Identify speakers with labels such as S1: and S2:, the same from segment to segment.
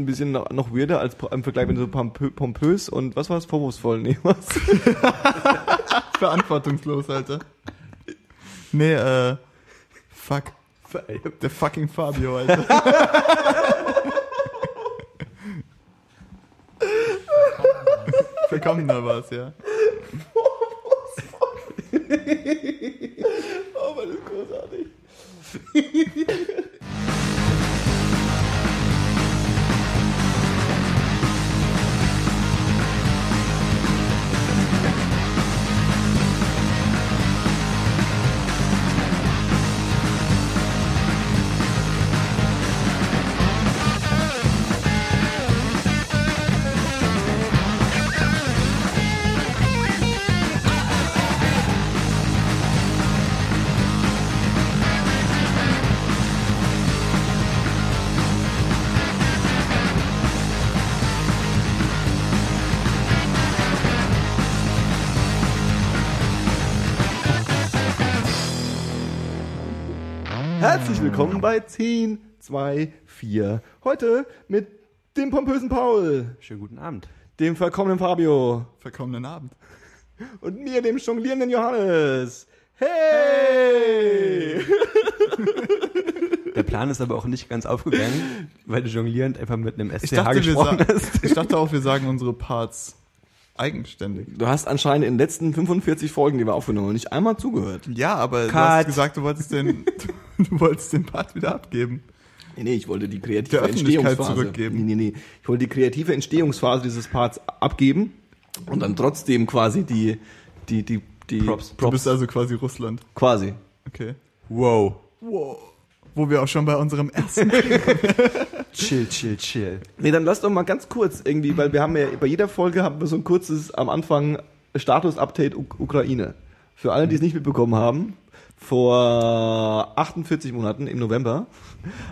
S1: ein bisschen noch, weirder als im Vergleich mit so pompö, pompös und was war es? Vorwurfsvoll? Nee, was?
S2: Verantwortungslos, Alter. Nee, äh, fuck. Der fucking Fabio, Alter. da kommt noch was, ja.
S1: oh, das ist großartig. Willkommen bei 10, 2, 4. Heute mit dem pompösen Paul,
S3: Schönen guten Abend.
S1: dem verkommenen Fabio
S2: Verkommenen Abend.
S1: und mir, dem jonglierenden Johannes. Hey!
S3: Der Plan ist aber auch nicht ganz aufgegangen, weil du jonglierend einfach mit einem SCH
S2: dachte,
S3: gesprochen hast.
S2: ich dachte auch, wir sagen unsere Parts eigenständig.
S1: Du hast anscheinend in den letzten 45 Folgen, die wir aufgenommen haben, nicht einmal zugehört.
S2: Ja, aber du
S3: Cut.
S2: hast gesagt, du wolltest den, du wolltest den Part wieder abgeben.
S1: Nee, nee, ich wollte die kreative
S2: Der
S1: Entstehungsphase
S2: zurückgeben.
S1: Nee, nee, nee. Ich wollte die kreative Entstehungsphase dieses Parts abgeben und dann trotzdem quasi die die die die
S3: Props.
S2: Du bist also quasi Russland.
S1: quasi.
S2: Okay.
S3: Wow.
S2: Wow. Wo wir auch schon bei unserem ersten
S3: Chill, chill, chill.
S1: Nee, dann lass doch mal ganz kurz irgendwie, weil wir haben ja bei jeder Folge haben wir so ein kurzes am Anfang Status-Update Uk Ukraine. Für alle, die es nicht mitbekommen haben, vor 48 Monaten im November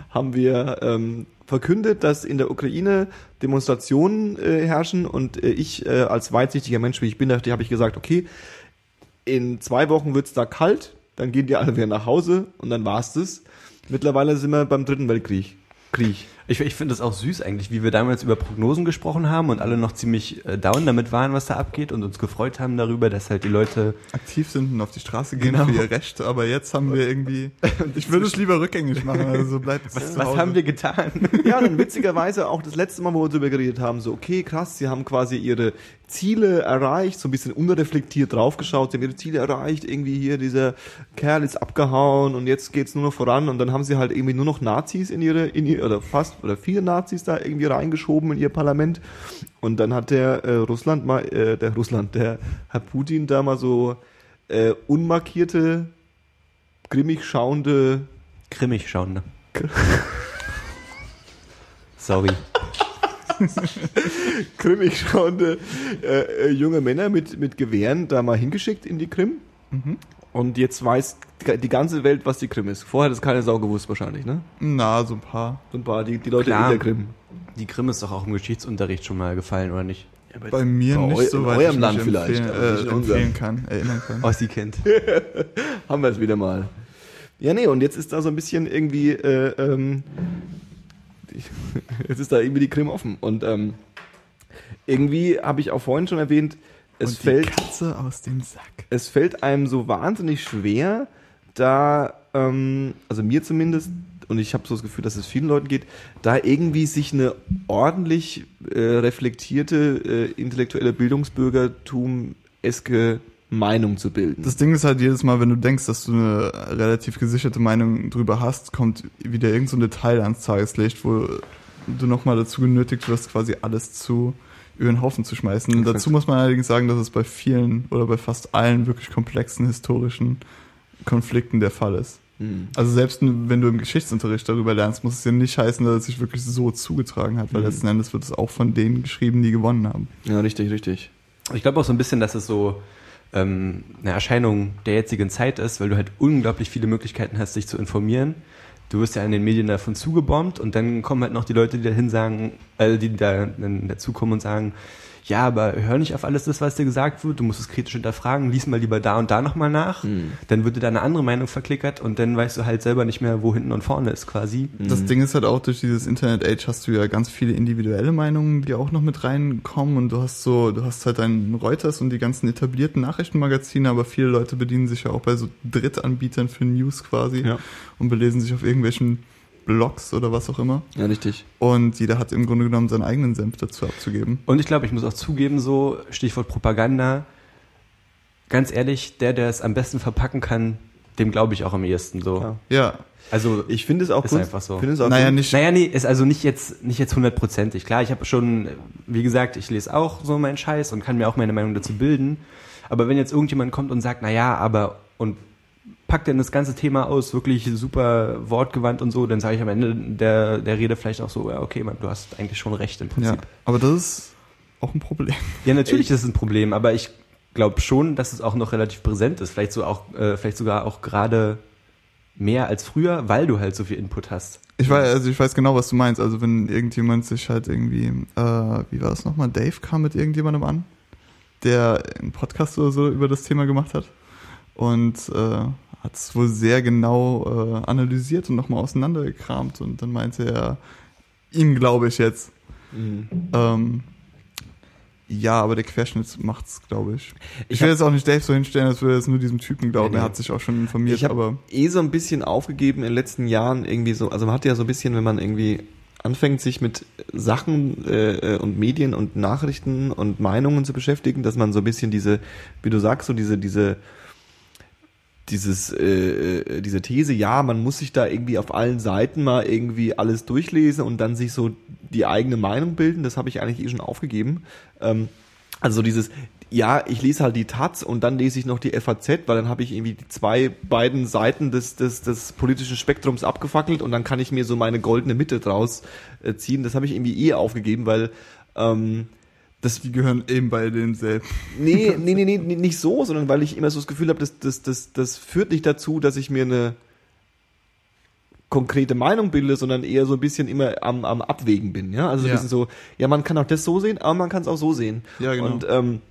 S1: haben wir ähm, verkündet, dass in der Ukraine Demonstrationen äh, herrschen und äh, ich äh, als weitsichtiger Mensch, wie ich bin, dachte, habe ich gesagt, okay, in zwei Wochen wird's da kalt, dann gehen die alle wieder nach Hause und dann war's das. Mittlerweile sind wir beim Dritten Weltkrieg. Krieg.
S3: Ich, ich finde es auch süß eigentlich, wie wir damals über Prognosen gesprochen haben und alle noch ziemlich äh, down damit waren, was da abgeht und uns gefreut haben darüber, dass halt die Leute
S2: aktiv sind und auf die Straße gehen
S3: Genau.
S2: für ihr Recht, aber jetzt haben wir irgendwie, ich würde es lieber rückgängig machen, also so bleibt es
S3: Was, was haben wir getan?
S1: Ja, dann witzigerweise auch das letzte Mal, wo wir darüber geredet haben, so, okay, krass, sie haben quasi ihre Ziele erreicht, so ein bisschen unreflektiert draufgeschaut, sie haben ihre Ziele erreicht, irgendwie hier, dieser Kerl ist abgehauen und jetzt geht's nur noch voran und dann haben sie halt irgendwie nur noch Nazis in ihre, in ihr, oder fast, oder viele Nazis da irgendwie reingeschoben in ihr Parlament und dann hat der äh, Russland mal, äh, der Russland, der Herr Putin da mal so äh, unmarkierte, grimmig schauende
S3: Grimmig schauen, ne? Sorry.
S1: grimmig schauende äh, äh, junge Männer mit, mit Gewehren da mal hingeschickt in die Krim. Und jetzt weiß die ganze Welt, was die Krim ist. Vorher hat es keine Sau gewusst wahrscheinlich, ne?
S2: Na, so ein paar.
S1: So ein paar, die, die Leute
S3: Klar.
S1: in der Krim.
S3: Die Krim ist doch auch im Geschichtsunterricht schon mal gefallen, oder nicht?
S2: Bei mir
S1: Bei
S2: nicht so
S1: in
S2: weit
S1: eurem
S2: ich
S1: Land
S2: mich
S1: vielleicht, in
S2: äh, empfehlen kann, erinnern kann.
S3: Ossi kennt.
S1: Haben wir es wieder mal. Ja, nee, und jetzt ist da so ein bisschen irgendwie, äh, ähm, jetzt ist da irgendwie die Krim offen. Und ähm, irgendwie habe ich auch vorhin schon erwähnt, es
S2: und die
S1: fällt.
S2: Katze aus dem Sack.
S1: es fällt einem so wahnsinnig schwer, da, ähm, also mir zumindest, und ich habe so das Gefühl, dass es vielen Leuten geht, da irgendwie sich eine ordentlich äh, reflektierte, äh, intellektuelle Bildungsbürgertum-eske Meinung zu bilden.
S2: Das Ding ist halt jedes Mal, wenn du denkst, dass du eine relativ gesicherte Meinung drüber hast, kommt wieder irgend so ein Detail ans Tageslicht, wo du nochmal dazu genötigt wirst, quasi alles zu über den Haufen zu schmeißen.
S1: Exakt.
S2: Dazu muss man allerdings sagen, dass es bei vielen oder bei fast allen wirklich komplexen historischen Konflikten der Fall ist.
S1: Hm.
S2: Also selbst wenn du im Geschichtsunterricht darüber lernst, muss es ja nicht heißen, dass es sich wirklich so zugetragen hat, weil
S1: Mhm.
S2: letzten Endes wird es auch von denen geschrieben, die gewonnen haben.
S1: Ja, richtig, richtig.
S3: Ich glaube auch so ein bisschen, dass es so ähm, eine Erscheinung der jetzigen Zeit ist, weil du halt unglaublich viele Möglichkeiten hast, dich zu informieren. Du wirst ja in den Medien davon zugebombt und dann kommen halt noch die Leute, die dahin sagen, äh, die da dazukommen und sagen, ja, aber hör nicht auf alles das, was dir gesagt wird, du musst es kritisch hinterfragen, lies mal lieber da und da nochmal nach,
S1: Hm.
S3: dann wird dir da eine andere Meinung verklickert und dann weißt du halt selber nicht mehr, wo hinten und vorne ist quasi.
S2: Das Ding ist halt auch, durch dieses Internet-Age hast du ja ganz viele individuelle Meinungen, die auch noch mit reinkommen und du hast so, du hast halt deinen Reuters und die ganzen etablierten Nachrichtenmagazine, aber viele Leute bedienen sich ja auch bei so Drittanbietern für News quasi
S1: Ja.
S2: und belesen sich auf irgendwelchen Blogs oder was auch immer.
S1: Ja, richtig.
S2: Und jeder hat im Grunde genommen seinen eigenen Senf dazu abzugeben.
S3: Und ich glaube, ich muss auch zugeben, so Stichwort Propaganda, ganz ehrlich, der, der es am besten verpacken kann, dem glaube ich auch am ehesten so.
S1: Klar.
S2: Ja,
S3: Also
S1: Ich finde es auch
S3: Ist
S1: gut.
S3: einfach so.
S1: Finde es auch
S2: naja,
S1: gut.
S2: nicht.
S3: Naja, nee, ist also nicht jetzt nicht jetzt hundertprozentig. Klar, ich habe schon, wie gesagt, ich lese auch so meinen Scheiß und kann mir auch meine Meinung dazu bilden. Aber wenn jetzt irgendjemand kommt und sagt, na ja, aber und packt dann das ganze Thema aus, wirklich super wortgewandt und so, dann sage ich am Ende der, der Rede vielleicht auch so, ja, okay, man, du hast eigentlich schon recht im
S2: Ja,
S3: Prinzip.
S2: aber das ist auch ein Problem.
S3: Ja, natürlich ist es ein Problem, aber ich glaube schon, dass es auch noch relativ präsent ist. Vielleicht so auch, äh, vielleicht sogar auch gerade mehr als früher, weil du halt so viel Input hast.
S2: Ich weiß, also ich weiß genau, was du meinst. Also wenn irgendjemand sich halt irgendwie, äh, wie war das nochmal? Dave kam mit irgendjemandem an, der einen Podcast oder so über das Thema gemacht hat und äh, hat es wohl sehr genau äh, analysiert und nochmal auseinandergekramt und dann meinte er, ihm glaube ich jetzt.
S1: Mhm.
S2: Ähm, ja, aber der Querschnitt macht's, glaube ich. Ich,
S1: Ich
S2: will jetzt auch nicht Dave so hinstellen, als würde es nur diesem Typen glauben.
S3: Nee, nee.
S2: Er hat sich auch schon informiert,
S1: Ich habe
S2: aber
S1: eh so ein bisschen aufgegeben in den letzten Jahren irgendwie so, also man hat ja so ein bisschen, wenn man irgendwie anfängt, sich mit Sachen äh, und Medien und Nachrichten und Meinungen zu beschäftigen, dass man so ein bisschen diese, wie du sagst, so diese, diese dieses, äh, äh, diese These, ja, man muss sich da irgendwie auf allen Seiten mal irgendwie alles durchlesen und dann sich so die eigene Meinung bilden, das habe ich eigentlich eh schon aufgegeben. Ähm, also dieses, ja, ich lese halt die Taz und dann lese ich noch die FAZ, weil dann habe ich irgendwie die zwei beiden Seiten des, des, des politischen Spektrums abgefackelt und dann kann ich mir so meine goldene Mitte draus äh, ziehen. Das habe ich irgendwie eh aufgegeben, weil ähm, das
S2: die gehören eben bei denselben.
S1: Nee, nee, nee, nee, nicht so, sondern weil ich immer so das Gefühl habe, das, das, das, das führt nicht dazu, dass ich mir eine konkrete Meinung bilde, sondern eher so ein bisschen immer am, am Abwägen bin. Ja, also
S2: Ja.
S1: ein bisschen so, ja, man kann auch das so sehen, aber man kann es auch so sehen.
S2: Ja, genau.
S1: Und ähm,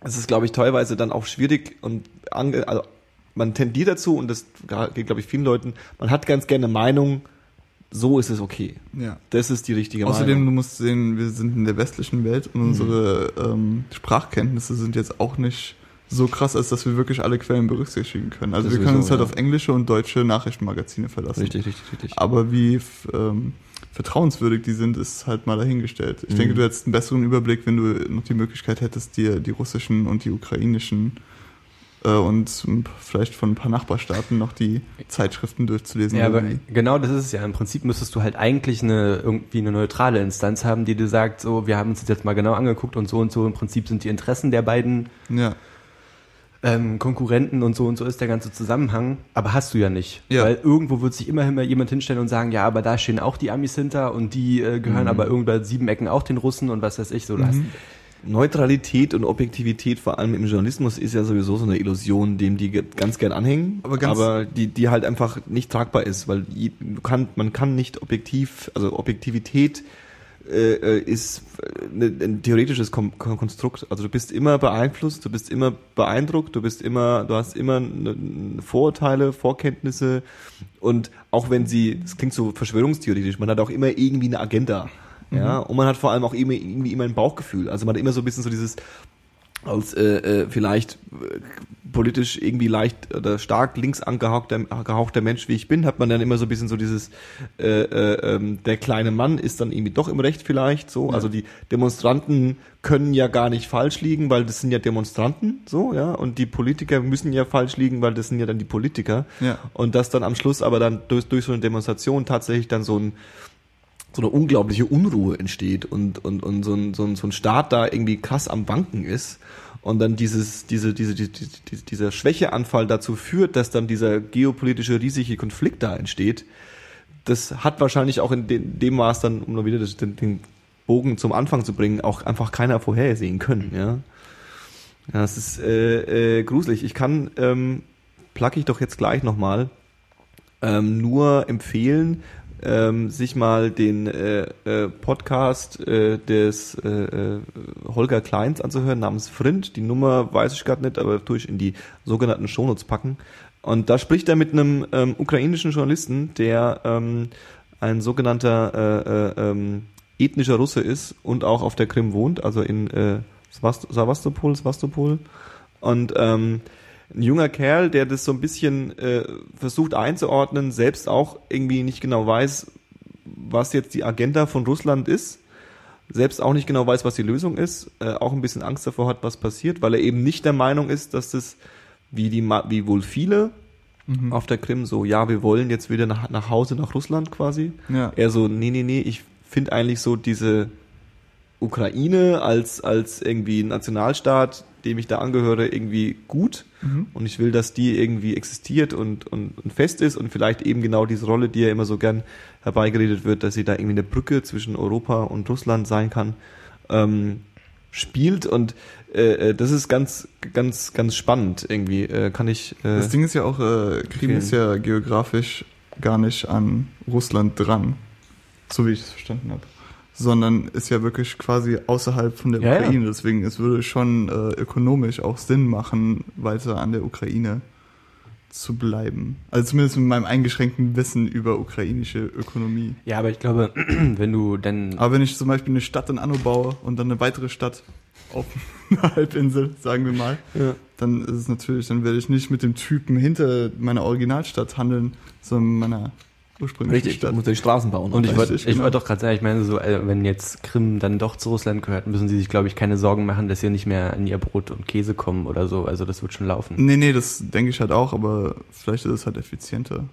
S1: es ist, glaube ich, teilweise dann auch schwierig und ange also man tendiert dazu, und das geht, glaube ich, vielen Leuten, man hat ganz gerne Meinung, so ist es okay.
S2: Ja.
S1: Das ist die richtige
S2: Außerdem,
S1: Meinung.
S2: du musst sehen, wir sind in der westlichen Welt und unsere ähm, Sprachkenntnisse sind jetzt auch nicht so krass, als dass wir wirklich alle Quellen berücksichtigen können. Also
S1: Das
S2: wir können uns
S1: sowieso,
S2: halt
S1: ja.
S2: auf englische und deutsche Nachrichtenmagazine verlassen.
S1: Richtig, richtig, richtig.
S2: Aber wie ähm, vertrauenswürdig die sind, ist halt mal dahingestellt. Ich
S1: Mhm.
S2: denke, du hättest einen besseren Überblick, wenn du noch die Möglichkeit hättest, dir die russischen und die ukrainischen und ein p- vielleicht von ein paar Nachbarstaaten noch die Zeitschriften durchzulesen.
S3: Ja, aber genau das ist es ja. Im Prinzip müsstest du halt eigentlich eine irgendwie eine neutrale Instanz haben, die dir sagt, so, wir haben uns das jetzt mal genau angeguckt und so und so. Im Prinzip sind die Interessen der beiden
S2: ja.
S3: ähm, Konkurrenten und so und so ist der ganze Zusammenhang. Aber hast du ja nicht.
S2: Ja.
S3: Weil irgendwo wird sich immer immer jemand hinstellen und sagen, ja, aber da stehen auch die Amis hinter und die äh, gehören aber irgendwann sieben Ecken auch den Russen und was weiß ich so. Hast,
S1: Neutralität und Objektivität, vor allem im Journalismus, ist ja sowieso so eine Illusion, dem die ganz gern anhängen,
S2: Aber ganz-
S1: die, die halt einfach nicht tragbar ist, weil kann, man kann nicht objektiv, also Objektivität äh, äh, ist äh, ne- ein theoretisches Kom Kon- Konstrukt. Also du bist immer beeinflusst, du bist immer beeindruckt, du bist immer, du hast immer Vorurteile, Vorkenntnisse und auch wenn sie, das klingt so verschwörungstheoretisch, man hat auch immer irgendwie eine Agenda. Ja, und man hat vor allem auch immer, irgendwie immer ein Bauchgefühl. Also man hat immer so ein bisschen so dieses, als äh, äh, vielleicht äh, politisch irgendwie leicht oder stark links angehauchter gehauchter Mensch wie ich bin, hat man dann immer so ein bisschen so dieses äh, äh, ähm, der kleine Mann ist dann irgendwie doch im Recht vielleicht so. Also die Demonstranten können ja gar nicht falsch liegen, weil das sind ja Demonstranten so, ja, und die Politiker müssen ja falsch liegen, weil das sind ja dann die Politiker.
S2: Ja.
S1: Und dass dann am Schluss aber dann durch, durch so eine Demonstration tatsächlich dann so ein so eine unglaubliche Unruhe entsteht und, und, und so, ein, so, ein, so ein Staat da irgendwie krass am Wanken ist und dann dieses, diese, diese, diese, diese, dieser Schwächeanfall dazu führt, dass dann dieser geopolitische riesige Konflikt da entsteht, das hat wahrscheinlich auch in dem, dem Maß dann, um noch wieder den, den Bogen zum Anfang zu bringen, auch einfach keiner vorhersehen können, ja. Ja, es ist äh, äh, gruselig. Ich kann, ähm, plug ich doch jetzt gleich nochmal, ähm, nur empfehlen, ähm, sich mal den äh, äh, Podcast äh, des äh, äh, Holger Kleins anzuhören, namens Frind. Die Nummer weiß ich gerade nicht, aber tue ich in die sogenannten Shownotes packen. Und da spricht er mit einem ähm, ukrainischen Journalisten, der ähm, ein sogenannter äh, äh, ähm, ethnischer Russe ist und auch auf der Krim wohnt, also in äh, Savastopol, Svastopol. Und ähm, ein junger Kerl, der das so ein bisschen äh, versucht einzuordnen, selbst auch irgendwie nicht genau weiß, was jetzt die Agenda von Russland ist, selbst auch nicht genau weiß, was die Lösung ist, äh, auch ein bisschen Angst davor hat, was passiert, weil er eben nicht der Meinung ist, dass das wie die wie wohl viele auf der Krim so, ja, wir wollen jetzt wieder nach, nach Hause nach Russland quasi.
S2: Ja.
S1: Er so, nee, nee, nee, ich finde eigentlich so diese Ukraine als, als irgendwie Nationalstaat, dem ich da angehöre, irgendwie gut. Und ich will, dass die irgendwie existiert und, und, und fest ist und vielleicht eben genau diese Rolle, die ja immer so gern herbeigeredet wird, dass sie da irgendwie eine Brücke zwischen Europa und Russland sein kann, ähm, spielt. Und äh, äh, das ist ganz, ganz, ganz spannend irgendwie. Äh, kann ich. Äh,
S2: Das Ding ist ja auch, äh, Krim ist ja geografisch gar nicht an Russland dran, so wie ich es verstanden habe. Sondern ist ja wirklich quasi außerhalb von der
S3: Ja, ja.
S2: Ukraine. Deswegen, es würde schon äh, ökonomisch auch Sinn machen, weiter an der Ukraine zu bleiben. Also zumindest mit meinem eingeschränkten Wissen über ukrainische Ökonomie.
S3: Ja, aber ich glaube, wenn du dann
S2: Aber wenn ich zum Beispiel eine Stadt in Anno baue und dann eine weitere Stadt auf einer Halbinsel, sagen wir mal,
S1: ja.
S2: dann ist es natürlich, dann werde ich nicht mit dem Typen hinter meiner Originalstadt handeln, sondern meiner ursprünglichen
S1: Richtig, da
S2: Stadt.
S1: muss er die Straßen bauen.
S3: Und ich wollte ich
S2: genau.
S3: wollte doch gerade sagen, ich meine so, äh, wenn jetzt Krim dann doch zu Russland gehört, müssen sie sich, glaube ich, keine Sorgen machen, dass sie nicht mehr an ihr Brot und Käse kommen oder so. Also das wird schon laufen.
S2: Nee, nee, das denke ich halt auch, aber vielleicht ist es halt effizienter.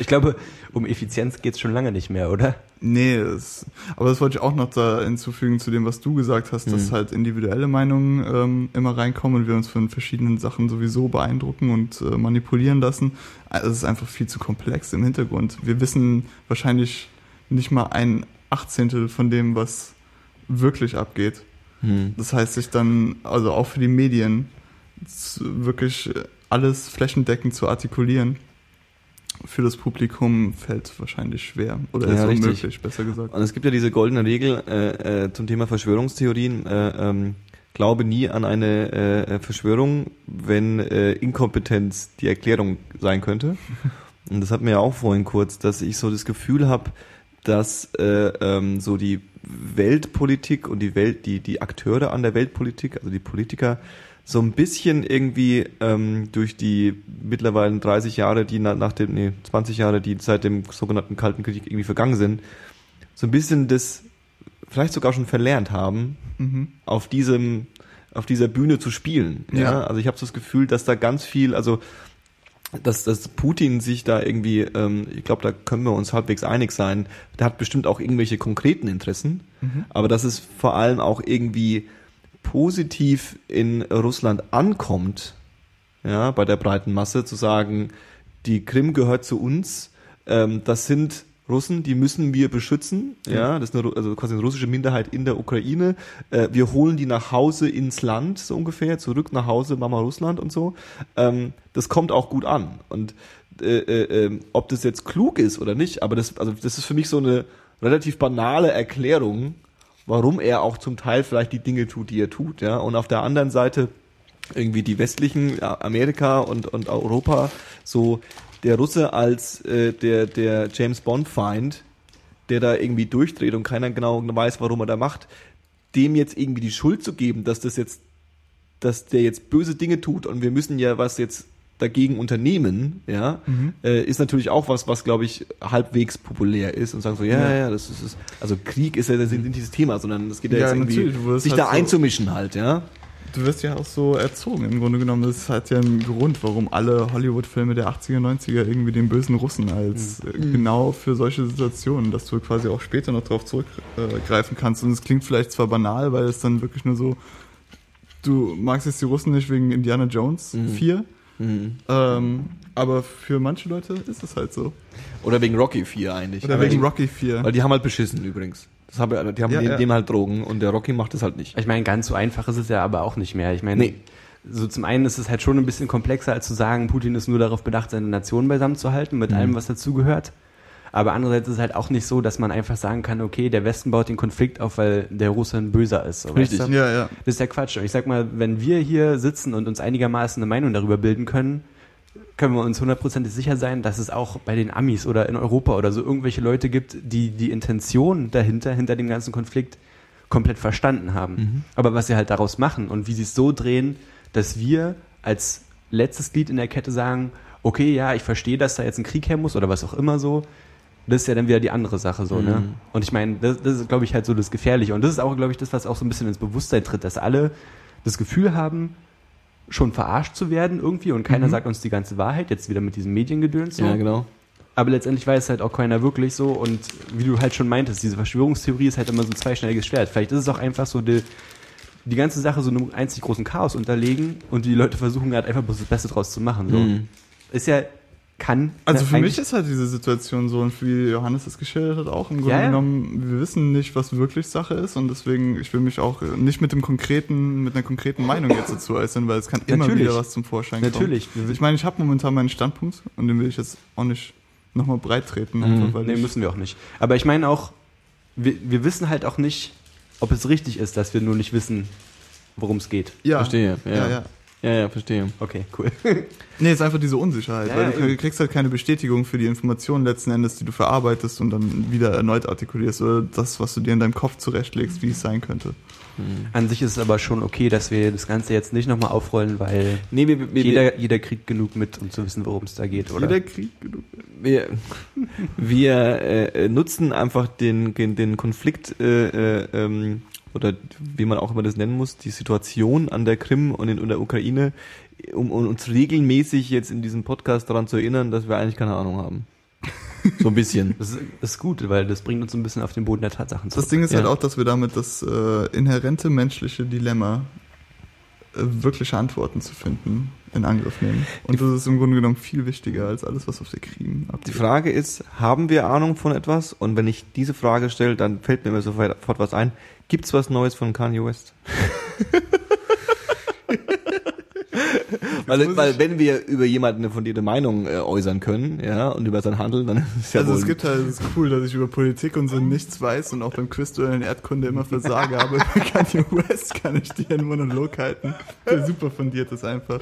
S3: Ich glaube, um Effizienz geht's schon lange nicht mehr, oder?
S2: Nee, das, aber das wollte ich auch noch da hinzufügen zu dem, was du gesagt hast, dass
S1: Mhm.
S2: halt individuelle Meinungen ähm, immer reinkommen und wir uns von verschiedenen Sachen sowieso beeindrucken und äh, manipulieren lassen. Also es ist einfach viel zu komplex im Hintergrund. Wir wissen wahrscheinlich nicht mal ein Achtzehntel von dem, was wirklich abgeht.
S1: Hm.
S2: Das heißt, sich dann, also auch für die Medien, wirklich alles flächendeckend zu artikulieren, für das Publikum fällt wahrscheinlich schwer. Oder
S1: Ja,
S2: ist
S1: richtig.
S2: unmöglich, besser gesagt.
S1: Und es gibt ja diese goldene Regel äh, äh, zum Thema Verschwörungstheorien. Äh, ähm, glaube nie an eine äh, Verschwörung, wenn äh, Inkompetenz die Erklärung sein könnte. Und das hatten wir ja auch vorhin kurz, dass ich so das Gefühl habe, dass äh, ähm, so die Weltpolitik und die Welt, die die Akteure an der Weltpolitik, also die Politiker, so ein bisschen irgendwie ähm, durch die mittlerweile 30 Jahre, die na, nach dem, nee, 20 Jahre, die seit dem sogenannten Kalten Krieg irgendwie vergangen sind, so ein bisschen das vielleicht sogar schon verlernt haben,
S2: Mhm.
S1: auf diesem, auf dieser Bühne zu spielen. Ja,
S2: Ja.
S1: also ich habe so das Gefühl, dass da ganz viel, also dass, dass Putin sich da irgendwie, ähm, ich glaube, da können wir uns halbwegs einig sein, der hat bestimmt auch irgendwelche konkreten Interessen, aber dass es vor allem auch irgendwie positiv in Russland ankommt, ja, bei der breiten Masse zu sagen, die Krim gehört zu uns, ähm, das sind Russen, die müssen wir beschützen, ja, das ist eine, also quasi eine russische Minderheit in der Ukraine. Äh, wir holen die nach Hause ins Land, so ungefähr, zurück nach Hause, Mama Russland und so. Ähm, das kommt auch gut an. Und äh, äh, ähm, ob das jetzt klug ist oder nicht, aber das, also das ist für mich so eine relativ banale Erklärung, warum er auch zum Teil vielleicht die Dinge tut, die er tut, ja. Und auf der anderen Seite irgendwie die westlichen, Amerika und, und Europa, so der Russe als äh, der, der James Bond-Feind, der da irgendwie durchdreht und keiner genau weiß, warum er da macht, dem jetzt irgendwie die Schuld zu geben, dass das jetzt, dass der jetzt böse Dinge tut und wir müssen ja was jetzt dagegen unternehmen, ja, äh, ist natürlich auch was, was glaube ich halbwegs populär ist und sagen so, ja, ja, ja das ist, ist also Krieg ist ja das ist nicht dieses Thema, sondern es geht ja,
S2: Ja,
S1: jetzt irgendwie, sich
S2: halt
S1: da
S2: so-
S1: einzumischen halt, ja.
S2: Du wirst ja auch so erzogen. Im Grunde genommen das ist halt ja ein Grund, warum alle Hollywood-Filme der 80er, 90er irgendwie den bösen Russen als äh, genau für solche Situationen, dass du quasi auch später noch drauf zurückgreifen kannst. Und es klingt vielleicht zwar banal, weil es dann wirklich nur so, du magst jetzt die Russen nicht wegen Indiana Jones 4, ähm, aber für manche Leute ist es halt so.
S1: Oder wegen Rocky 4 eigentlich.
S2: Oder
S1: Aber
S2: wegen
S1: die-
S2: Rocky 4.
S1: Weil die haben halt beschissen übrigens. Das haben, die haben
S2: Ja,
S1: dem,
S2: ja.
S1: dem halt Drogen und der Rocky macht das halt nicht.
S3: Ich meine, ganz so einfach ist es ja aber auch nicht mehr. Ich meine,
S1: Nee.
S3: so zum einen ist es halt schon ein bisschen komplexer, als zu sagen, Putin ist nur darauf bedacht, seine Nation beisammen zu halten, mit allem, was dazugehört. Aber andererseits ist es halt auch nicht so, dass man einfach sagen kann, okay, der Westen baut den Konflikt auf, weil der Russe ein Böser ist. So,
S1: Richtig.
S3: weißt du?
S2: Ja, ja.
S3: Das ist ja Quatsch. Und ich sag mal, wenn wir hier sitzen und uns einigermaßen eine Meinung darüber bilden können, können wir uns hundertprozentig sicher sein, dass es auch bei den Amis oder in Europa oder so irgendwelche Leute gibt, die die Intention dahinter, hinter dem ganzen Konflikt komplett verstanden haben. Aber was sie halt daraus machen und wie sie es so drehen, dass wir als letztes Glied in der Kette sagen, okay, ja, ich verstehe, dass da jetzt ein Krieg her muss oder was auch immer so, das ist ja dann wieder die andere Sache so, ne? Und ich meine, das, das ist, glaube ich, halt so das Gefährliche. Und das ist auch, glaube ich, das, was auch so ein bisschen ins Bewusstsein tritt, dass alle das Gefühl haben, schon verarscht zu werden irgendwie und keiner sagt uns die ganze Wahrheit, jetzt wieder mit diesem Mediengedöns so.
S1: Ja, genau.
S3: Aber letztendlich weiß halt auch keiner wirklich so und wie du halt schon meintest, diese Verschwörungstheorie ist halt immer so ein zweischneidiges Schwert. Vielleicht ist es auch einfach so die, die ganze Sache so einem einzig großen Chaos unterlegen und die Leute versuchen halt einfach bloß das Beste draus zu machen. So.
S1: Mhm.
S3: Ist ja, kann.
S2: Also
S3: ne,
S2: für mich ist halt diese Situation so, und wie Johannes es geschildert hat, auch im Grunde
S3: Ja, ja.
S2: genommen, wir wissen nicht, was wirklich Sache ist und deswegen, ich will mich auch nicht mit dem konkreten, mit einer konkreten Meinung jetzt dazu äußern, weil es kann immer
S3: Natürlich.
S2: wieder was zum Vorschein kommen.
S3: Natürlich.
S2: Ich meine, ich habe momentan meinen Standpunkt und den will ich jetzt auch nicht nochmal breit treten,
S1: Mhm.
S2: weil
S3: Nee, müssen wir auch nicht. Aber ich meine auch, wir, wir wissen halt auch nicht, ob es richtig ist, dass wir nur nicht wissen, worum es geht.
S2: ja,
S1: Verstehe. Ja,
S2: Ja,
S1: ja.
S2: Ja.
S1: Ja, verstehe.
S3: Okay, cool.
S2: Nee, es ist einfach diese Unsicherheit,
S3: Ja,
S2: weil du
S3: eben.
S2: kriegst halt keine Bestätigung für die Informationen letzten Endes, die du verarbeitest und dann wieder erneut artikulierst oder das, was du dir in deinem Kopf zurechtlegst, wie es sein könnte.
S3: An sich ist es aber schon okay, dass wir das Ganze jetzt nicht nochmal aufrollen, weil
S1: Nee, wir, wir,
S3: jeder, jeder kriegt genug mit, um zu wissen, worum es da geht, oder?
S2: Jeder Krieg genug.
S1: wir, wir äh, nutzen einfach den, den, den Konflikt äh, äh, ähm, oder wie man auch immer das nennen muss, die Situation an der Krim und in, in der Ukraine, um, um uns regelmäßig jetzt in diesem Podcast daran zu erinnern, dass wir eigentlich keine Ahnung haben. So ein bisschen.
S3: Das ist, das ist gut, weil das bringt uns ein bisschen auf den Boden der Tatsachen
S2: Das Ding ist
S1: Ja.
S2: halt auch, dass wir damit das äh, inhärente menschliche Dilemma, äh, wirkliche Antworten zu finden, in Angriff nehmen. Und das ist im Grunde genommen viel wichtiger als alles, was auf der Krim
S1: Die
S2: abgeht.
S1: Frage ist, haben wir Ahnung von etwas? Und wenn ich diese Frage stelle, dann fällt mir immer sofort was ein. Gibt's was Neues von Kanye West? weil, weil wenn wir über jemanden eine fundierte Meinung äh, äußern können, ja, und über sein Handeln, dann ist es ja
S2: also
S1: wohl
S2: es gibt halt, es ist cool, dass ich über Politik und so nichts weiß und auch beim Quizduell in Erdkunde immer versage, aber bei Kanye West kann ich dir einen Monolog halten, der super fundiert ist einfach.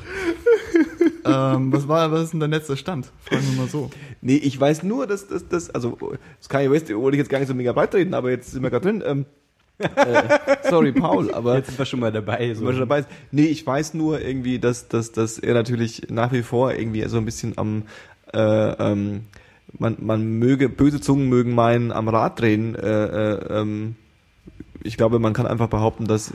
S2: Ähm, was war, was ist denn dein letzter Stand? Fragen wir mal so.
S1: Nee, ich weiß nur, dass das, das also das Kanye West wollte ich jetzt gar nicht so mega beitreten, aber jetzt sind wir gerade drin. Ähm, äh, sorry, Paul, aber
S3: Jetzt sind wir schon mal dabei. So.
S1: Schon dabei. Nee, ich weiß nur irgendwie, dass, dass, dass er natürlich nach wie vor irgendwie so ein bisschen am äh, ähm, man, man möge, böse Zungen mögen meinen, am Rad drehen. Äh, äh, ähm, ich glaube, man kann einfach behaupten, dass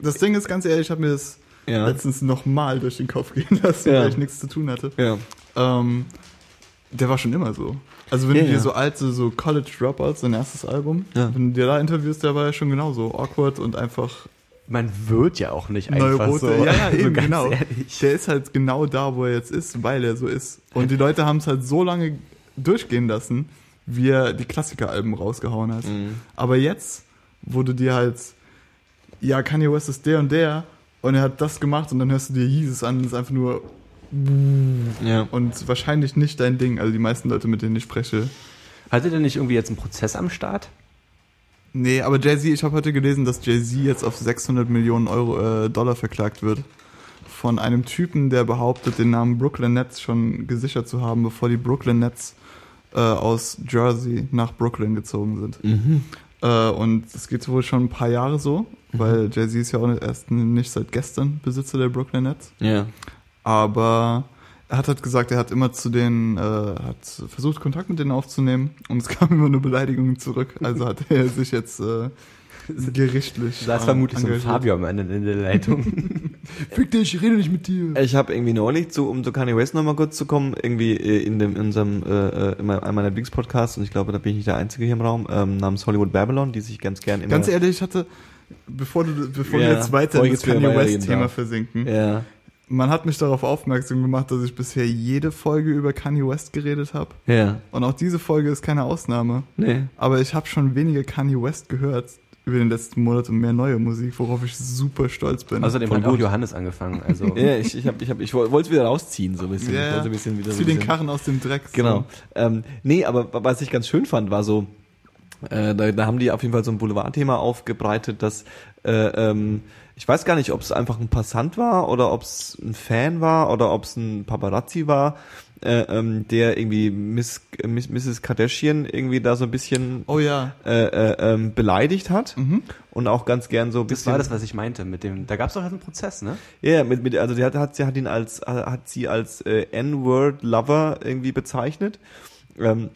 S2: Das Ding ist ganz ehrlich, ich habe mir das
S1: ja,
S2: letztens nochmal durch den Kopf gehen lassen,
S1: Ja.
S2: weil ich nichts zu tun hatte.
S1: ja,
S2: Ähm, der war schon immer so. Also wenn
S1: Ja,
S2: du dir so alte, so College Dropouts, sein erstes Album, wenn du dir da interviewst, der war ja schon genauso awkward und einfach
S3: Man wird ja auch nicht einfach
S2: Neurote.
S3: so.
S2: Ja, ja,
S3: so
S2: eben,
S3: ganz
S2: genau.
S3: Ehrlich.
S2: Der ist halt genau da, wo er jetzt ist, weil er so ist. Und die Leute haben es halt so lange durchgehen lassen, wie er die Klassikeralben rausgehauen hat.
S1: Mhm.
S2: Aber jetzt, wo du dir halt, ja, Kanye West ist der und der und er hat das gemacht und dann hörst du dir Jesus an und es ist einfach nur
S1: ja.
S2: und wahrscheinlich nicht dein Ding. Also die meisten Leute, mit denen ich spreche.
S3: Hatte der nicht irgendwie jetzt einen Prozess am Start?
S2: Nee, aber Jay-Z, ich habe heute gelesen, dass Jay-Z jetzt auf 600 Millionen Euro, äh, Dollar verklagt wird. Von einem Typen, der behauptet, den Namen Brooklyn Nets schon gesichert zu haben, bevor die Brooklyn Nets äh, aus Jersey nach Brooklyn gezogen sind.
S1: Mhm.
S2: Äh, und es geht wohl schon ein paar Jahre so, weil Jay-Z ist ja auch nicht- erst nicht seit gestern Besitzer der Brooklyn Nets.
S1: Ja.
S2: Aber er hat halt gesagt, er hat immer zu denen, äh, hat versucht, Kontakt mit denen aufzunehmen und es kamen immer nur Beleidigungen zurück. Also hat er sich jetzt äh, gerichtlich.
S3: Da ist
S2: äh,
S3: vermutlich so ein. Fabio am Ende in der Leitung.
S2: Fick dich, ich rede nicht mit dir.
S1: Ich habe irgendwie neulich, zu, um zu Kanye West nochmal kurz zu kommen, irgendwie äh, in dem in unserem äh, äh, in meinem- einem meiner Lieblingspodcasts und ich glaube, da bin ich nicht der Einzige hier im Raum, ähm, namens Hollywood Babylon, die sich ganz gern immer
S2: Ganz ehrlich, ich hatte, bevor, du, bevor
S1: Ja,
S2: wir jetzt weiter
S1: bevor
S2: in
S1: ich
S2: das
S1: jetzt wieder
S2: Kanye West-Thema versinken,
S1: ja,
S2: man hat mich darauf aufmerksam gemacht, dass ich bisher jede Folge über Kanye West geredet habe.
S1: ja,
S2: Und auch diese Folge ist keine Ausnahme.
S1: nee,
S2: Aber ich habe schon weniger Kanye West gehört über den letzten Monaten mehr neue Musik, worauf ich super stolz bin.
S3: Außerdem
S1: Voll
S3: hat auch
S1: gut.
S3: Johannes angefangen. Also
S1: Ja, ich, ich, hab, ich, hab, ich wollte es wieder rausziehen, so ein bisschen.
S2: Ja,
S1: wollte ein bisschen wieder so
S2: Zieh
S1: ein
S2: den Karren aus dem Dreck. so.
S1: Genau. Ähm, nee, aber was ich ganz schön fand, war so, äh, da, da haben die auf jeden Fall so ein Boulevardthema aufgebreitet, dass äh, ähm, ich weiß gar nicht, ob es einfach ein Passant war oder ob es ein Fan war oder ob es ein Paparazzi war, äh, ähm, der irgendwie Miss, Miss, Mrs. Kardashian irgendwie da so ein bisschen
S2: Oh ja.
S1: äh, äh, ähm, beleidigt hat
S2: Mhm.
S1: und auch ganz gern so ein
S3: das
S1: bisschen.
S3: war das, was ich meinte mit dem. Da gab es doch einen Prozess, ne?
S1: Ja, ja, mit, mit, also die hat, hat, sie hat ihn als, hat sie als äh, N-Word-Lover irgendwie bezeichnet, ähm,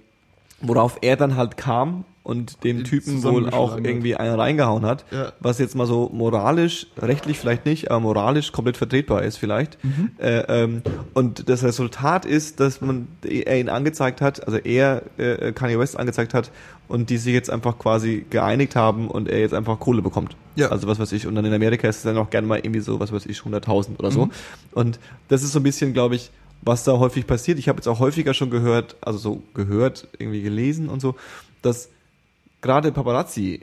S1: worauf er dann halt kam und dem
S2: Den
S1: Typen wohl auch irgendwie einen reingehauen hat,
S2: Ja.
S1: was jetzt mal so moralisch, rechtlich vielleicht nicht, aber moralisch komplett vertretbar ist vielleicht. Äh, ähm, und das Resultat ist, dass man er ihn angezeigt hat, also er äh, Kanye West angezeigt hat und die sich jetzt einfach quasi geeinigt haben und er jetzt einfach Kohle bekommt.
S2: Ja.
S1: Also was weiß ich. Und dann in Amerika ist es dann auch gerne mal irgendwie so, was weiß ich, 100.000 oder so.
S2: Mhm.
S1: Und das ist so ein bisschen, glaube ich, was da häufig passiert. Ich habe jetzt auch häufiger schon gehört, also so gehört, irgendwie gelesen und so, dass gerade Paparazzi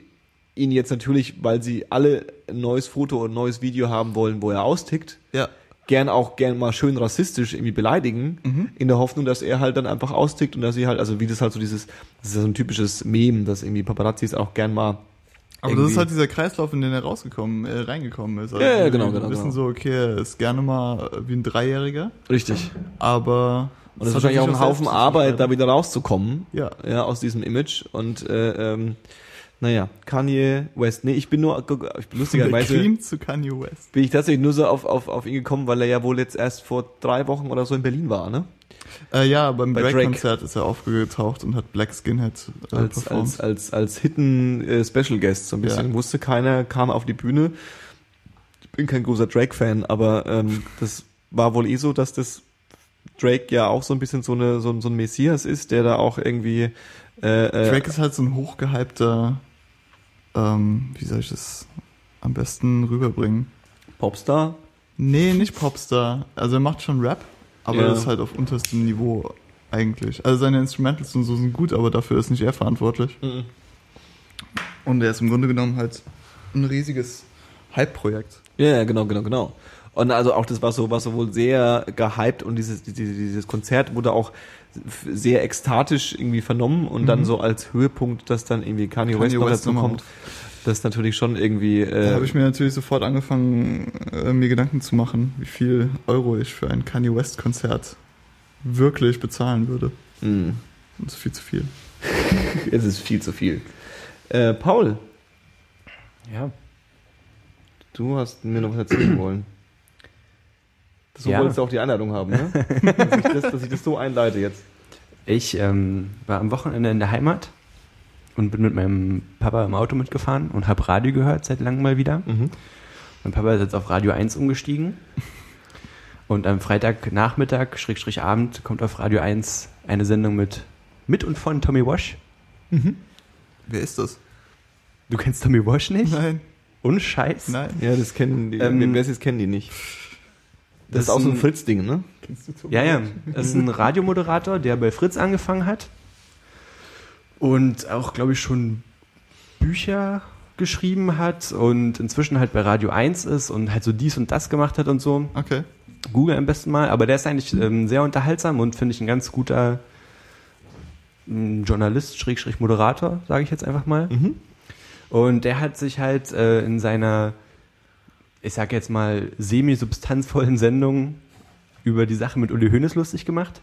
S1: ihn jetzt natürlich, weil sie alle ein neues Foto und ein neues Video haben wollen, wo er austickt,
S2: Ja.
S1: gern auch gern mal schön rassistisch irgendwie beleidigen,
S2: Mhm.
S1: in der Hoffnung, dass er halt dann einfach austickt und dass sie halt, also wie das halt so dieses, das ist ja so ein typisches Meme, dass irgendwie Paparazzis auch gern mal
S2: Aber das ist halt dieser Kreislauf, in den er rausgekommen, äh, reingekommen ist. Also
S1: Ja, ja, genau,
S2: wir
S1: genau,
S2: wissen
S1: genau.
S2: so, okay, er ist gerne mal wie ein Dreijähriger,
S1: richtig.
S2: aber
S1: Und das ist wahrscheinlich auch ein Haufen Arbeit, da wieder rauszukommen.
S2: Ja.
S1: Ja, aus diesem Image. Und äh, ähm, naja, Kanye West. Nee, ich bin nur, ich bin lustigerweise
S2: Cream zu Kanye West.
S1: bin ich tatsächlich nur so auf, auf, auf ihn gekommen, weil er ja wohl jetzt erst vor drei Wochen oder so in Berlin war, ne?
S2: Äh, ja, beim
S1: Bei Drake.
S2: Drake-Konzert ist er aufgetaucht und hat Black Skinhead äh,
S1: Als,
S2: performt.
S1: als, als, als Hidden äh, Special Guest, so ein bisschen.
S2: Ja.
S1: Wusste keiner, kam auf die Bühne. Ich bin kein großer Drake-Fan, aber ähm, das war wohl eh so, dass das Drake ja auch so ein bisschen so, eine, so, ein- so ein Messias ist, der da auch irgendwie äh, äh,
S2: Drake ist halt so ein hochgehypter, ähm, wie soll ich das am besten rüberbringen?
S1: Popstar.
S2: Nee, nicht Popstar. Also er macht schon Rap, aber
S1: Ja.
S2: das ist halt auf unterstem Niveau eigentlich. Also seine Instrumentals und so sind gut, aber dafür ist nicht er verantwortlich.
S1: Mhm.
S2: Und er ist im Grunde genommen halt ein riesiges Hype-Projekt.
S1: Ja, genau, genau, genau. Und also auch das war so, war so wohl sehr gehypt und dieses, dieses, dieses Konzert wurde auch sehr ekstatisch irgendwie vernommen und dann
S2: Mhm.
S1: so als Höhepunkt, dass dann irgendwie Kanye,
S2: Kanye
S1: West
S2: West
S1: dazu kommt. Das ist natürlich schon irgendwie. Äh,
S2: Da habe ich mir natürlich sofort angefangen, äh, mir Gedanken zu machen, wie viel Euro ich für ein Kanye West-Konzert wirklich bezahlen würde. Und das ist viel zu viel.
S1: es ist viel zu viel. Äh, Paul,
S3: Ja.
S1: du hast mir noch was erzählen wollen. So
S3: Ja.
S1: wolltest du auch die Einladung haben, ne? dass, ich das, dass ich das so einleite jetzt.
S3: Ich ähm, war am Wochenende in der Heimat und bin mit meinem Papa im Auto mitgefahren und habe Radio gehört seit langem mal wieder.
S1: Mhm.
S3: Mein Papa ist jetzt auf Radio 1 umgestiegen. Und am Freitagnachmittag, Schrägstrich Abend, kommt auf Radio 1 eine Sendung mit, mit und von Tommy Wash.
S2: Wer ist das?
S3: Du kennst Tommy Wash nicht?
S2: Nein,
S3: Und Scheiß?
S2: nein.
S1: Ja, das kennen die.
S3: Ähm,
S1: es jetzt kennen die nicht. Das,
S3: das
S1: ist auch so ein Fritz-Ding, ne?
S2: Kennst du Tommy
S3: Ja, ja. Das ist ein Radiomoderator, der bei Fritz angefangen hat. Und auch, glaube ich, schon Bücher geschrieben hat und inzwischen halt bei Radio 1 ist und halt so dies und das gemacht hat und so.
S2: Okay.
S3: Google am besten mal, aber der ist eigentlich ähm, sehr unterhaltsam und finde ich ein ganz guter ähm, Journalist, Schrägstrich Moderator, sage ich jetzt einfach mal.
S1: Mhm.
S3: Und der hat sich halt äh, in seiner, ich sag jetzt mal, semi-substanzvollen Sendung über die Sache mit Uli Hoeneß lustig gemacht.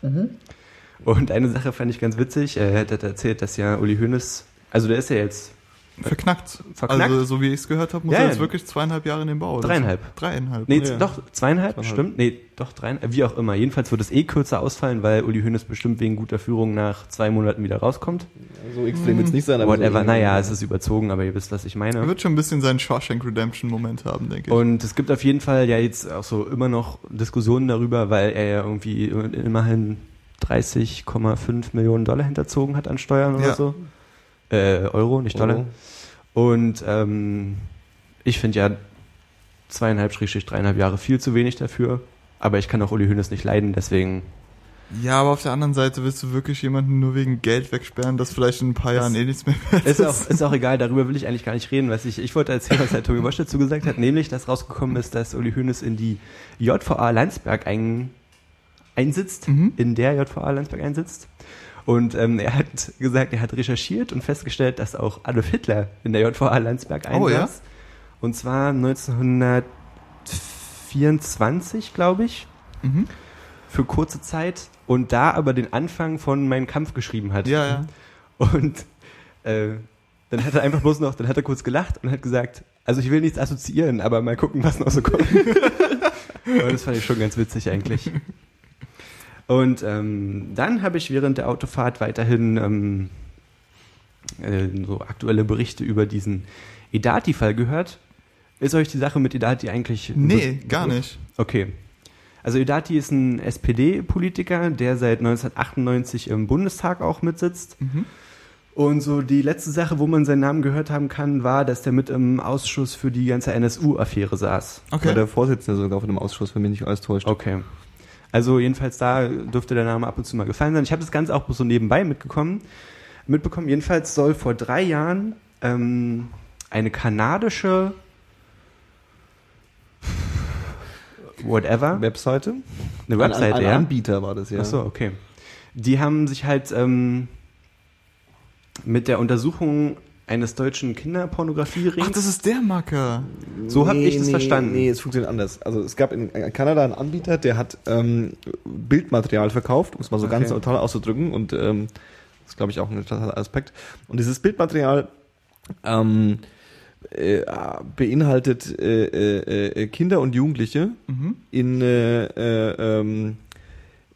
S3: Und eine Sache fand ich ganz witzig. Er hat erzählt, dass ja Uli Hoeneß, also der ist ja jetzt
S2: Verknackt.
S3: Verknackt?
S2: Also, so wie ich es gehört habe, muss
S3: Ja,
S2: er
S3: ja.
S2: jetzt wirklich zweieinhalb Jahre in den Bau. oder
S3: Dreieinhalb.
S2: So. Dreieinhalb.
S3: Nee,
S1: Ja.
S3: doch, zweieinhalb,
S1: Zweieinhalb.
S3: stimmt. Nee, doch dreieinhalb, wie auch immer. Jedenfalls wird es eh kürzer ausfallen, weil Uli Hoeneß bestimmt wegen guter Führung nach zwei Monaten wieder rauskommt.
S1: So extrem jetzt nicht sein, aber.
S3: Whatever,
S1: so
S3: naja, es ist überzogen, aber ihr wisst, was ich
S2: Er
S3: meine.
S2: wird schon ein bisschen seinen Shawshank Redemption Moment haben, denke ich.
S3: Und es gibt auf jeden Fall ja jetzt auch so immer noch Diskussionen darüber, weil er ja irgendwie immerhin 30,5 Millionen Dollar hinterzogen hat an Steuern oder
S2: Ja.
S3: so. Äh, Euro, nicht Dollar.
S1: Euro.
S3: Und ähm, ich finde ja zweieinhalb, Schrägstrich dreieinhalb Jahre viel zu wenig dafür. Aber ich kann auch Uli Hoeneß nicht leiden, deswegen
S2: Ja, aber auf der anderen Seite willst du wirklich jemanden nur wegen Geld wegsperren, das vielleicht in ein paar Jahren eh nichts mehr wert
S3: Ist auch, ist auch egal, darüber will ich eigentlich gar nicht reden. Was ich, ich wollte erzählen, was halt Tobi Bosch dazu gesagt hat, nämlich, dass rausgekommen ist, dass Uli Hoeneß in die JVA Landsberg ein, einsitzt,
S2: Mhm.
S3: in der JVA Landsberg einsitzt. Und ähm, er hat gesagt, er hat recherchiert und festgestellt, dass auch Adolf Hitler in der JVA Landsberg einsaß.
S2: Oh, ja?
S3: Und zwar 1924, glaube ich,
S2: Mhm.
S3: für kurze Zeit. Und da aber den Anfang von Mein Kampf geschrieben hat.
S2: Ja, ja.
S3: Und äh, dann hat er einfach bloß noch, dann hat er kurz gelacht und hat gesagt, also ich will nichts assoziieren, aber mal gucken, was noch so kommt. und das fand ich schon ganz witzig eigentlich. Und ähm, dann habe ich während der Autofahrt weiterhin ähm, äh, so aktuelle Berichte über diesen Edati-Fall gehört. Ist euch die Sache mit Edati eigentlich...
S2: Nee, gar nicht.
S3: Okay. Also Edati ist ein SPD-Politiker, der seit 1998 im Bundestag auch mitsitzt.
S2: Mhm.
S3: Und so die letzte Sache, wo man seinen Namen gehört haben kann, war, dass der mit im Ausschuss für die ganze NSU-Affäre saß.
S1: War
S2: Okay.
S1: der Vorsitzende sogar von dem Ausschuss, wenn mich nicht alles täuscht.
S3: Okay. Also jedenfalls da dürfte der Name ab und zu mal gefallen sein. Ich habe das Ganze auch so nebenbei mitgekommen. Mitbekommen. Jedenfalls soll vor drei Jahren ähm, eine kanadische whatever,
S1: Webseite?
S3: eine Webseite,
S1: ein, ein, ein
S3: ja.
S1: Anbieter war das, ja.
S3: Ach so, okay. Die haben sich halt ähm, mit der Untersuchung eines deutschen Kinderpornografie-Rings.
S2: Ach, das ist der Macker.
S3: So hab ich das verstanden.
S1: Nee, es funktioniert anders. Also es gab in Kanada einen Anbieter, der hat ähm, Bildmaterial verkauft, um es mal so
S3: Okay.
S1: ganz neutral auszudrücken. Und ähm, das ist, glaube ich, auch ein interessanter Aspekt. Und dieses Bildmaterial ähm, äh, beinhaltet äh, äh, äh, Kinder und Jugendliche
S2: Mhm.
S1: in äh, äh, ähm,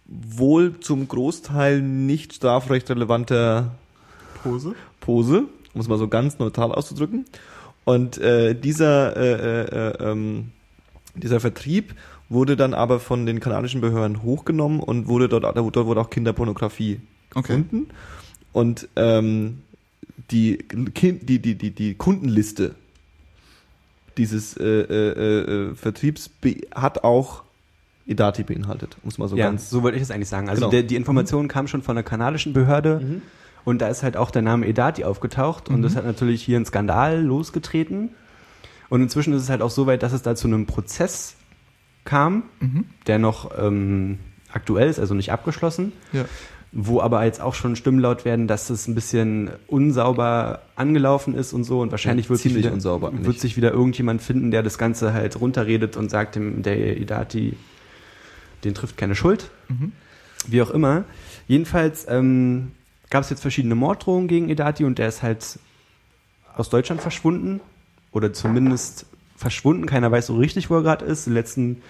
S1: wohl zum Großteil nicht strafrechtrelevanter
S2: Pose.
S1: Pose, um es mal so ganz neutral auszudrücken. Und äh, dieser, äh, äh, ähm, dieser Vertrieb wurde dann aber von den kanadischen Behörden hochgenommen und wurde dort, dort wurde auch Kinderpornografie
S2: Okay.
S1: gefunden. Und ähm, die, die, die, die, die Kundenliste dieses äh, äh, äh, Vertriebs hat auch Edati beinhaltet, muss man so
S3: ja,
S1: ganz
S3: so wollte ich es eigentlich sagen. Also
S1: Genau.
S3: der, die Information kam schon von der kanadischen Behörde und da ist halt auch der Name Edati aufgetaucht und das hat natürlich hier einen Skandal losgetreten. Und inzwischen ist es halt auch so weit, dass es da zu einem Prozess kam,
S2: Mhm.
S3: der noch ähm, aktuell ist, also nicht abgeschlossen.
S2: Ja.
S3: wo aber jetzt auch schon Stimmen laut werden, dass es ein bisschen unsauber angelaufen ist und so und wahrscheinlich
S1: Ja,
S3: wird, sich wieder,
S1: unsauber
S3: wird sich wieder irgendjemand finden, der das Ganze halt runterredet und sagt, dem, der Idati, den trifft keine Schuld.
S2: Mhm.
S3: Wie auch immer. Jedenfalls ähm, gab es jetzt verschiedene Morddrohungen gegen Edati und der ist halt aus Deutschland verschwunden oder zumindest verschwunden. Keiner weiß so richtig, wo er gerade ist. Die letzten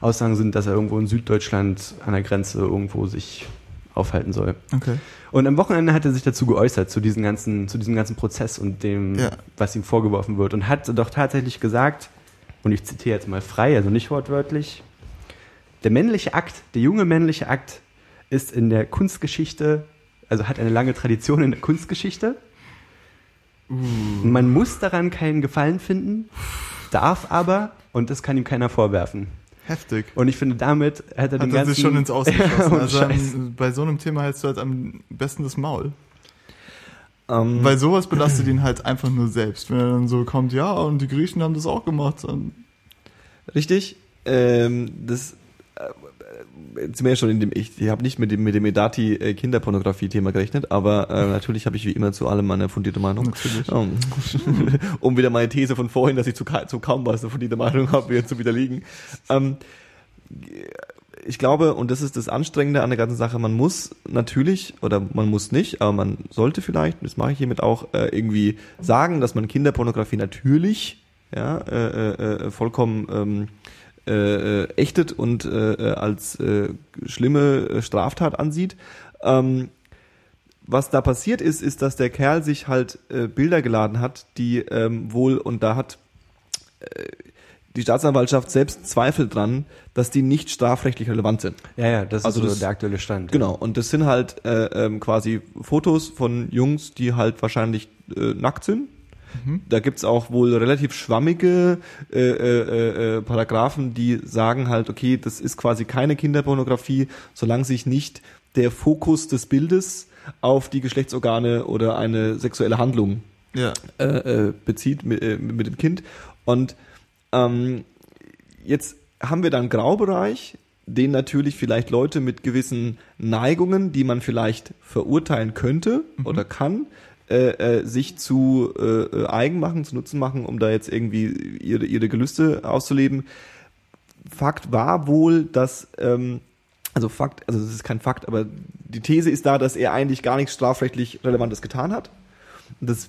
S3: Aussagen sind, dass er irgendwo in Süddeutschland an der Grenze irgendwo sich aufhalten soll.
S2: Okay.
S3: Und am Wochenende hat er sich dazu geäußert, zu diesem ganzen, zu diesem ganzen Prozess und dem,
S2: Ja.
S3: was ihm vorgeworfen wird. Und hat doch tatsächlich gesagt, und ich zitiere jetzt mal frei, also nicht wortwörtlich, der männliche Akt, der junge männliche Akt ist in der Kunstgeschichte, also hat eine lange Tradition in der Kunstgeschichte. Man muss daran keinen Gefallen finden, darf aber, und das kann ihm keiner vorwerfen.
S2: Heftig.
S3: Und ich finde, damit hat er
S2: Hat
S3: den
S2: er
S3: ganzen...
S2: sich schon ins Ausgeschossen.
S3: Ja, ohne
S2: also am, bei so einem Thema hältst du halt am besten das Maul.
S1: ähm,
S2: Weil sowas belastet ihn halt einfach nur selbst. Wenn er dann so kommt, ja, und die Griechen haben das auch gemacht. Dann,
S1: Richtig. Ähm, das äh, sind wir ja schon in dem, ich, ich habe nicht mit dem, mit dem Edati äh, Kinderpornografie-Thema gerechnet, aber äh, natürlich habe ich wie immer zu allem eine fundierte Meinung.
S2: Natürlich.
S1: Um, um wieder meine These von vorhin, dass ich zu, zu kaum was eine fundierte Meinung habe, wieder zu widerlegen. Ähm, ich glaube, und das ist das Anstrengende an der ganzen Sache, man muss natürlich, oder man muss nicht, aber man sollte vielleicht, das mache ich hiermit auch, äh, irgendwie sagen, dass man Kinderpornografie natürlich ja, äh, äh, äh, vollkommen ähm, äh, äh, ächtet und äh, äh, als äh, schlimme äh, Straftat ansieht. Ähm, was da passiert ist, ist, dass der Kerl sich halt äh, Bilder geladen hat, die ähm, wohl, und da hat äh, die Staatsanwaltschaft selbst Zweifel dran, dass die nicht strafrechtlich relevant sind.
S3: Ja, ja, das
S1: Also
S3: ist so
S1: das-
S3: der aktuelle Stand.
S1: Genau, und das sind halt äh, ähm, quasi Fotos von Jungs, die halt wahrscheinlich äh, nackt sind Da gibt's auch wohl relativ schwammige äh, äh, äh, Paragraphen, die sagen halt, okay, das ist quasi keine Kinderpornografie, solange sich nicht der Fokus des Bildes auf die Geschlechtsorgane oder eine sexuelle Handlung
S2: Ja.
S1: äh, äh, bezieht mit, äh, mit dem Kind. Und ähm, jetzt haben wir dann einen Graubereich, den natürlich vielleicht Leute mit gewissen Neigungen, die man vielleicht verurteilen könnte oder kann, äh, äh, sich zu äh, äh, eigen machen, zu Nutzen machen, um da jetzt irgendwie ihre, ihre Gelüste auszuleben. Fakt war wohl, dass, ähm, also Fakt, also das ist kein Fakt, aber die These ist da, dass er eigentlich gar nichts strafrechtlich Relevantes getan hat. Das,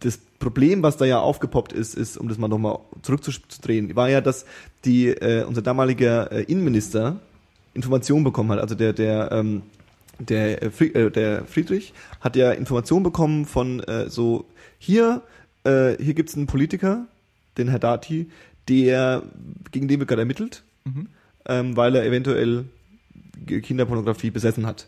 S1: das Problem, was da ja aufgepoppt ist, ist, um das mal nochmal zurückzudrehen, war ja, dass die, äh, unser damaliger äh, Innenminister Informationen bekommen hat. Also der, der, ähm, der, äh, äh, der Friedrich hat ja Informationen bekommen von äh, so, hier, äh, hier gibt's einen Politiker, den Herr Dati, der, gegen den wird gerade ermittelt, ähm, weil er eventuell Kinderpornografie besessen hat.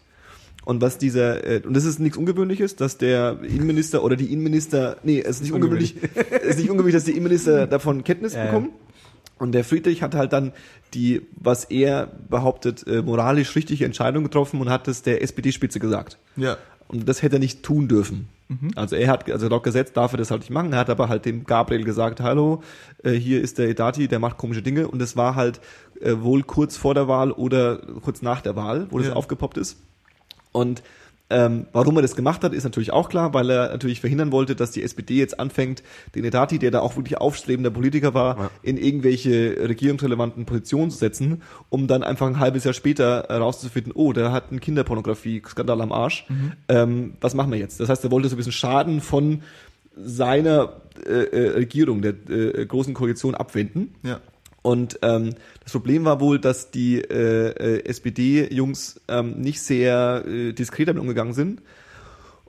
S1: Und was dieser, äh, und das ist nichts Ungewöhnliches, dass der Innenminister oder die Innenminister, nee, es ist nicht ungewöhnlich, es ist nicht ungewöhnlich, dass die Innenminister davon Kenntnis
S3: ja.
S1: bekommen. Und der Friedrich hat halt dann die, was er behauptet, äh, moralisch richtige Entscheidung getroffen und hat es der SPD-Spitze gesagt.
S2: Ja.
S1: Und das hätte er nicht tun dürfen. Also er hat, also laut Gesetz darf er das halt nicht machen. Er hat aber halt dem Gabriel gesagt, hallo, äh, hier ist der Edati, der macht komische Dinge. Und das war halt äh, wohl kurz vor der Wahl oder kurz nach der Wahl, wo das
S2: Ja.
S1: aufgepoppt ist. Und ähm, warum er das gemacht hat, ist natürlich auch klar, weil er natürlich verhindern wollte, dass die SPD jetzt anfängt, den Edati, der da auch wirklich aufstrebender Politiker war,
S3: Ja.
S1: in irgendwelche regierungsrelevanten Positionen zu setzen, um dann einfach ein halbes Jahr später herauszufinden, oh, der hat einen Kinderpornografie-Skandal am Arsch. Ähm, was machen wir jetzt? Das heißt, er wollte so ein bisschen Schaden von seiner äh, äh, Regierung, der äh, großen Koalition abwenden.
S2: Ja.
S1: Und ähm, das Problem war wohl, dass die äh, äh, SPD-Jungs ähm, nicht sehr äh, diskret damit umgegangen sind.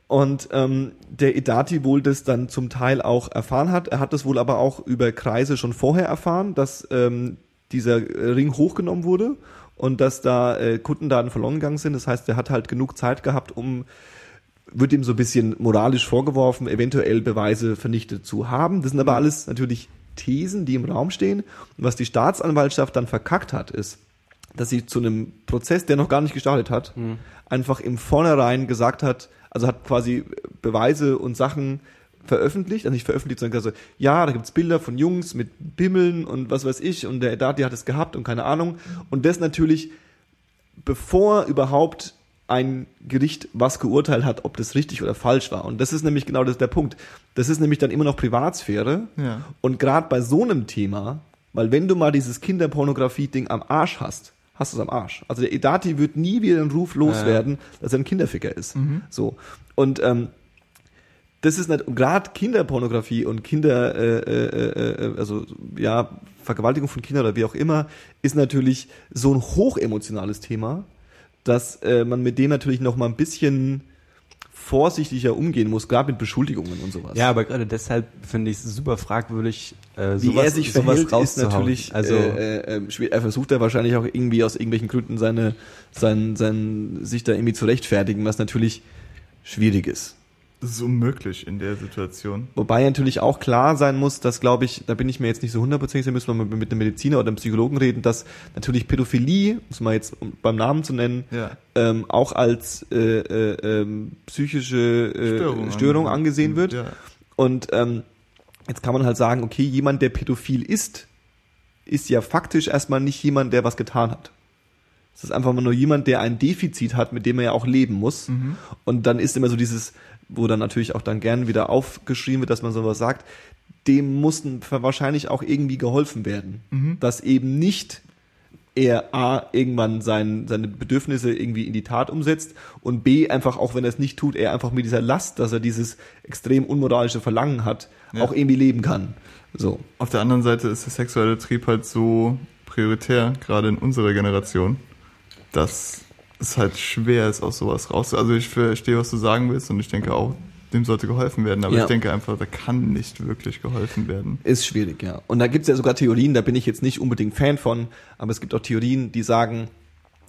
S1: Und ähm, der Edati wohl das dann zum Teil auch erfahren hat. Er hat das wohl aber auch über Kreise schon vorher erfahren, dass ähm, dieser Ring hochgenommen wurde und dass da äh, Kundendaten verloren gegangen sind. Das heißt, er hat halt genug Zeit gehabt, um wird ihm so ein bisschen moralisch vorgeworfen, eventuell Beweise vernichtet zu haben. Das sind aber alles natürlich Thesen, die im Raum stehen. Und was die Staatsanwaltschaft dann verkackt hat, ist, dass sie zu einem Prozess, der noch gar nicht gestartet hat, einfach im Vornherein gesagt hat, also hat quasi Beweise und Sachen veröffentlicht, also nicht veröffentlicht, sondern gesagt, so, ja, da gibt's Bilder von Jungs mit Bimmeln und was weiß ich und der Edati hat es gehabt und keine Ahnung. Und das natürlich bevor überhaupt ein Gericht was geurteilt hat, ob das richtig oder falsch war. Und das ist nämlich genau das, der Punkt. Das ist nämlich dann immer noch Privatsphäre.
S2: Ja.
S1: Und gerade bei so einem Thema, weil wenn du mal dieses Kinderpornografie-Ding am Arsch hast, hast du es am Arsch. Also der Edati wird nie wieder den Ruf loswerden, dass er ein Kinderficker ist. So. Und ähm, das ist nicht, gerade Kinderpornografie und Kinder, äh, äh, äh, also ja, Vergewaltigung von Kindern oder wie auch immer, ist natürlich so ein hochemotionales Thema, dass äh, man mit dem natürlich noch mal ein bisschen vorsichtiger umgehen muss, gerade mit Beschuldigungen und sowas.
S3: Ja, aber gerade deshalb finde ich es super fragwürdig, äh,
S1: Wie
S3: sowas,
S1: er sich
S3: sowas
S1: verhält, ist natürlich,
S3: also
S1: äh, äh, äh. Er versucht da wahrscheinlich auch irgendwie aus irgendwelchen Gründen seine, sein, sein, sich da irgendwie zu rechtfertigen, was natürlich schwierig ist.
S2: Das ist unmöglich in der Situation.
S1: Wobei natürlich auch klar sein muss, dass glaube ich, da bin ich mir jetzt nicht so hundertprozentig, da müssen wir mit einem Mediziner oder einem Psychologen reden, dass natürlich Pädophilie, muss man jetzt um beim Namen zu nennen,
S2: Ja.
S1: ähm, auch als äh, äh, ähm, psychische äh,
S2: Störung
S1: Störung,
S2: angesehen.
S1: wird.
S2: Ja.
S1: Und ähm, jetzt kann man halt sagen, okay, jemand, der pädophil ist, ist ja faktisch erstmal nicht jemand, der was getan hat. Es ist einfach nur jemand, der ein Defizit hat, mit dem er ja auch leben muss. Und dann ist immer so dieses, wo dann natürlich auch dann gern wieder aufgeschrieben wird, dass man sowas sagt, dem mussten wahrscheinlich auch irgendwie geholfen werden. Dass eben nicht er A, irgendwann sein, seine Bedürfnisse irgendwie in die Tat umsetzt und B, einfach auch wenn er es nicht tut, er einfach mit dieser Last, dass er dieses extrem unmoralische Verlangen hat,
S2: Ja.
S1: auch irgendwie leben kann. So.
S2: Auf der anderen Seite ist der sexuelle Trieb halt so prioritär, gerade in unserer Generation, dass es halt schwer ist, aus sowas raus. Also ich verstehe, was du sagen willst und ich denke auch, dem sollte geholfen werden. Aber
S1: Ja.
S2: ich denke einfach, da kann nicht wirklich geholfen werden.
S1: Ist schwierig, ja. Und da gibt's ja sogar Theorien, da bin ich jetzt nicht unbedingt Fan von, aber es gibt auch Theorien, die sagen,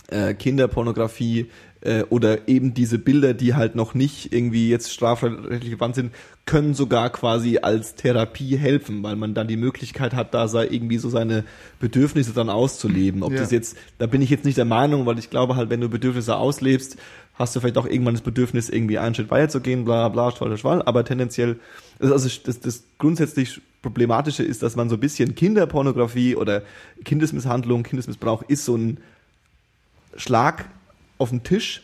S1: äh, Kinderpornografie äh, oder eben diese Bilder, die halt noch nicht irgendwie jetzt strafrechtlich gewandt sind, können sogar quasi als Therapie helfen, weil man dann die Möglichkeit hat, da sei irgendwie so seine Bedürfnisse dann auszuleben. Ob
S2: Ja.
S1: das jetzt, da bin ich jetzt nicht der Meinung, weil ich glaube halt, wenn du Bedürfnisse auslebst, hast du vielleicht auch irgendwann das Bedürfnis, irgendwie einen Schritt weiter zu gehen, bla bla, schwall, schwall, aber tendenziell, also das, das grundsätzlich Problematische ist, dass man so ein bisschen Kinderpornografie oder Kindesmisshandlung, Kindesmissbrauch ist so ein Schlag auf den Tisch,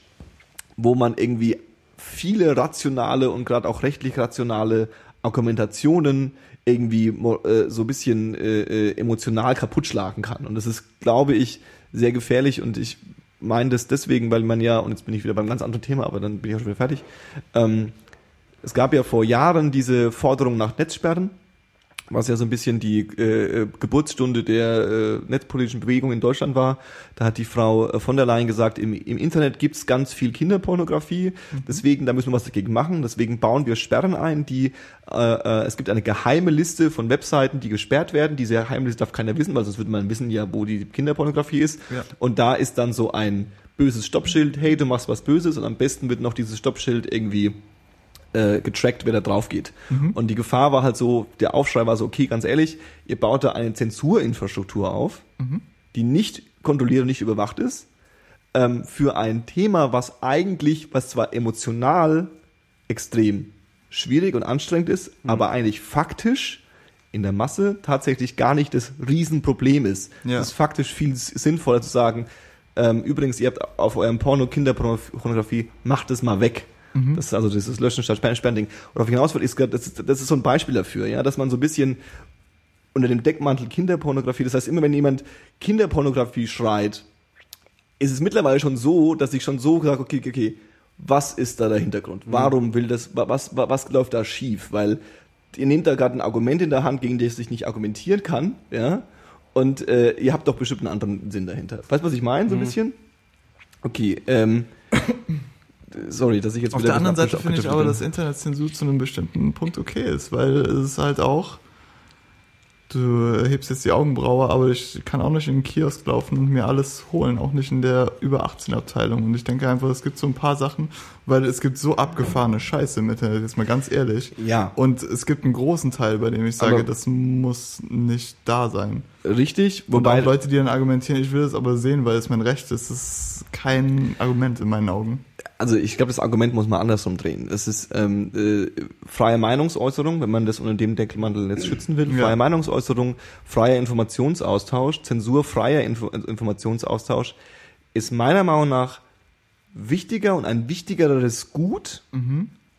S1: wo man irgendwie viele rationale und gerade auch rechtlich rationale Argumentationen irgendwie äh, so ein bisschen äh, äh, emotional kaputt schlagen kann. Und das ist, glaube ich, sehr gefährlich und ich meine das deswegen, weil man ja, und jetzt bin ich wieder beim ganz anderen Thema, aber dann bin ich auch schon wieder fertig. Ähm, es gab ja vor Jahren diese Forderung nach Netzsperren, was ja so ein bisschen die äh, äh, Geburtsstunde der äh, netzpolitischen Bewegung in Deutschland war. Da hat die Frau äh, von der Leyen gesagt, im, im Internet gibt's ganz viel Kinderpornografie, deswegen, da müssen wir was dagegen machen, deswegen bauen wir Sperren ein, die, äh, äh, es gibt eine geheime Liste von Webseiten, die gesperrt werden. Diese geheime Liste darf keiner wissen, weil sonst würde man wissen ja, wo die Kinderpornografie ist.
S2: Ja.
S1: Und da ist dann so ein böses Stoppschild, hey, du machst was Böses und am besten wird noch dieses Stoppschild irgendwie äh, getrackt, wer da drauf geht. Und die Gefahr war halt so, der Aufschrei war so, okay, ganz ehrlich, ihr baut da eine Zensurinfrastruktur auf, die nicht kontrolliert und nicht überwacht ist, ähm, für ein Thema, was eigentlich, was zwar emotional extrem schwierig und anstrengend ist, aber eigentlich faktisch in der Masse tatsächlich gar nicht das Riesenproblem ist.
S2: Ja.
S1: Es ist faktisch viel sinnvoller zu sagen, ähm, übrigens, ihr habt auf eurem Porno Kinderpornografie, macht es mal weg. Das ist also dieses Löschen statt Sperren, Sperren Ding. Und auf hinaus will, ist, das, ist, das ist so ein Beispiel dafür, ja, dass man so ein bisschen unter dem Deckmantel Kinderpornografie, das heißt immer, wenn jemand Kinderpornografie schreit, ist es mittlerweile schon so, dass ich schon so sage, okay, okay, was ist da der Hintergrund? Warum will das, wa- was, wa- was läuft da schief? Weil ihr nehmt da gerade ein Argument in der Hand, gegen das ich nicht argumentieren kann, ja, und äh, ihr habt doch bestimmt einen anderen Sinn dahinter. Weißt du, was ich meine, so ein bisschen? Okay, ähm, sorry, dass ich jetzt
S2: Auf der anderen Seite finde ich aber, dass Internetzensur zu einem bestimmten Punkt okay ist, weil es ist halt auch, du hebst jetzt die Augenbraue, aber ich kann auch nicht in den Kiosk laufen und mir alles holen, auch nicht in der über 18 Abteilung. Und ich denke einfach, es gibt so ein paar Sachen, weil es gibt so abgefahrene Scheiße im Internet, jetzt mal ganz ehrlich.
S1: Ja.
S2: Und es gibt einen großen Teil, bei dem ich sage,
S1: Aber-
S2: das muss nicht da sein.
S1: Richtig,
S2: Wobei
S1: wobei
S2: und auch Leute, die dann argumentieren, ich will es aber sehen, weil es mein Recht ist, das ist kein Argument in meinen Augen.
S1: Also ich glaube, das Argument muss man andersrum drehen. Es ist ähm, äh, freie Meinungsäußerung, wenn man das unter dem Deckmantel jetzt schützen will.
S2: Ja.
S1: Freie Meinungsäußerung, freier Informationsaustausch, zensurfreier Info Informationsaustausch ist meiner Meinung nach wichtiger und ein wichtigeres Gut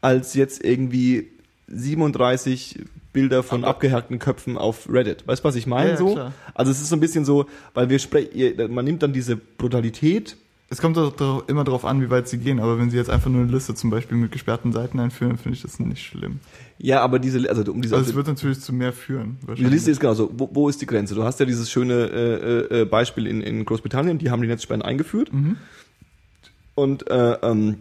S1: als jetzt irgendwie 37 Bilder von abgehackten Köpfen auf Reddit. Weißt du, was ich meine?
S2: Ja, ja,
S1: so?
S2: klar.
S1: Also es ist so ein bisschen so, weil wir sprechen, man nimmt dann diese Brutalität
S2: Es kommt doch immer darauf an, wie weit sie gehen, aber wenn sie jetzt einfach nur eine Liste zum Beispiel mit gesperrten Seiten einführen, finde ich das nicht schlimm.
S1: Ja, aber diese, also um diese,
S2: Also es wird natürlich zu mehr führen.
S1: diese Liste ist genau so. Wo, wo ist die Grenze? Du hast ja dieses schöne äh, äh, Beispiel in, in Großbritannien, die haben die Netzsperren eingeführt. Und äh, ähm,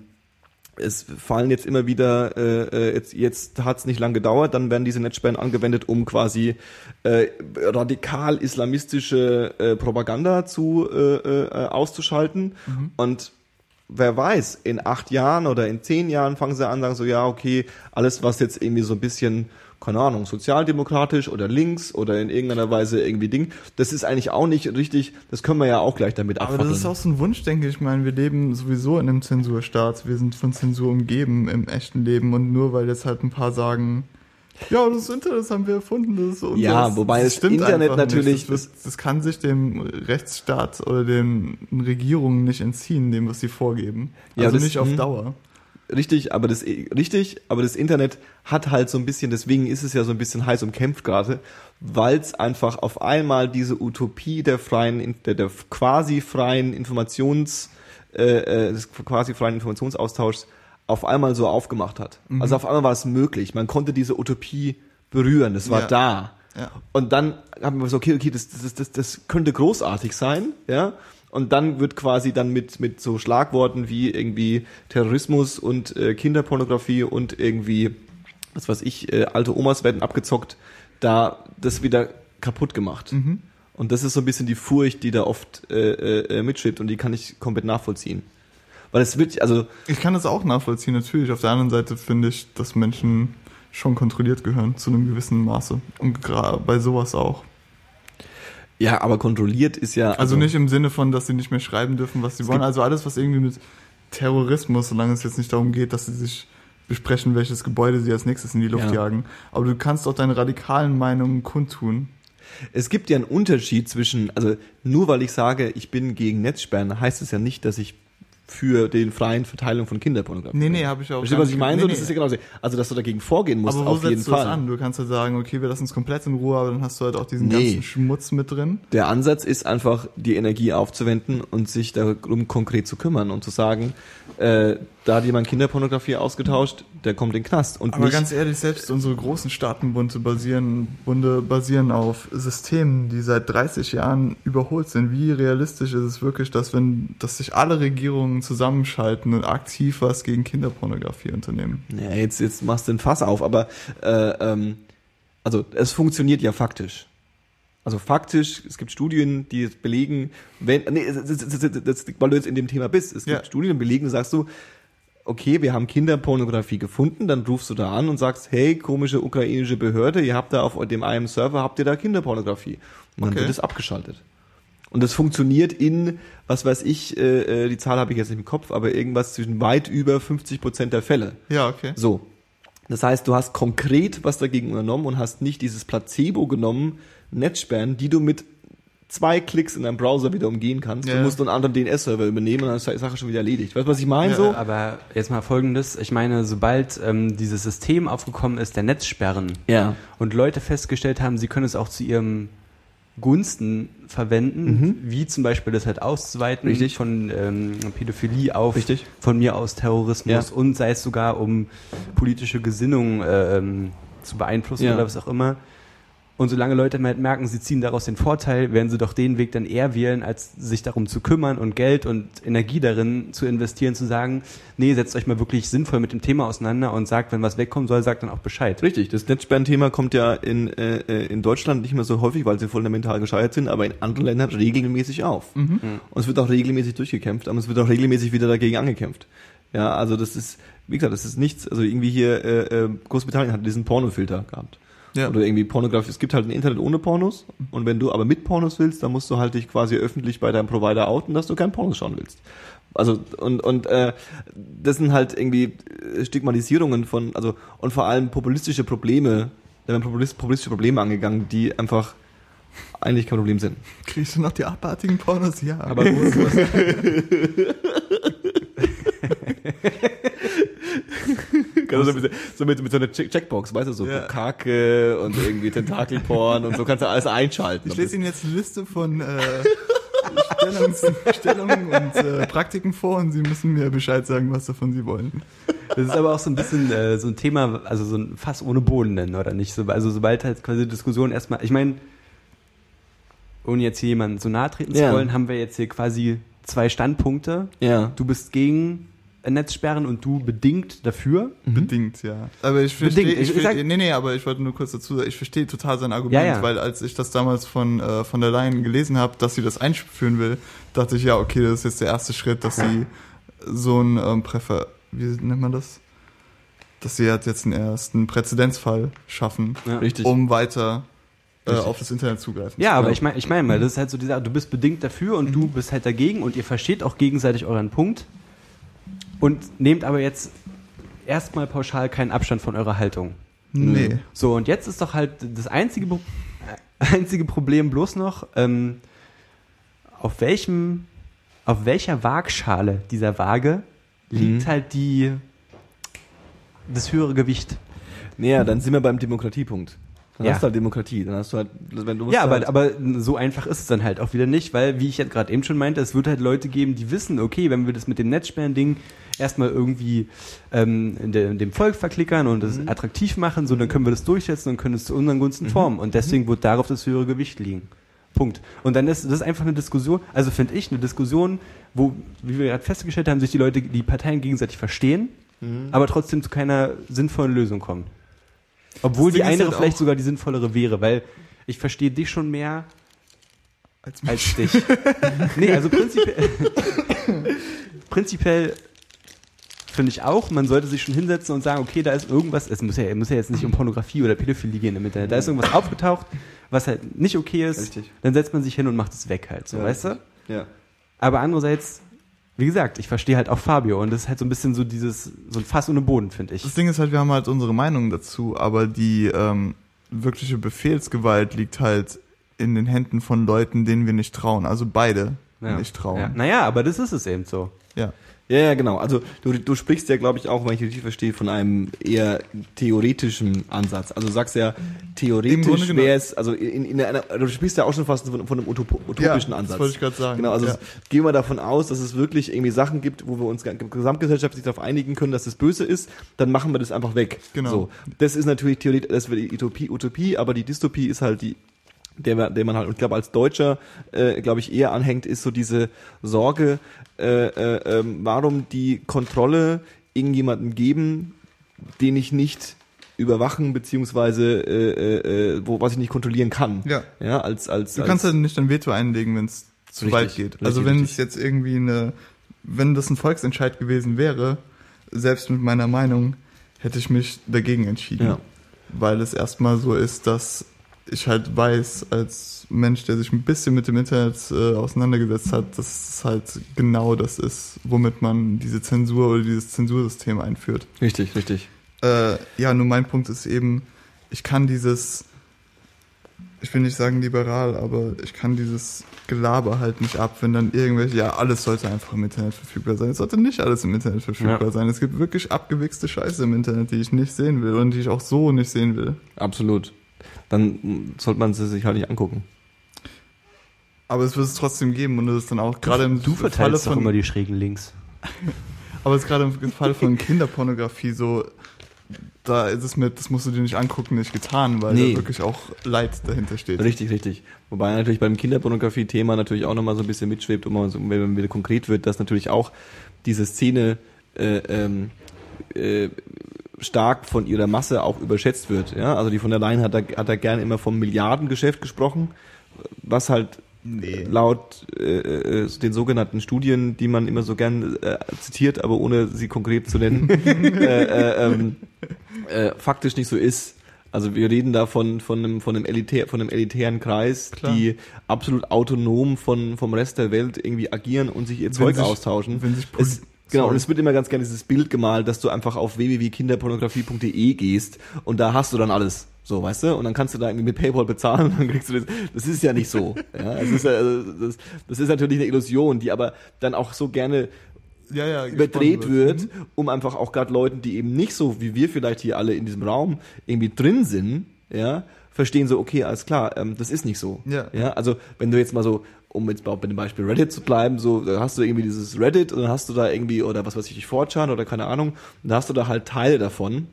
S1: es fallen jetzt immer wieder, äh, äh, jetzt, jetzt hat es nicht lang gedauert, dann werden diese Netzsperren angewendet, um quasi äh, radikal islamistische äh, Propaganda zu äh, äh, auszuschalten. Und wer weiß, in acht Jahren oder in zehn Jahren fangen sie an, sagen so, ja, okay, alles, was jetzt irgendwie so ein bisschen, keine Ahnung, sozialdemokratisch oder links oder in irgendeiner Weise irgendwie Ding, das ist eigentlich auch nicht richtig, das können wir ja auch gleich damit
S2: aber
S1: abfackeln.
S2: das ist auch so ein Wunsch, denke ich. Ich meine, wir leben sowieso in einem Zensurstaat. Wir sind von Zensur umgeben im echten Leben und nur weil jetzt halt ein paar sagen, ja, das Internet das haben wir erfunden, das ist unseres.
S1: Ja, wobei das Internet
S2: einfach
S1: natürlich-.
S2: Das, wird, das kann sich dem Rechtsstaat oder den Regierungen nicht entziehen, dem, was sie vorgeben.
S1: Ja,
S2: Also
S1: das-
S2: nicht auf
S1: mhm.
S2: Dauer.
S1: Richtig, aber das richtig, aber das Internet hat halt so ein bisschen, deswegen ist es ja so ein bisschen heiß umkämpft gerade, weil es einfach auf einmal diese Utopie der freien, der, der quasi freien Informations, äh, äh, des quasi freien Informationsaustauschs auf einmal so aufgemacht hat. Also auf einmal war es möglich. Man konnte diese Utopie berühren. Das war
S2: Ja.
S1: da.
S2: Ja.
S1: Und dann haben wir so, okay, okay, das, das, das, das könnte großartig sein, ja. Und dann wird quasi dann mit, mit so Schlagworten wie irgendwie Terrorismus und äh, Kinderpornografie und irgendwie, was weiß ich, äh, alte Omas werden abgezockt, da das wieder kaputt gemacht. Und das ist so ein bisschen die Furcht, die da oft äh, äh, mitschwebt und die kann ich komplett nachvollziehen. Weil es wird, also
S2: Ich kann das auch nachvollziehen, natürlich. Auf der anderen Seite finde ich, dass Menschen schon kontrolliert gehören, zu einem gewissen Maße. Und gerade bei sowas auch.
S1: Ja, aber kontrolliert ist ja
S2: Also nicht im Sinne von, dass sie nicht mehr schreiben dürfen, was sie wollen. Also alles, was irgendwie mit Terrorismus, solange es jetzt nicht darum geht, dass sie sich besprechen, welches Gebäude sie als nächstes in die Luft
S1: Ja.
S2: jagen. Aber du kannst auch deine radikalen Meinungen kundtun.
S1: Es gibt ja einen Unterschied zwischen, also nur weil ich sage, ich bin gegen Netzsperren, heißt es ja nicht, dass ich für den freien Verteilung von Kinderpornografie
S2: Nee, nee, habe ich auch.
S1: Verstehst du, was ich meine?
S2: Nee,
S1: So,
S2: nee.
S1: das ist ja genau so. Also, dass du dagegen vorgehen musst,
S2: aber wo
S1: auf jeden
S2: du das
S1: Fall.
S2: an? Du kannst ja sagen, okay, wir lassen es komplett in Ruhe, aber dann hast du halt auch diesen
S1: Nee.
S2: ganzen Schmutz mit drin.
S1: Der Ansatz ist einfach, die Energie aufzuwenden und sich darum konkret zu kümmern und zu sagen, äh, da hat jemand Kinderpornografie ausgetauscht, der kommt in den Knast. Und
S2: Aber
S1: nicht,
S2: ganz ehrlich, selbst unsere großen Staatenbunde basieren, Bunde basieren auf Systemen, die seit 30 Jahren überholt sind. Wie realistisch ist es wirklich, dass wenn, dass sich alle Regierungen zusammenschalten und aktiv was gegen Kinderpornografie unternehmen?
S1: ja, jetzt, jetzt machst du den Fass auf, aber äh, ähm, also es funktioniert ja faktisch. Also faktisch, es gibt Studien, die es belegen, wenn, nee, das, das, das, weil du jetzt in dem Thema bist, es
S2: Ja.
S1: gibt Studien, die belegen, sagst du, okay, wir haben Kinderpornografie gefunden, dann rufst du da an und sagst, hey, komische ukrainische Behörde, ihr habt da auf dem einen Server, habt ihr da Kinderpornografie? Und dann
S2: Okay.
S1: wird es abgeschaltet. Und das funktioniert in, was weiß ich, äh, äh, die Zahl habe ich jetzt nicht im Kopf, aber irgendwas zwischen weit über 50 Prozent der Fälle.
S2: Ja, okay.
S1: So. Das heißt, du hast konkret was dagegen unternommen und hast nicht dieses Placebo genommen, Netzsperren, die du mit zwei Klicks in deinem Browser wieder umgehen kannst.
S2: Ja.
S1: Du musst einen anderen DNS-Server übernehmen und dann ist die Sache schon wieder erledigt. Weißt du, was ich meine
S2: Ja,
S1: so?
S3: Aber jetzt mal folgendes, ich meine, sobald ähm, dieses System aufgekommen ist, der Netzsperren,
S1: Ja.
S3: und Leute festgestellt haben, sie können es auch zu ihrem Gunsten verwenden, wie zum Beispiel das halt auszuweiten
S1: Mhm. Richtig.
S3: von ähm, Pädophilie auf
S1: Richtig.
S3: von mir aus Terrorismus
S1: Ja.
S3: und sei es sogar um politische Gesinnung äh, ähm, zu beeinflussen
S1: Ja.
S3: oder was auch immer. Und solange Leute halt merken, sie ziehen daraus den Vorteil, werden sie doch den Weg dann eher wählen, als sich darum zu kümmern und Geld und Energie darin zu investieren, zu sagen, nee, setzt euch mal wirklich sinnvoll mit dem Thema auseinander und sagt, wenn was wegkommen soll, sagt dann auch Bescheid.
S1: Richtig, das Netzsperren-Thema kommt ja in, äh, äh, in Deutschland nicht mehr so häufig, weil sie fundamental gescheitert sind, aber in anderen Ländern regelmäßig auf. Und es wird auch regelmäßig durchgekämpft, aber es wird auch regelmäßig wieder dagegen angekämpft. Ja, also das ist, wie gesagt, das ist nichts, also irgendwie hier, äh, äh, Großbritannien hat diesen Pornofilter gehabt.
S2: Ja.
S1: Oder irgendwie Pornografie. Es gibt halt ein Internet ohne Pornos. Und wenn du aber mit Pornos willst, dann musst du halt dich quasi öffentlich bei deinem Provider outen, dass du kein Pornos schauen willst. Also und und äh, das sind halt irgendwie äh, Stigmatisierungen von also und vor allem populistische Probleme, da werden populist- populistische Probleme angegangen, die einfach eigentlich kein Problem sind.
S2: Kriegst du noch die abartigen Pornos? Ja.
S3: Aber wo,
S1: Also so, mit, so mit, mit so einer Check Checkbox, weißt du, so
S2: Ja.
S1: Kake und irgendwie Tentakelporn und so kannst du alles einschalten.
S2: Ich lese Ihnen jetzt eine Liste von äh, Stellungs Stellungen und äh, Praktiken vor und Sie müssen mir Bescheid sagen, was davon Sie wollen.
S3: Das ist aber auch so ein bisschen äh, so ein Thema, also so ein Fass ohne Boden nennen, oder nicht? So, also sobald halt quasi die Diskussion erstmal, ich meine, ohne jetzt hier jemanden so nahe treten
S1: Ja.
S3: zu wollen, haben wir jetzt hier quasi zwei Standpunkte.
S1: Ja.
S3: Du bist gegen Netzsperren und du bedingt dafür.
S2: Bedingt, ja. Aber ich verstehe, ich,
S3: Ich- ich
S2: nee, nee, aber ich wollte nur kurz dazu sagen, ich verstehe total sein Argument,
S3: Ja, ja.
S2: weil als ich das damals von, äh, von der Leyen gelesen habe, dass sie das einführen will, dachte ich, ja, okay, das ist jetzt der erste Schritt, dass sie so ein ähm, Präfer, wie nennt man das? Dass sie halt jetzt einen ersten Präzedenzfall schaffen,
S3: Ja.
S1: Richtig.
S2: um weiter äh,
S1: Richtig.
S2: auf das Internet zugreifen
S3: Ja,
S2: zu
S3: aber
S2: können.
S3: ich meine, ich meine mal, das ist halt so die Sache, du bist bedingt dafür und du bist halt dagegen und ihr versteht auch gegenseitig euren Punkt und nehmt aber jetzt erstmal pauschal keinen Abstand von eurer Haltung.
S2: Nee.
S3: So, und jetzt ist doch halt das einzige, äh, einzige Problem bloß noch, ähm, auf welchem, auf welcher Waagschale dieser Waage liegt
S1: Mhm.
S3: halt die, das höhere Gewicht.
S1: Naja, dann sind wir beim Demokratiepunkt. Dann
S3: Ja.
S1: hast du halt Demokratie. Dann hast du halt, wenn du
S3: Ja, aber,
S1: halt,
S3: aber so einfach ist es dann halt auch wieder nicht, weil, wie ich jetzt gerade eben schon meinte, es wird halt Leute geben, die wissen, okay, wenn wir das mit dem Netzsperren-Ding erstmal irgendwie ähm, in dem Volk verklickern und das attraktiv machen, so dann können wir das durchsetzen und können es zu unseren Gunsten formen. Und deswegen wird darauf das höhere Gewicht liegen. Punkt. Und dann ist das ist einfach eine Diskussion, also finde ich, eine Diskussion, wo, wie wir gerade festgestellt haben, sich die Leute, die Parteien gegenseitig verstehen, aber trotzdem zu keiner sinnvollen Lösung kommen. Obwohl die eine
S2: halt
S3: vielleicht sogar die sinnvollere wäre, weil ich verstehe dich schon mehr,
S2: Als
S3: als dich. nee, also prinzipiell, prinzipiell finde ich auch, man sollte sich schon hinsetzen und sagen, okay, da ist irgendwas, es muss ja, muss ja jetzt nicht um Pornografie oder Pädophilie gehen im Internet, da ist irgendwas aufgetaucht, was halt nicht okay ist,
S1: Richtig.
S3: dann setzt man sich hin und macht es weg halt, so,
S1: Ja,
S3: weißt du?
S1: Ja.
S3: Aber andererseits, wie gesagt, ich verstehe halt auch Fabio und das ist halt so ein bisschen so dieses, so ein Fass ohne Boden, finde ich.
S2: Das Ding ist halt, wir haben halt unsere Meinung dazu, aber die ähm, wirkliche Befehlsgewalt liegt halt in den Händen von Leuten, denen wir nicht trauen. Also beide
S3: Ja.
S2: nicht trauen.
S3: Ja. Naja, aber das ist es eben so.
S2: Ja.
S1: Ja, ja, genau. Also du, du sprichst ja, glaube ich, auch, wenn ich richtig verstehe, von einem eher theoretischen Ansatz. Also du sagst ja, theoretisch wäre es, also in, in einer, du sprichst ja auch schon fast von, von einem Utop utopischen
S2: Ja,
S1: Ansatz.
S2: das wollte ich gerade sagen.
S1: Genau, also
S2: Ja.
S1: es, gehen wir davon aus, dass es wirklich irgendwie Sachen gibt, wo wir uns ge- gesamtgesellschaftlich darauf einigen können, dass das böse ist, dann machen wir das einfach weg.
S2: Genau.
S1: So. Das ist natürlich theoretisch, das wäre die Utopie, Utopie, aber die Dystopie ist halt die der, der man halt, und ich glaube, als Deutscher, äh, glaube ich, eher anhängt, ist so diese Sorge, äh, äh, ähm, warum die Kontrolle irgendjemanden geben, den ich nicht überwachen, beziehungsweise, äh, äh, äh, wo, was ich nicht kontrollieren kann.
S2: Ja.
S1: Ja, als, als,
S2: Du kannst halt nicht ein Veto einlegen, wenn es zu
S1: Richtig,
S2: weit geht.
S1: richtig,
S2: also wenn es jetzt irgendwie eine, wenn das ein Volksentscheid gewesen wäre, selbst mit meiner Meinung, hätte ich mich dagegen entschieden.
S1: Ja.
S2: Weil es erstmal so ist, dass ich halt weiß, als Mensch, der sich ein bisschen mit dem Internet äh, auseinandergesetzt hat, dass es halt genau das ist, womit man diese Zensur oder dieses Zensursystem einführt.
S1: Richtig, richtig.
S2: Äh, ja, nur mein Punkt ist eben, ich kann dieses, ich will nicht sagen liberal, aber ich kann dieses Gelaber halt nicht ab, wenn dann irgendwelche, ja, alles sollte einfach im Internet verfügbar sein. Es sollte nicht alles im Internet verfügbar
S3: Ja.
S2: sein. Es gibt wirklich abgewichste Scheiße im Internet, die ich nicht sehen will und die ich auch so nicht sehen will.
S1: Absolut. Dann sollte man sie sich halt nicht angucken.
S2: Aber es wird es trotzdem geben und es ist dann auch gerade im
S3: Du
S2: Falle
S3: verteilst doch
S2: von,
S3: immer die schrägen Links.
S2: aber es ist gerade im Fall von Kinderpornografie so, da ist es mit, das musst du dir nicht angucken, nicht getan, weil
S1: Nee.
S2: da wirklich auch Leid dahinter steht.
S1: Richtig, richtig. Wobei natürlich beim Kinderpornografie-Thema natürlich auch nochmal so ein bisschen mitschwebt, um mal so, wenn man wieder konkret wird, dass natürlich auch diese Szene äh, ähm, äh, stark von ihrer Masse auch überschätzt wird. Ja? Also die von der Leyen hat da, hat da gern immer vom Milliardengeschäft gesprochen, was halt
S2: Nee.
S1: laut äh, äh, den sogenannten Studien, die man immer so gern äh, zitiert, aber ohne sie konkret zu nennen, äh, äh, ähm, äh, faktisch nicht so ist. Also wir reden da von, von, einem, von, einem, elitär, von einem elitären Kreis,
S2: Klar.
S1: die absolut autonom von, vom Rest der Welt irgendwie agieren und sich ihr
S2: Wenn
S1: Zeug
S2: sich-
S1: austauschen.
S2: wenn sich
S1: es, genau, und es wird immer ganz gerne dieses Bild gemalt, dass du einfach auf www.kinderpornografie.de gehst und da hast du dann alles. So, weißt du? Und dann kannst du da irgendwie mit PayPal bezahlen und dann kriegst du das. Das ist ja nicht so. Ja, es ist, ja, also das, das ist natürlich eine Illusion, die aber dann auch so gerne
S2: ja, ja,
S1: überdreht
S2: gesponnen
S1: wird, um einfach auch gerade Leuten, die eben nicht so wie wir vielleicht hier alle in diesem Raum irgendwie drin sind, ja, verstehen so, okay, alles klar, ähm, das ist nicht so.
S2: Ja.
S1: ja. Also wenn du jetzt mal so, um jetzt mal bei dem Beispiel Reddit zu bleiben, so, da hast du irgendwie dieses Reddit und dann hast du da irgendwie, oder was weiß ich, 4chan oder keine Ahnung, und da hast du da halt Teile davon,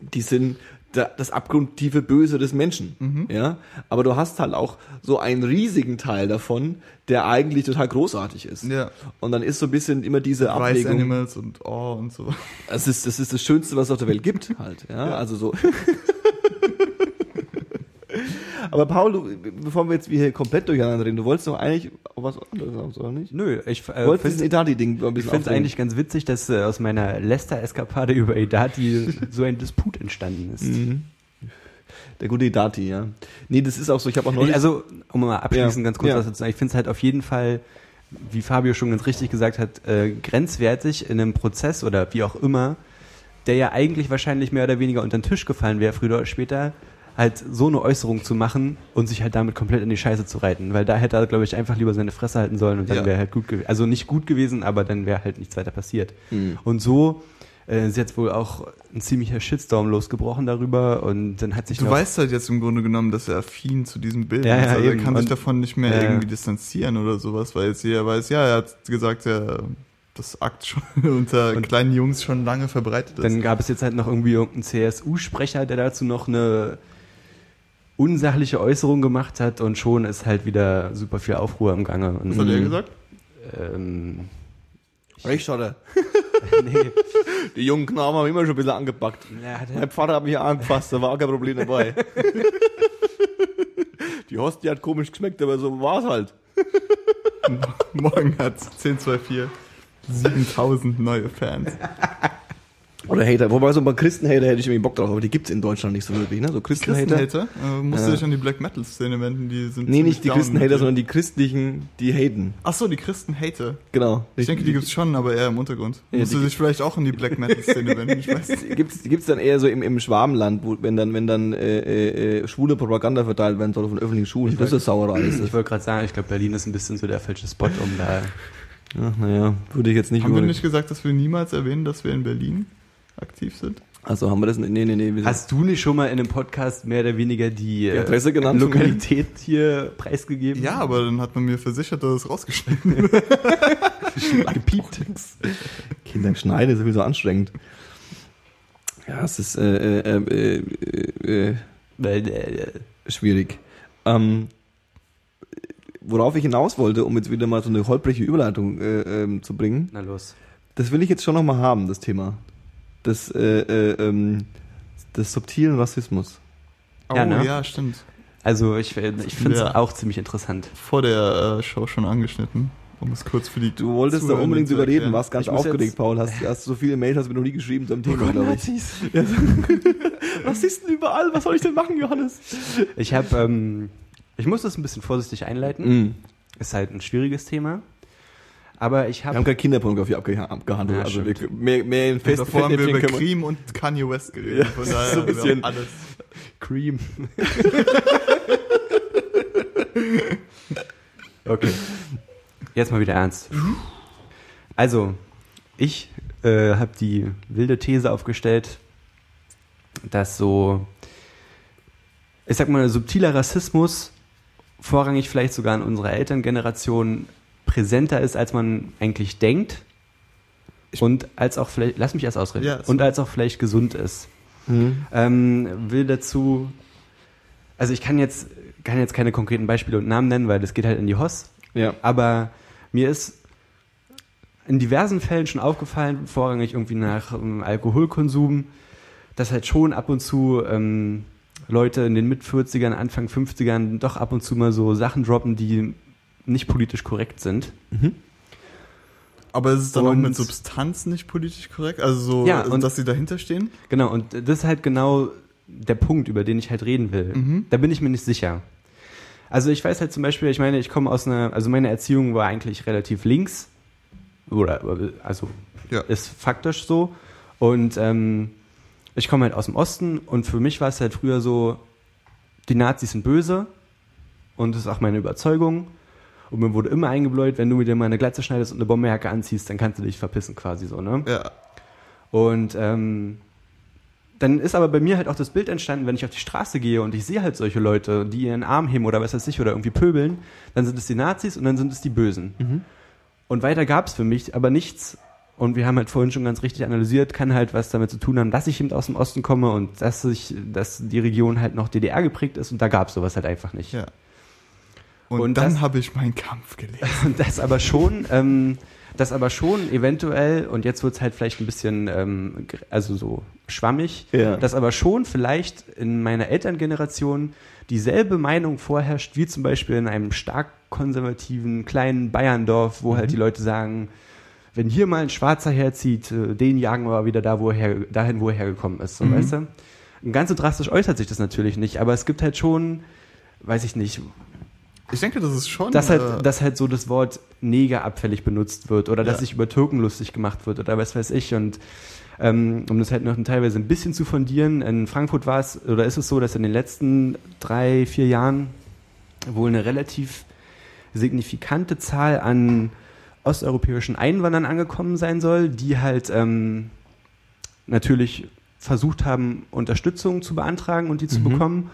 S1: die sind da, das abgrundtiefe Böse des Menschen,
S2: Mhm.
S1: ja. Aber du hast halt auch so einen riesigen Teil davon, der eigentlich total großartig ist.
S2: Ja.
S1: Und dann ist so ein bisschen immer diese
S2: Rice
S1: Abwägung.
S2: Animals und oh und so.
S1: Es ist, das ist das Schönste, was es auf der Welt gibt, halt. Ja, also so. Aber Paul, bevor wir jetzt hier komplett durcheinander reden, du wolltest doch eigentlich was anderes sagen, oder nicht?
S3: Nö, ich, äh,
S1: wolltest das
S3: finde
S1: Edati-Ding ein
S3: ich
S1: bisschen
S3: finde es eigentlich ganz witzig, dass äh, aus meiner Leicester-Eskapade über Edati so ein Disput entstanden ist.
S1: Mhm. Der gute Edati, ja. Nee, das ist auch so, ich habe auch neulich...
S3: Ich, also, um mal abschließend
S1: Ja,
S3: ganz kurz
S1: ja.
S3: was dazu zu sagen, ich finde es halt auf jeden Fall, wie Fabio schon ganz richtig gesagt hat, äh, grenzwertig in einem Prozess oder wie auch immer, der ja eigentlich wahrscheinlich mehr oder weniger unter den Tisch gefallen wäre, früher oder später, halt so eine Äußerung zu machen und sich halt damit komplett in die Scheiße zu reiten. Weil da hätte er, glaube ich, einfach lieber seine Fresse halten sollen und dann
S2: Ja.
S3: wäre halt gut gewesen. Also nicht gut gewesen, aber dann wäre halt nichts weiter passiert.
S1: Mhm.
S3: Und so äh, ist jetzt wohl auch ein ziemlicher Shitstorm losgebrochen darüber und dann hat sich
S2: Du weißt halt jetzt im Grunde genommen, dass er affin zu diesem Bild
S3: Ja,
S2: ist.
S3: ja,
S2: Also er
S3: eben.
S2: kann sich davon nicht mehr
S3: Ja, ja.
S2: irgendwie distanzieren oder sowas, weil jetzt jeder weiß, ja, er hat gesagt, er das Akt schon unter
S3: Und-
S2: kleinen Jungs schon lange verbreitet ist.
S3: Dann gab es jetzt halt noch irgendwie irgendeinen CSU-Sprecher, der dazu noch eine unsachliche Äußerung gemacht hat und schon ist halt wieder super viel Aufruhr im Gange. Und,
S2: Was hat er gesagt?
S3: Ähm,
S1: Recht hat er.
S3: nee,
S1: Die jungen Knaben haben immer schon ein bisschen angepackt.
S3: hat
S1: Mein Vater hat mich angefasst, da war auch kein Problem dabei. Die Hostie hat komisch geschmeckt, aber so war's halt.
S2: Morgen hat 1024 7000 neue Fans.
S1: Oder Hater. Wobei so bei Christenhater hätte ich irgendwie Bock drauf, aber die gibt's in Deutschland nicht so wirklich, ne? So Christenhater.
S2: Christenhater? Äh, musst du
S1: Ja.
S2: dich an die Black Metal Szene wenden, die sind
S1: Nee, nicht die Christenhater, sondern die christlichen, die haten.
S2: Ach so, die Christenhater.
S1: Genau.
S2: Ich denke, die gibt's schon, aber eher im Untergrund.
S1: Ja,
S2: musst du dich vielleicht auch an die Black Metal Szene wenden, ich weiß nicht.
S1: Gibt's, gibt's dann eher so im, im Schwabenland, wo, wenn dann, wenn dann äh, äh, äh, schwule Propaganda verteilt werden soll von öffentlichen Schulen. Das ist Sauerei. Ist
S3: Ich wollte gerade sagen, ich glaube, Berlin ist ein bisschen so der falsche Spot, um da.
S1: Ach, naja, würde ich jetzt nicht
S2: Haben wir nicht gesagt, dass wir niemals erwähnen, dass wir in Berlin aktiv sind?
S1: Also haben wir das? Nee, nee, nee. Wir
S3: Hast du nicht schon mal in einem Podcast mehr oder weniger die,
S1: Die Adresse genannt?
S3: Lokalität hier preisgegeben?
S2: Ja, aber dann hat man mir versichert, dass es rausgeschnitten wird.
S1: gepiept. Kinder schneiden ist sowieso anstrengend. Ja, es ist äh, äh, äh, äh, äh,
S3: äh,
S1: schwierig. Ähm, worauf ich hinaus wollte, um jetzt wieder mal so eine holprige Überleitung äh, ähm, zu bringen,
S3: na los.
S1: das will ich jetzt schon nochmal haben, das Thema. Das, äh, äh, ähm, des subtilen Rassismus.
S2: Oh
S3: Ja, ne?
S2: ja, stimmt.
S3: Also ich, ich finde es
S2: Ja.
S3: auch ziemlich interessant.
S2: Vor der äh, Show schon angeschnitten, um es kurz für die
S1: Du wolltest da
S2: Zuhörenden
S1: unbedingt drüber reden, warst ganz aufgeregt, Paul. Hast, hast so viele Mails hast du mir noch nie geschrieben zum
S2: Oh
S1: Thema, glaube ich. Ja. Rassisten überall, was soll ich denn machen, Johannes?
S3: Ich habe, ähm, ich muss das ein bisschen vorsichtig einleiten.
S1: Mhm.
S3: Ist halt ein schwieriges Thema. Aber ich
S1: Wir haben
S3: habe
S1: keine Kinderpornografie abge abgehandelt.
S3: Ja,
S1: also wir, mehr, mehr in fest
S2: Davor haben wir über Cream und Kanye West geredet.
S1: Ja,
S2: Von
S1: so
S2: daher
S1: ein
S2: wir
S1: bisschen.
S2: alles.
S3: Cream. okay. Jetzt mal wieder ernst. Also, ich äh, habe die wilde These aufgestellt, dass so, ich sag mal, subtiler Rassismus vorrangig vielleicht sogar in unserer Elterngeneration präsenter ist, als man eigentlich denkt. Und als auch vielleicht, lass mich erst ausreden,
S2: Ja,
S3: und als auch vielleicht gesund ist.
S1: Mhm.
S3: Ähm, will dazu, also ich kann jetzt, kann jetzt keine konkreten Beispiele und Namen nennen, weil das geht halt in die Hoss.
S1: Ja.
S3: Aber mir ist in diversen Fällen schon aufgefallen, vorrangig irgendwie nach ähm, Alkoholkonsum, dass halt schon ab und zu ähm, Leute in den Mit-40ern, Anfang 50ern doch ab und zu mal so Sachen droppen, die nicht politisch korrekt sind.
S2: Aber ist es dann auch
S3: Und-
S2: mit Substanz nicht politisch korrekt? Also so,
S3: Ja,
S2: also
S3: und-
S2: dass sie dahinter stehen?
S3: Genau, und das ist halt genau der Punkt, über den ich halt reden will.
S2: Mhm.
S3: Da bin ich mir nicht sicher. Also ich weiß halt zum Beispiel, ich meine, ich komme aus einer, also meine Erziehung war eigentlich relativ links. Oder, also
S2: Ja.
S3: ist faktisch so. Und ähm, ich komme halt aus dem Osten und für mich war es halt früher so, die Nazis sind böse und das ist auch meine Überzeugung. Und mir wurde immer eingebläut, wenn du dir mal eine Glatze schneidest und eine Bomberjacke anziehst, dann kannst du dich verpissen quasi so, ne?
S2: Ja.
S3: Und ähm, dann ist aber bei mir halt auch das Bild entstanden, wenn ich auf die Straße gehe und ich sehe halt solche Leute, die ihren Arm heben oder was weiß ich oder irgendwie pöbeln, dann sind es die Nazis und dann sind es die Bösen.
S1: Mhm.
S3: Und weiter gab es für mich aber nichts. Und wir haben halt vorhin schon ganz richtig analysiert, kann halt was damit zu tun haben, dass ich eben aus dem Osten komme und dass ich, dass die Region halt noch DDR geprägt ist und da gab es sowas halt einfach nicht.
S2: ja. Und,
S3: Und
S2: dann habe ich meinen Kampf gelesen.
S3: Und das aber schon, ähm, das aber schon eventuell, und jetzt wird es halt vielleicht ein bisschen, ähm, also so schwammig,
S1: Ja.
S3: dass aber schon vielleicht in meiner Elterngeneration dieselbe Meinung vorherrscht, wie zum Beispiel in einem stark konservativen kleinen Bayerndorf, wo halt die Leute sagen, wenn hier mal ein Schwarzer herzieht, äh, den jagen wir wieder da, wo er dahin, wo er hergekommen ist, so,
S2: Mhm.
S3: weißt du? Und ganz so drastisch äußert sich das natürlich nicht, aber es gibt halt schon, weiß ich nicht,
S2: Ich denke, das ist schon.
S3: dass
S2: äh,
S3: halt, dass halt so das Wort Neger abfällig benutzt wird oder dass
S2: Ja.
S3: sich über Türken lustig gemacht wird oder was weiß ich. Und ähm, um das halt noch teilweise ein bisschen zu fundieren, in Frankfurt war es oder ist es so, dass in den letzten drei, vier Jahren wohl eine relativ signifikante Zahl an osteuropäischen Einwanderern angekommen sein soll, die halt ähm, natürlich versucht haben, Unterstützung zu beantragen und die zu
S1: Mhm.
S3: bekommen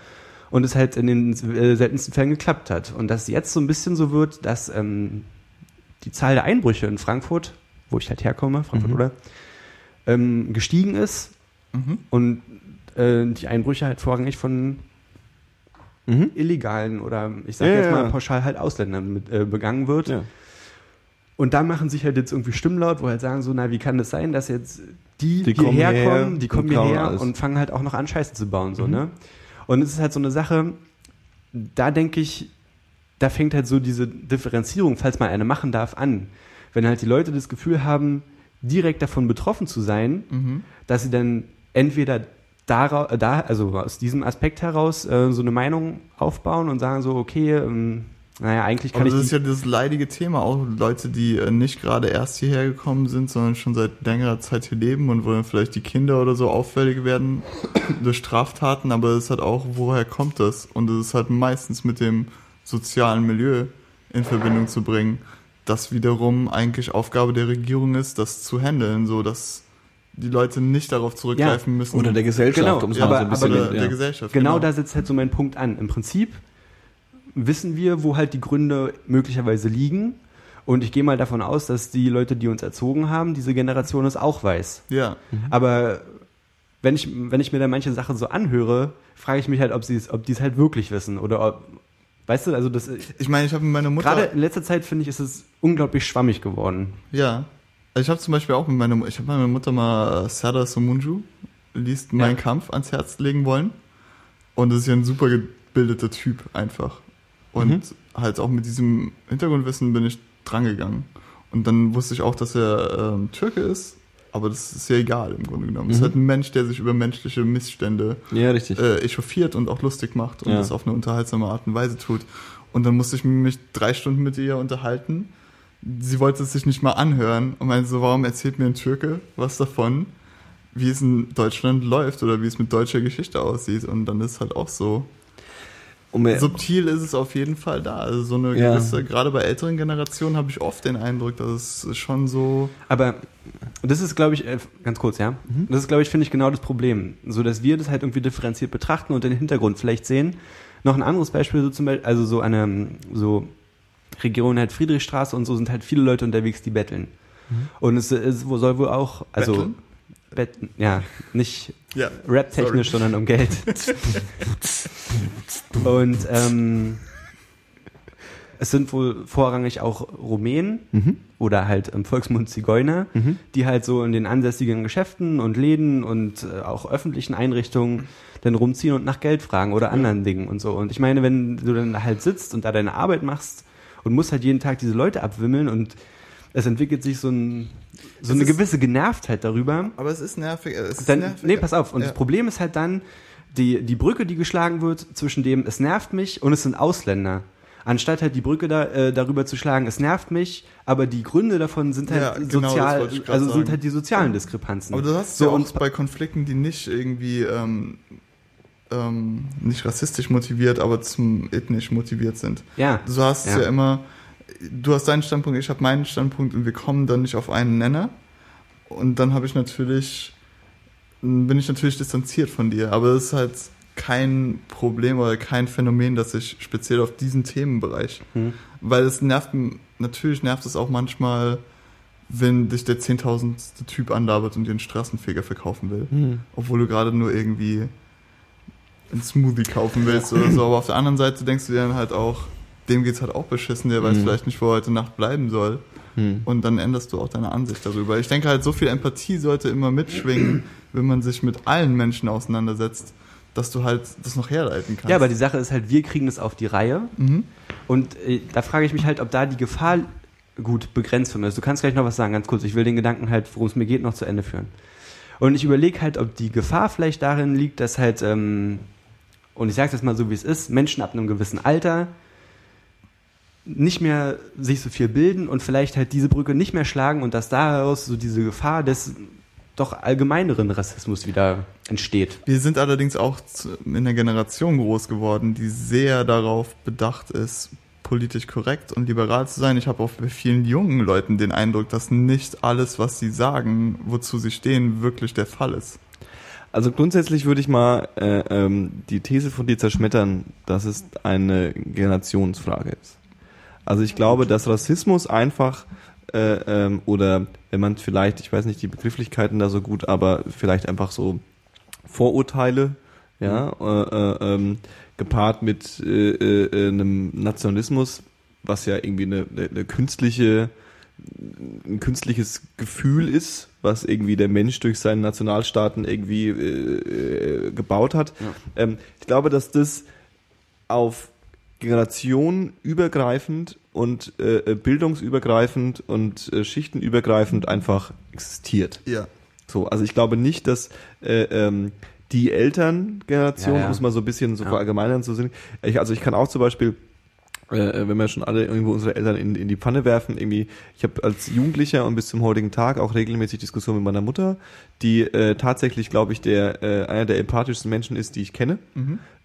S3: und es halt in den äh, seltensten Fällen geklappt hat. Und dass jetzt so ein bisschen so wird, dass ähm, die Zahl der Einbrüche in Frankfurt, wo ich halt herkomme, Frankfurt
S1: Mhm.
S3: oder, ähm, gestiegen ist
S2: Mhm.
S3: und äh, die Einbrüche halt vorrangig von
S1: Mhm.
S3: illegalen oder ich sag
S1: Ja,
S3: jetzt mal
S1: ja.
S3: pauschal halt Ausländern mit, äh, begangen wird.
S1: Ja.
S3: Und da machen sich halt jetzt irgendwie Stimmen laut, wo halt sagen so, na, wie kann das sein, dass jetzt die,
S1: Die
S3: hierher kommen, die kommen hierher und fangen halt auch noch an, Scheiße zu bauen, so,
S1: Mhm.
S3: ne? Und es ist halt so eine Sache, da denke ich, da fängt halt so diese Differenzierung, falls man eine machen darf, an. Wenn halt die Leute das Gefühl haben, direkt davon betroffen zu sein,
S2: Mhm.
S3: dass sie dann entweder da, also aus diesem Aspekt heraus äh, so eine Meinung aufbauen und sagen so, okay, ähm, naja, eigentlich kann
S2: Aber das ist ja das leidige Thema, auch Leute, die äh, nicht gerade erst hierher gekommen sind, sondern schon seit längerer Zeit hier leben und wo dann vielleicht die Kinder oder so auffällig werden durch Straftaten, aber es ist halt auch, woher kommt das? Und es ist halt meistens mit dem sozialen Milieu in Verbindung zu bringen, das wiederum eigentlich Aufgabe der Regierung ist, das zu handeln, so dass die Leute nicht darauf zurückgreifen müssen.
S1: Oder der Gesellschaft,
S3: Genau,
S1: um es
S3: ja,
S1: mal so
S3: aber-
S1: ein bisschen
S3: aber
S2: oder
S1: ja.
S2: der Gesellschaft.
S3: genau, da setzt halt so mein Punkt an. Im Prinzip wissen wir, wo halt die Gründe möglicherweise liegen. Und ich gehe mal davon aus, dass die Leute, die uns erzogen haben, diese Generation es auch weiß.
S2: Ja,
S3: Aber wenn ich, wenn ich mir da manche Sachen so anhöre, frage ich mich halt, ob sie es, ob die es halt wirklich wissen oder ob, weißt du, also das,
S2: ich meine, ich habe mit meiner Mutter...
S3: gerade in letzter Zeit finde ich, ist es unglaublich schwammig geworden.
S2: Ja. Also ich habe zum Beispiel auch mit meiner, ich habe meiner Mutter mal Serdar Somunju liest Mein
S3: Ja.
S2: Kampf ans Herz legen wollen. Und das ist ja ein super gebildeter Typ einfach. Und
S3: Mhm.
S2: halt auch mit diesem Hintergrundwissen bin ich drangegangen. Und dann wusste ich auch, dass er ähm, Türke ist, aber das ist ja egal im Grunde genommen. Es ist
S1: Mhm.
S2: halt ein Mensch, der sich über menschliche Missstände
S1: ja, richtig.
S2: äh, echauffiert und auch lustig macht und
S1: Ja.
S2: das auf eine unterhaltsame Art und Weise tut. Und dann musste ich mich drei Stunden mit ihr unterhalten. Sie wollte es sich nicht mal anhören und meinte so, warum erzählt mir ein Türke was davon, wie es in Deutschland läuft oder wie es mit deutscher Geschichte aussieht. Und dann ist halt auch so.
S1: Um
S2: Subtil ist es auf jeden Fall da. Also so eine
S1: Ja.
S2: gewisse, gerade bei älteren Generationen habe ich oft den Eindruck, dass es schon so.
S3: Aber das ist, glaube ich, äh, ganz kurz, ja. Das ist, glaube ich, finde ich genau das Problem. So, dass wir das halt irgendwie differenziert betrachten und den Hintergrund vielleicht sehen. Noch ein anderes Beispiel, so zum Beispiel, also so eine, so Region halt Friedrichstraße und so sind halt viele Leute unterwegs, die betteln. Und es, es soll wohl auch, also,
S2: Betteln?
S3: betten, ja, nicht
S2: Ja.
S3: rap-technisch, sondern um Geld. und, ähm, es sind wohl vorrangig auch Rumänen
S1: Mhm.
S3: oder halt im Volksmund Zigeuner,
S1: Mhm.
S3: die halt so in den ansässigen Geschäften und Läden und äh, auch öffentlichen Einrichtungen dann rumziehen und nach Geld fragen oder anderen Dingen und so. Und ich meine, wenn du dann halt sitzt und da deine Arbeit machst und musst halt jeden Tag diese Leute abwimmeln und es entwickelt sich so, ein, so eine
S2: ist-
S3: gewisse Genervtheit darüber,
S2: Aber es ist nervig. Es ist
S3: dann,
S2: nervig.
S3: nee, pass auf. Und
S2: Ja.
S3: das Problem ist halt dann, die, die Brücke, die geschlagen wird, zwischen dem, es nervt mich und es sind Ausländer. Anstatt halt die Brücke da, äh, darüber zu schlagen, es nervt mich, aber die Gründe davon sind halt
S2: Ja, genau,
S3: sozial, also sind
S2: sagen.
S3: halt die sozialen Diskrepanzen.
S2: Aber du hast
S3: so
S2: ja auch bei Konflikten, die nicht irgendwie ähm, ähm, nicht rassistisch motiviert, aber zum ethnisch motiviert sind.
S3: ja,
S2: Du hast es
S3: Ja.
S2: ja immer, du hast deinen Standpunkt, ich habe meinen Standpunkt und wir kommen dann nicht auf einen Nenner. Und dann habe ich natürlich, bin ich natürlich distanziert von dir. Aber es ist halt kein Problem oder kein Phänomen, das sich speziell auf diesen Themenbereich,
S3: Hm.
S2: weil es nervt, natürlich nervt es auch manchmal, wenn dich der zehntausendste Typ anlabert und dir einen Straßenfeger verkaufen will
S1: Mhm.
S2: obwohl du gerade nur irgendwie einen Smoothie kaufen willst oder so. Aber auf der anderen Seite denkst du dir dann halt auch, dem geht's halt auch beschissen, der weiß
S1: Mhm.
S2: vielleicht nicht, wo er heute Nacht bleiben soll.
S1: Mhm.
S2: Und dann änderst du auch deine Ansicht darüber. Ich denke halt, so viel Empathie sollte immer mitschwingen, wenn man sich mit allen Menschen auseinandersetzt, dass du halt das noch herleiten kannst.
S3: ja, aber die Sache ist halt, wir kriegen das auf die Reihe
S2: mhm.
S3: und äh, da frage ich mich halt, ob da die Gefahr gut begrenzt von ist. Du kannst gleich noch was sagen, ganz kurz. Ich will den Gedanken halt, worum es mir geht, noch zu Ende führen. Und ich überlege halt, ob die Gefahr vielleicht darin liegt, dass halt, ähm, und ich sage jetzt mal so, wie es ist, Menschen ab einem gewissen Alter nicht mehr sich so viel bilden und vielleicht halt diese Brücke nicht mehr schlagen und dass daraus so diese Gefahr des doch allgemeineren Rassismus wieder entsteht.
S2: Wir sind allerdings auch in einer Generation groß geworden, die sehr darauf bedacht ist, politisch korrekt und liberal zu sein. Ich habe auch bei vielen jungen Leuten den Eindruck, dass nicht alles, was sie sagen, wozu sie stehen, wirklich der Fall ist.
S1: Also grundsätzlich würde ich mal äh, ähm, die These von dir zerschmettern, dass es eine Generationsfrage ist. Also ich glaube, dass Rassismus einfach äh, ähm, oder wenn man vielleicht, ich weiß nicht die Begrifflichkeiten da so gut, aber vielleicht einfach so Vorurteile, ja, äh, äh, ähm, gepaart mit äh, äh, einem Nationalismus, was ja irgendwie eine, eine, eine künstliche ein künstliches Gefühl ist, was irgendwie der Mensch durch seinen Nationalstaaten irgendwie äh, äh, gebaut hat.
S3: Ja.
S1: Ähm, ich glaube, dass das auf generationenübergreifend und äh, äh, bildungsübergreifend und äh, schichtenübergreifend einfach existiert.
S2: Ja.
S1: So, also ich glaube nicht, dass äh, ähm, die Elterngeneration,
S3: Ja, ja.
S1: muss man so ein bisschen so
S3: Ja.
S1: verallgemeinern zu sehen. Ich, also ich kann auch zum Beispiel, äh, wenn wir schon alle irgendwo unsere Eltern in, in die Pfanne werfen, irgendwie, ich habe als Jugendlicher und bis zum heutigen Tag auch regelmäßig Diskussionen mit meiner Mutter, die äh, tatsächlich, glaube ich, der äh, einer der empathischsten Menschen ist, die ich kenne.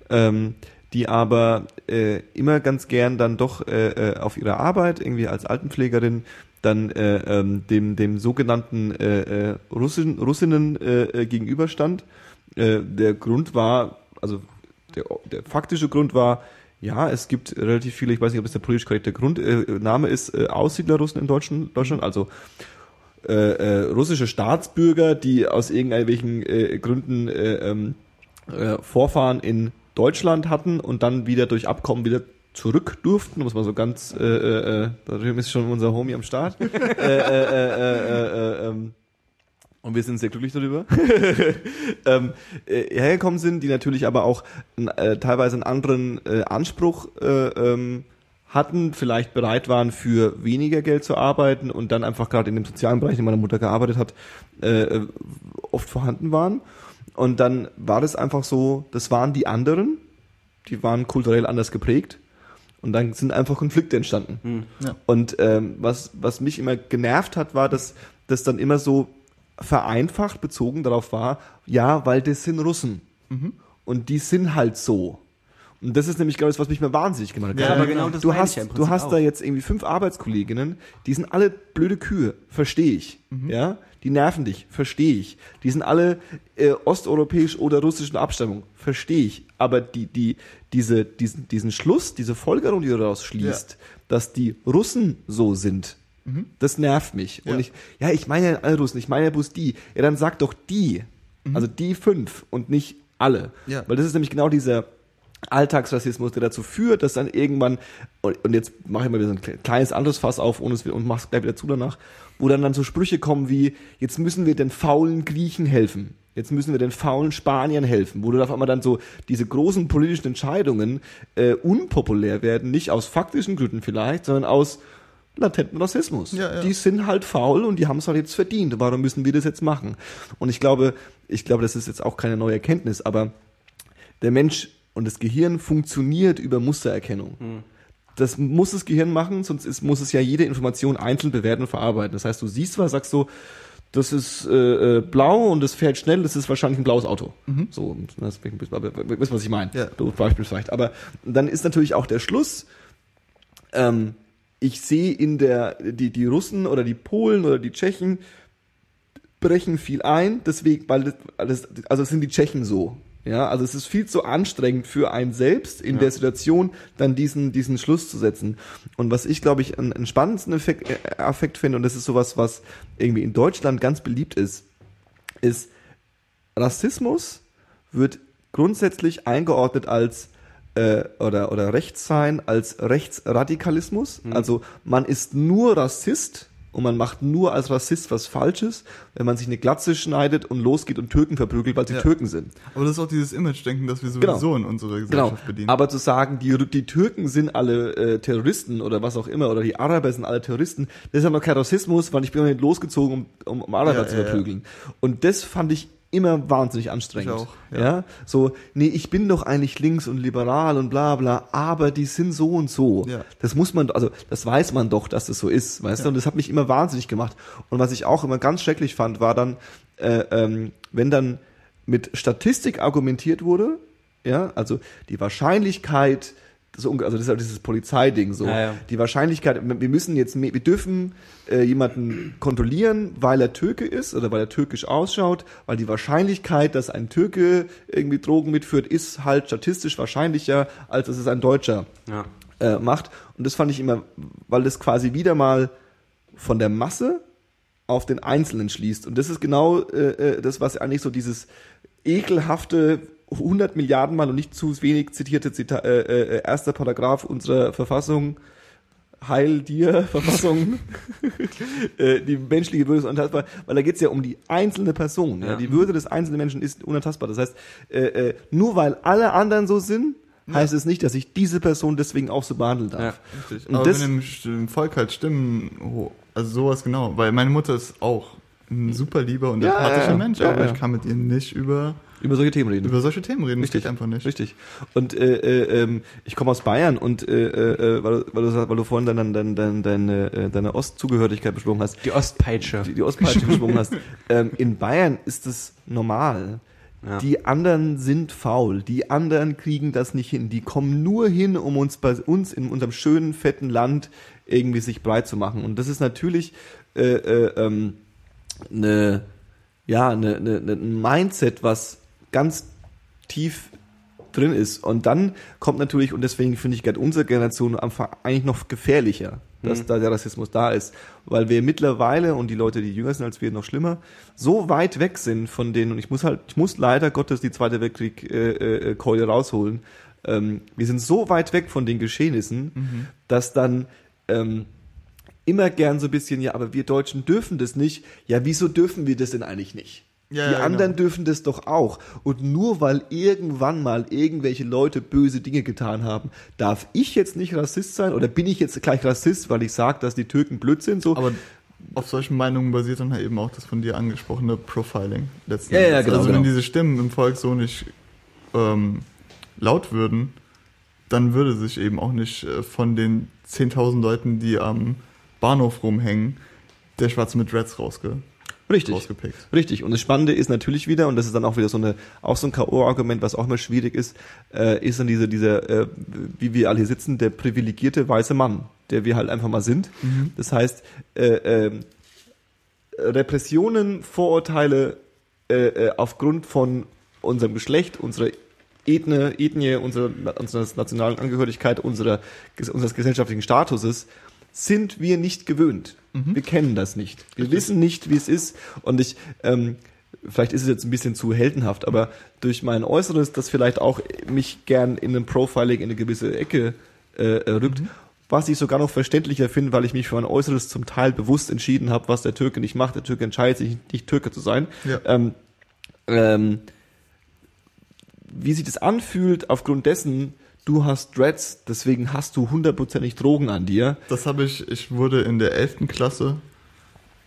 S1: Ähm, die aber äh, immer ganz gern dann doch äh, äh, auf ihrer Arbeit, irgendwie als Altenpflegerin, dann äh, ähm, dem, dem sogenannten äh, äh, Russin, Russinnen äh, äh, gegenüberstand. Äh, der Grund war, also der, der faktische Grund war, ja, es gibt relativ viele, ich weiß nicht, ob es der politisch korrekte Grundname äh, ist, äh, Aussiedlerrussen in Deutschland, Deutschland also äh, äh, russische Staatsbürger, die aus irgendwelchen äh, Gründen äh, ähm, äh, Vorfahren in Deutschland hatten und dann wieder durch Abkommen wieder zurück durften, muss man so ganz, äh, äh, äh, da ist schon unser Homie am Start. äh, äh, äh, äh, äh, ähm, und wir sind sehr glücklich darüber, ähm, äh, hergekommen sind, die natürlich aber auch äh, teilweise einen anderen äh, Anspruch äh, ähm, hatten, vielleicht bereit waren, für weniger Geld zu arbeiten und dann einfach gerade in dem sozialen Bereich, in dem meine Mutter gearbeitet hat, äh, äh, oft vorhanden waren. Und dann war das einfach so, das waren die anderen, die waren kulturell anders geprägt. Und dann sind einfach Konflikte entstanden.
S2: Ja.
S1: Und ähm, was, was mich immer genervt hat, war, dass das dann immer so vereinfacht bezogen darauf war, ja, weil das sind Russen. Und die sind halt so. Und das ist nämlich genau das, was mich mal wahnsinnig gemacht hat.
S2: Ja, aber
S3: genau das
S1: du
S3: ich
S1: hast,
S3: ja
S1: du hast da
S3: auch.
S1: jetzt irgendwie fünf Arbeitskolleginnen, die sind alle blöde Kühe, verstehe ich. Ja, die nerven dich, verstehe ich. Die sind alle äh, osteuropäisch oder russischen Abstammung, verstehe ich. Aber die, die, diese, diesen, diesen Schluss, diese Folgerung, die du daraus schließt, dass die Russen so sind, das nervt mich.
S2: Ja.
S1: Und ich, ja, ich meine ja alle Russen, ich meine ja bloß die. Ja, dann sag doch die. Also die fünf und nicht alle.
S2: Ja.
S1: Weil das ist nämlich genau dieser Alltagsrassismus, der dazu führt, dass dann irgendwann, und, jetzt mache ich mal wieder so ein kle- kleines anderes Fass auf, ohne es und mach's gleich wieder zu danach, wo dann dann so Sprüche kommen wie, jetzt müssen wir den faulen Griechen helfen. Jetzt müssen wir den faulen Spaniern helfen, wo du auf einmal dann so diese großen politischen Entscheidungen äh, unpopulär werden, nicht aus faktischen Gründen vielleicht, sondern aus latenten Rassismus.
S2: Ja, ja.
S1: Die sind halt faul und die haben es halt jetzt verdient. Warum müssen wir das jetzt machen? Und ich glaube, ich glaube, das ist jetzt auch keine neue Erkenntnis, aber der Mensch und das Gehirn funktioniert über Mustererkennung. Das muss das Gehirn machen, sonst ist, muss es ja jede Information einzeln bewerten und verarbeiten. Das heißt, du siehst was, sagst so, das ist äh, äh, blau und das fährt schnell, das ist wahrscheinlich ein blaues Auto. So, und das, wisst, was ich meine?
S2: Ja.
S1: Beispiel vielleicht. Aber dann ist natürlich auch der Schluss, ähm, ich sehe in der, die, die Russen oder die Polen oder die Tschechen brechen viel ein, deswegen, weil das, das also es sind die Tschechen so. Ja, also es ist viel zu anstrengend für einen selbst in der Situation dann diesen, diesen Schluss zu setzen. Und was ich, glaube ich, einen, einen spannendsten Effekt, äh, Effekt finde, und das ist sowas, was irgendwie in Deutschland ganz beliebt ist, ist, Rassismus wird grundsätzlich eingeordnet als äh, oder, oder Rechtssein als Rechtsradikalismus. Also man ist nur Rassist und man macht nur als Rassist was Falsches, wenn man sich eine Glatze schneidet und losgeht und Türken verprügelt, weil sie
S2: Ja.
S1: Türken sind.
S2: Aber das ist auch dieses Image-Denken, das wir sowieso
S1: Genau.
S2: in unserer
S1: Genau.
S2: Gesellschaft bedienen.
S1: Aber zu sagen, die, die Türken sind alle äh, Terroristen oder was auch immer, oder die Araber sind alle Terroristen, das ist aber kein Rassismus, weil ich bin nicht losgezogen, um, um, um Araber
S2: Ja,
S1: zu
S2: ja, ja.
S1: verprügeln. Und das fand ich immer wahnsinnig anstrengend.
S2: Ich auch,
S1: ja.
S2: ja.
S1: So, nee, ich bin doch eigentlich links und liberal und bla bla, aber die sind so und so.
S2: Ja.
S1: Das muss man, also das weiß man doch, dass das so ist, weißt du? Und das hat mich immer wahnsinnig gemacht. Und was ich auch immer ganz schrecklich fand, war dann, äh, ähm, wenn dann mit Statistik argumentiert wurde, ja, also die Wahrscheinlichkeit, also das ist ja dieses Polizeiding so,
S3: Ja, ja.
S1: die Wahrscheinlichkeit, wir müssen jetzt, wir dürfen äh, jemanden kontrollieren, weil er Türke ist oder weil er türkisch ausschaut, weil die Wahrscheinlichkeit, dass ein Türke irgendwie Drogen mitführt, ist halt statistisch wahrscheinlicher, als dass es ein Deutscher
S3: Ja.
S1: äh, macht. Und das fand ich immer, weil das quasi wieder mal von der Masse auf den Einzelnen schließt. Und das ist genau äh, äh, das, was eigentlich so dieses ekelhafte 100 Milliarden Mal und nicht zu wenig zitierte Zita äh, äh, erster Paragraph unserer Verfassung Heil dir, Verfassung, äh, die menschliche Würde ist unantastbar, weil da geht es ja um die einzelne Person. Ja.
S3: Ja.
S1: Die Würde des einzelnen Menschen ist unantastbar. Das heißt, äh, äh, nur weil alle anderen so sind, heißt es nicht, dass ich diese Person deswegen auch so behandeln darf.
S2: Richtig.
S1: Und
S2: Aber
S1: das-
S2: wenn im, Volk halt Stimmen, ho- also sowas genau, weil meine Mutter ist auch ein super lieber und
S1: Ja,
S2: empathischer
S1: ja,
S2: Mensch,
S1: ja,
S2: aber
S1: ja.
S2: ich kann mit ihr nicht über,
S1: Über solche Themen reden.
S2: über solche Themen reden.
S1: Richtig.
S2: einfach nicht.
S1: Richtig. Und äh, äh, ähm, ich komme aus Bayern und äh, äh, weil, du- weil, du, weil du vorhin deine, deine, deine, deine, äh, deine Ostzugehörigkeit besprochen hast,
S3: Die Ostpeitsche.
S1: die, die Ostpeitsche geschwungen hast. Ähm, in Bayern ist es normal.
S3: Ja.
S1: Die anderen sind faul. Die anderen kriegen das nicht hin. Die kommen nur hin, um uns bei uns in unserem schönen, fetten Land irgendwie sich breit zu machen. Und das ist natürlich äh, äh, ähm, eine, ja, eine, eine, eine- ein Mindset, was ganz tief drin ist. Und dann kommt natürlich, und deswegen finde ich gerade unsere Generation am Anfang eigentlich noch gefährlicher, dass da der Rassismus da ist. Weil wir mittlerweile, und die Leute, die jünger sind als wir, noch schlimmer, so weit weg sind von denen, und ich muss halt, ich muss leider Gottes die Zweite Weltkrieg äh, äh, Keule rausholen. Ähm, wir sind so weit weg von den Geschehnissen, dass dann ähm, immer gern so ein bisschen, ja, aber wir Deutschen dürfen das nicht. Ja, wieso dürfen wir das denn eigentlich nicht?
S2: Ja,
S1: die
S2: ja,
S1: anderen
S2: genau.
S1: dürfen das doch auch. Und nur weil irgendwann mal irgendwelche Leute böse Dinge getan haben, darf ich jetzt nicht Rassist sein oder bin ich jetzt gleich Rassist, weil ich sage, dass die Türken blöd sind? So,
S2: Aber auf solchen Meinungen basiert dann halt eben auch das von dir angesprochene Profiling letzten
S1: Ja, ja, genau,
S2: Also wenn
S1: genau.
S2: diese Stimmen im Volk so nicht ähm, laut würden, dann würde sich eben auch nicht äh, von den 10.000 Leuten, die am Bahnhof rumhängen, der Schwarze mit Dreads rausge
S1: richtig.
S2: rausgepickt.
S1: Richtig. Und das Spannende ist natürlich wieder, und das ist dann auch wieder so eine, auch so ein K.O.-Argument, was auch immer schwierig ist, äh, ist dann diese, dieser, äh, wie wir alle hier sitzen, der privilegierte weiße Mann, der wir halt einfach mal sind. Das heißt, äh, ähm, Repressionen, Vorurteile äh, äh, aufgrund von unserem Geschlecht, unserer Ethne, Ethnie, unserer, unserer nationalen Angehörigkeit, unserer, unseres gesellschaftlichen Statuses, sind wir nicht gewöhnt. Wir kennen das nicht. Wir wissen nicht, wie es ist. Und ich, ähm, vielleicht ist es jetzt ein bisschen zu heldenhaft, aber durch mein Äußeres, das vielleicht auch mich gern in einem Profiling in eine gewisse Ecke äh, äh, rückt, was ich sogar noch verständlicher finde, weil ich mich für mein Äußeres zum Teil bewusst entschieden habe, was der Türke nicht macht. Der Türke entscheidet sich nicht, Türke zu sein.
S2: Ja.
S1: Ähm, ähm, wie sich das anfühlt, aufgrund dessen, du hast Dreads, deswegen hast du hundertprozentig Drogen an dir.
S2: Das habe ich, ich wurde in der 11. Klasse,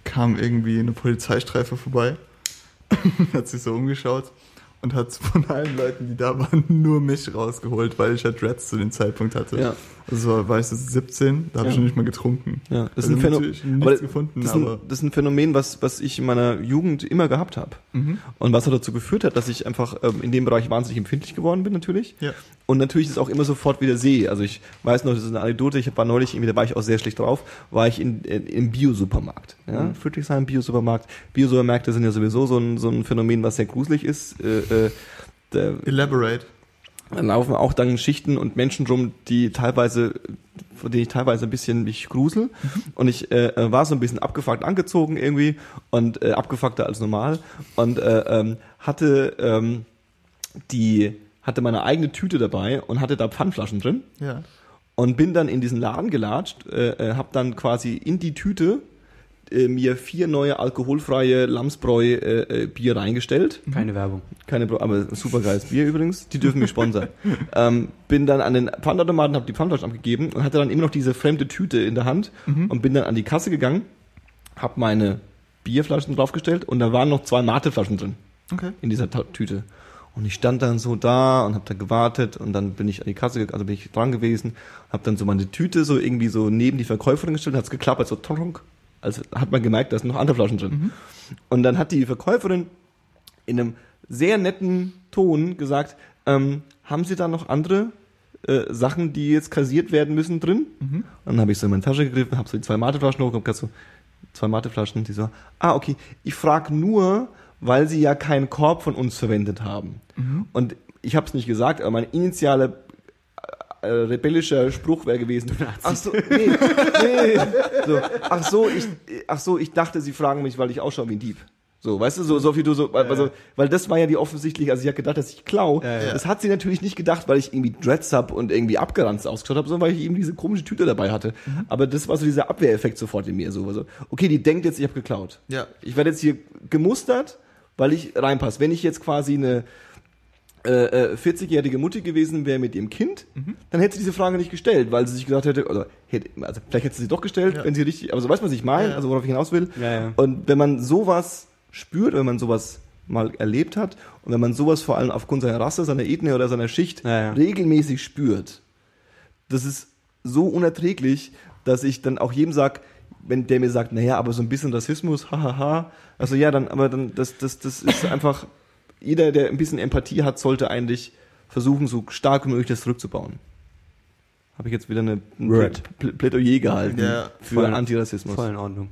S2: kam irgendwie eine Polizeistreife vorbei, hat sich so umgeschaut und hat von allen Leuten, die da waren, nur mich rausgeholt, weil ich ja Dreads zu dem Zeitpunkt hatte.
S1: Ja.
S2: Also war ich so 17, da habe ich
S1: Ja.
S2: noch nicht mal getrunken.
S1: Ja, das
S2: Also
S1: ist ein Phänomen, aber
S2: gefunden,
S1: das, ist ein,
S2: aber-
S1: das ist ein Phänomen, was, was ich in meiner Jugend immer gehabt habe.
S2: Mhm.
S1: Und was auch dazu geführt hat, dass ich einfach ähm, in dem Bereich wahnsinnig empfindlich geworden bin, natürlich.
S2: Ja.
S1: Und natürlich das auch immer sofort wieder sehe. Also ich weiß noch, das ist eine Anekdote, ich war neulich, irgendwie, da war ich auch sehr schlecht drauf, war ich in, in, im Bio-Supermarkt. Ja?
S2: Mhm.
S1: Friedrichshain Bio-Supermarkt. Bio-Supermärkte sind ja sowieso so ein, so ein Phänomen, was sehr gruselig ist. Äh, äh,
S2: Elaborate.
S1: Da laufen auch dann Schichten und Menschen rum, die teilweise, von denen ich teilweise ein bisschen mich grusel. Und ich äh, war so ein bisschen abgefuckt angezogen irgendwie und äh, abgefuckter als normal und äh, ähm, hatte ähm, die hatte meine eigene Tüte dabei und hatte da Pfandflaschen drin
S2: Ja.
S1: und bin dann in diesen Laden gelatscht, äh, äh, habe dann quasi in die Tüte äh, mir vier neue alkoholfreie Lamsbräu äh, äh, Bier reingestellt.
S3: Keine Werbung.
S1: Keine, aber super geiles Bier übrigens. Die dürfen mich sponsern. ähm, bin dann an den Pfandautomaten, habe die Pfandflaschen abgegeben und hatte dann immer noch diese fremde Tüte in der Hand und bin dann an die Kasse gegangen, habe meine Bierflaschen draufgestellt und da waren noch zwei Mateflaschen drin
S2: Okay.
S1: in dieser Tüte. Und ich stand dann so da und habe dann gewartet und dann bin ich an die Kasse, gegangen, also bin ich dran gewesen, habe dann so meine Tüte so irgendwie so neben die Verkäuferin gestellt, hat's geklappert, so tonk, also hat man gemerkt, da sind noch andere Flaschen drin. Und dann hat die Verkäuferin in einem sehr netten Ton gesagt, ähm, haben Sie da noch andere äh, Sachen, die jetzt kassiert werden müssen drin? Und dann habe ich so in meine Tasche gegriffen, habe so die zwei Mateflaschen hochgekommen, so zwei Mateflaschen, die so, ah okay, ich frage nur, weil Sie ja keinen Korb von uns verwendet haben. Und ich habe es nicht gesagt, aber mein initialer äh, rebellischer Spruch wäre gewesen. Ach so, nee, nee. So, ach so, ich, ach so, ich dachte, Sie fragen mich, weil ich ausschaue wie ein Dieb. So, weißt du, so, so wie du so, also, weil das war ja die offensichtlich, also ich habe gedacht, dass ich klau.
S3: ja.
S1: Das hat sie natürlich nicht gedacht, weil ich irgendwie Dreads hab und irgendwie abgeranzt ausgeschaut habe, sondern weil ich eben diese komische Tüte dabei hatte. Aber das war so dieser Abwehreffekt sofort in mir, so, also, okay, die denkt jetzt, ich habe geklaut.
S2: Ja.
S1: Ich werde jetzt hier gemustert, weil ich reinpasse. Wenn ich jetzt quasi eine äh, äh, 40-jährige Mutti gewesen wäre mit ihrem Kind, dann hätte sie diese Frage nicht gestellt, weil sie sich gesagt hätte, oder hätte, also vielleicht hätte sie sie doch gestellt,
S2: Ja.
S1: wenn sie richtig, aber so weiß man, was ich meine,
S2: Ja.
S1: also worauf ich hinaus will.
S3: Ja, ja.
S1: Und wenn man sowas spürt, wenn man sowas mal erlebt hat und wenn man sowas vor allem aufgrund seiner Rasse, seiner Ethnie oder seiner Schicht
S3: Ja, ja.
S1: regelmäßig spürt, das ist so unerträglich, dass ich dann auch jedem sag, wenn der mir sagt, naja, aber so ein bisschen Rassismus, hahaha, also ja, dann, aber dann, das, das, das ist einfach, jeder, der ein bisschen Empathie hat, sollte eigentlich versuchen, so stark wie möglich das zurückzubauen. Habe ich jetzt wieder eine, ein Plädoyer gehalten
S2: Ja,
S1: für
S3: voll.
S1: Antirassismus.
S3: Voll in Ordnung.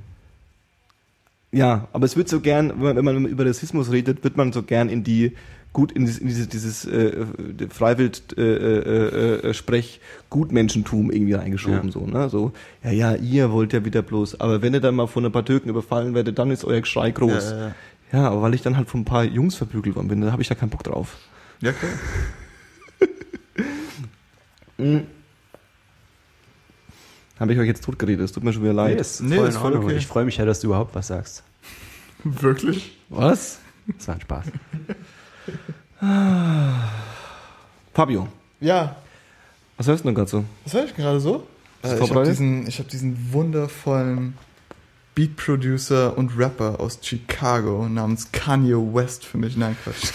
S1: Ja, aber es wird so gern, wenn man, wenn man über Rassismus redet, wird man so gern in die gut in dieses, in dieses, dieses äh, Freiwild äh, äh, äh, Sprech Gutmenschentum irgendwie reingeschoben
S3: Ja.
S1: so ne so ja ja ihr wollt ja wieder bloß aber wenn ihr dann mal von ein paar Türken überfallen werdet dann ist euer Geschrei groß
S2: Ja,
S1: ja,
S2: ja,
S1: aber weil ich dann halt von ein paar Jungs verprügelt worden bin da habe ich da keinen Bock drauf
S2: Ja, klar.
S1: mhm. habe ich euch jetzt totgeredet es tut mir schon wieder leid
S3: ist
S2: Nee,
S3: voll
S2: ist voll okay.
S3: Ich freue mich ja, dass du überhaupt was sagst.
S2: Wirklich?
S1: was
S3: Das war ein Spaß.
S1: Fabio
S2: Ja.
S1: was hörst du denn gerade so
S2: Was höre ich gerade so? Äh, ich habe diesen, ich hab diesen wundervollen Beat-Producer und Rapper aus Chicago namens Kanye West für mich. Nein, Quatsch.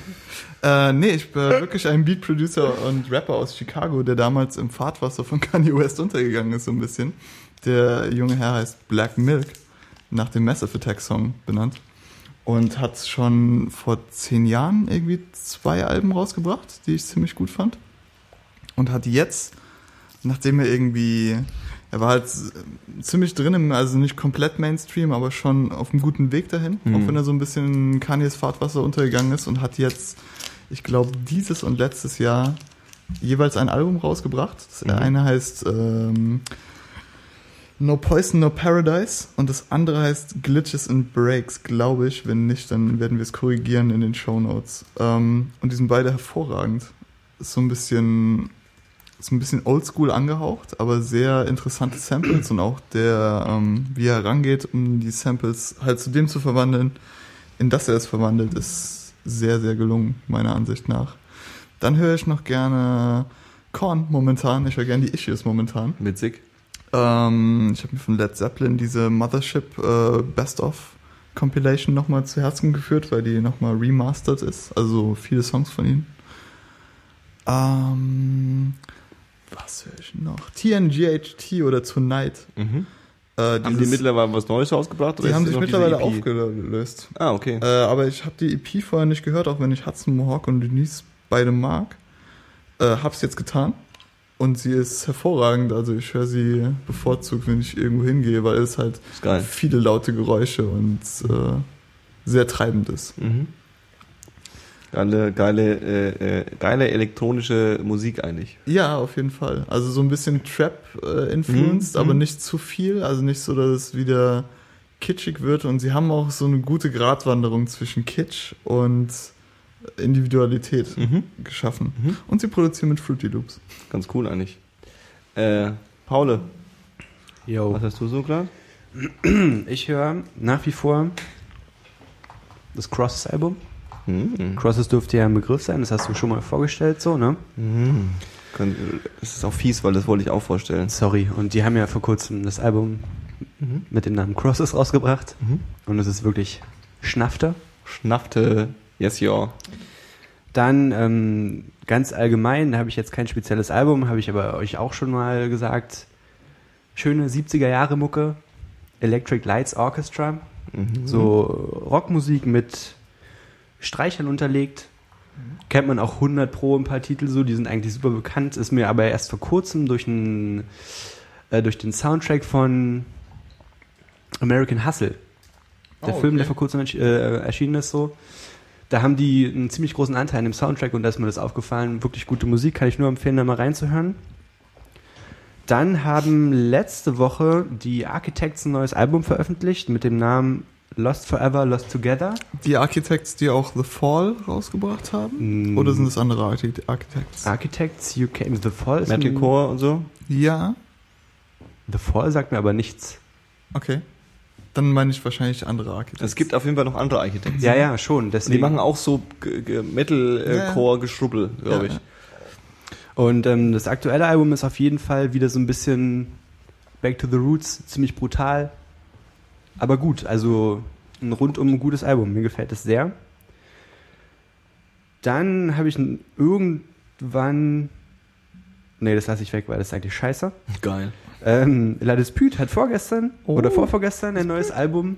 S2: äh, nee, ich bin wirklich ein Beat-Producer und Rapper aus Chicago, der damals im Fahrtwasser von Kanye West untergegangen ist, so ein bisschen. Der junge Herr heißt Black Milk, nach dem Massive Attack Song benannt. Und hat schon vor zehn Jahren irgendwie zwei Alben rausgebracht, die ich ziemlich gut fand. Und hat jetzt nachdem er irgendwie, er war halt ziemlich drin, im, also nicht komplett Mainstream, aber schon auf einem guten Weg dahin,
S1: Mhm.
S2: auch wenn er so ein bisschen in Kanyes Fahrtwasser untergegangen ist und hat jetzt, ich glaube, dieses und letztes Jahr jeweils ein Album rausgebracht. Das
S1: Mhm.
S2: eine heißt ähm, No Poison, No Paradise und das andere heißt Glitches and Breaks, glaube ich. Wenn nicht, dann werden wir es korrigieren in den Show Notes. Ähm, und die sind beide hervorragend. Ist so ein bisschen ist ein bisschen oldschool angehaucht, aber sehr interessante Samples und auch der, ähm, wie er rangeht, um die Samples halt zu dem zu verwandeln, in das er es verwandelt, ist sehr, sehr gelungen, meiner Ansicht nach. Dann höre ich noch gerne Korn momentan, ich höre gerne die Issues momentan.
S1: witzig
S2: Ähm, ich habe mir von Led Zeppelin diese Mothership äh, Best of Compilation nochmal zu Herzen geführt, weil die nochmal remastered ist. Also viele Songs von ihnen. Ähm, was höre ich noch? TNGHT oder Tonight.
S1: mhm.
S2: Äh,
S1: haben die
S2: dieses-
S1: mittlerweile was Neues rausgebracht oder
S2: die haben sich mittlerweile
S1: EP?
S2: aufgelöst.
S1: ah okay
S2: Äh, aber ich habe die EP vorher nicht gehört, auch wenn ich Hudson Mohawk und Denise beide mag. Äh, hab's jetzt getan. Und sie ist hervorragend. Also ich höre sie bevorzugt, wenn ich irgendwo hingehe, weil es halt viele laute Geräusche und äh, sehr treibend ist.
S1: Mhm. Geile, geile, äh, äh, geile elektronische Musik eigentlich.
S2: Ja, auf jeden Fall. Also so ein bisschen Trap-influenced,
S1: Mhm,
S2: aber
S1: mhm.
S2: nicht zu viel. Also nicht so, dass es wieder kitschig wird. Und sie haben auch so eine gute Gratwanderung zwischen Kitsch und Individualität
S1: Mhm.
S2: geschaffen.
S1: Mhm.
S2: Und sie produzieren mit Fruity Loops.
S1: Ganz cool eigentlich. Äh, Paule,
S3: Yo.
S1: was hast du so gerade?
S3: Ich höre nach wie vor das Crosses-Album.
S1: Mhm.
S3: Crosses dürfte ja ein Begriff sein, das hast du schon mal vorgestellt, so, ne?
S1: Mhm. Das ist auch fies, weil das wollte ich auch vorstellen.
S3: Sorry. Und die haben ja vor kurzem das Album
S1: Mhm.
S3: mit dem Namen Crosses rausgebracht.
S1: Mhm.
S3: Und es ist wirklich Schnafter.
S1: Schnaffte, yes, ja.
S3: Dann ähm, ganz allgemein, da habe ich jetzt kein spezielles Album, habe ich aber euch auch schon mal gesagt. Schöne 70er Jahre Mucke, Electric Lights Orchestra,
S1: Mhm.
S3: so Rockmusik mit Streichern unterlegt. Kennt man auch 100 pro ein paar Titel so, die sind eigentlich super bekannt, ist mir aber erst vor kurzem durch, ein, äh, durch den Soundtrack von American Hustle, der
S2: Oh,
S3: Film, der
S2: okay.
S3: vor kurzem äh, erschienen ist, so. Da haben die einen ziemlich großen Anteil an dem Soundtrack und da ist mir das aufgefallen. Wirklich gute Musik, kann ich nur empfehlen, da mal reinzuhören. Dann haben letzte Woche die Architects ein neues Album veröffentlicht mit dem Namen Lost Forever, Lost Together.
S2: Die Architects, die auch The Fall rausgebracht haben?
S3: Mm.
S2: Oder sind es andere Archi- Architects?
S3: Architects UK, The Fall ist
S1: Metalcore und so.
S2: ja,
S3: The Fall sagt mir aber nichts.
S2: okay. Dann meine ich wahrscheinlich andere Architekten.
S1: Es gibt auf jeden Fall noch andere Architekten.
S3: Ja, ja, schon.
S1: Die
S3: Deswegen.
S1: machen auch so G-
S2: Ja.
S1: Metal-Core-Geschrubbel, glaube ich.
S2: Ja,
S3: Und ähm, das aktuelle Album ist auf jeden Fall wieder so ein bisschen Back to the Roots, ziemlich brutal, aber gut. Also ein rundum gutes Album. Mir gefällt es sehr. Dann habe ich irgendwann. Nee, das lasse ich weg, weil das ist eigentlich scheiße.
S1: Geil.
S3: Ähm, La Dispute hat vorgestern
S1: Oh.
S3: oder vorvorgestern ein neues Album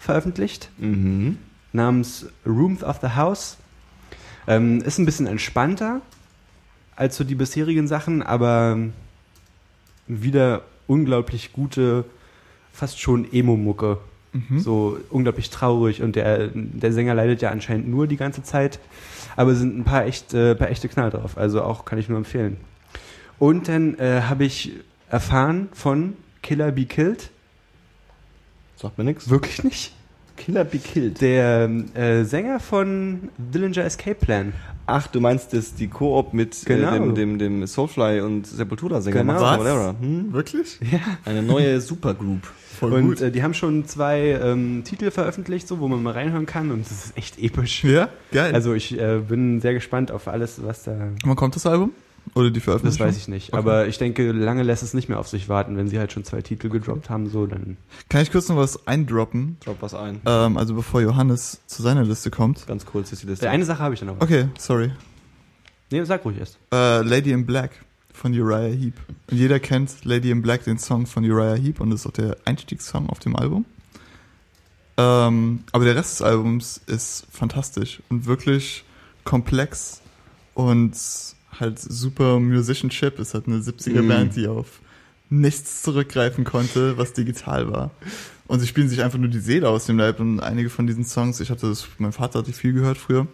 S3: veröffentlicht
S1: Mhm.
S3: namens Rooms of the House. Ähm, ist ein bisschen entspannter als so die bisherigen Sachen, aber wieder unglaublich gute, fast schon Emo-Mucke.
S2: Mhm.
S3: So unglaublich traurig und der, der Sänger leidet ja anscheinend nur die ganze Zeit, aber sind ein paar, echt, äh, paar echte Knall drauf. Also auch kann ich nur empfehlen. Und dann äh, habe ich erfahren von Killer Be Killed.
S1: Sagt mir nichts.
S3: Wirklich nicht?
S1: Killer Be Killed.
S3: Der äh, Sänger von Dillinger Escape Plan.
S1: Ach, du meinst das, die Koop mit
S3: Genau.
S1: äh, dem, dem, dem Soulfly und Sepultura-Sänger
S3: Genau.
S1: Max
S2: Was?
S1: Hm?
S2: Wirklich?
S3: Ja.
S1: Eine neue Supergroup.
S2: Voll
S3: und
S2: gut.
S3: äh, die haben schon zwei ähm, Titel veröffentlicht, so wo man mal reinhören kann und das ist echt episch.
S2: ja, geil.
S3: Also ich äh, bin sehr gespannt auf alles, was da.
S2: Wann kommt das Album? Oder die
S3: Das
S2: Veröffentlichung?
S3: weiß ich nicht.
S2: Okay.
S3: Aber ich denke, lange lässt es nicht mehr auf sich warten, wenn sie halt schon zwei Titel gedroppt haben, so dann.
S2: Kann ich kurz noch was eindroppen?
S1: Drop was ein.
S2: Ähm, also bevor Johannes zu seiner Liste kommt.
S1: Ganz kurz ist die Liste.
S3: Äh, Eine Sache habe ich dann noch.
S2: Okay, sorry.
S3: Nee, sag ruhig erst.
S2: Äh, Lady in Black von Uriah Heep. Und jeder kennt Lady in Black, den Song von Uriah Heep und das ist auch der Einstiegssong auf dem Album. Ähm, aber der Rest des Albums ist fantastisch und wirklich komplex und halt super Musicianship. Es hat eine 70er
S1: Mm.
S2: Band, die auf nichts zurückgreifen konnte, was digital war. Und sie spielen sich einfach nur die Seele aus dem Leib und einige von diesen Songs, ich hatte das, mein Vater hat die viel gehört früher,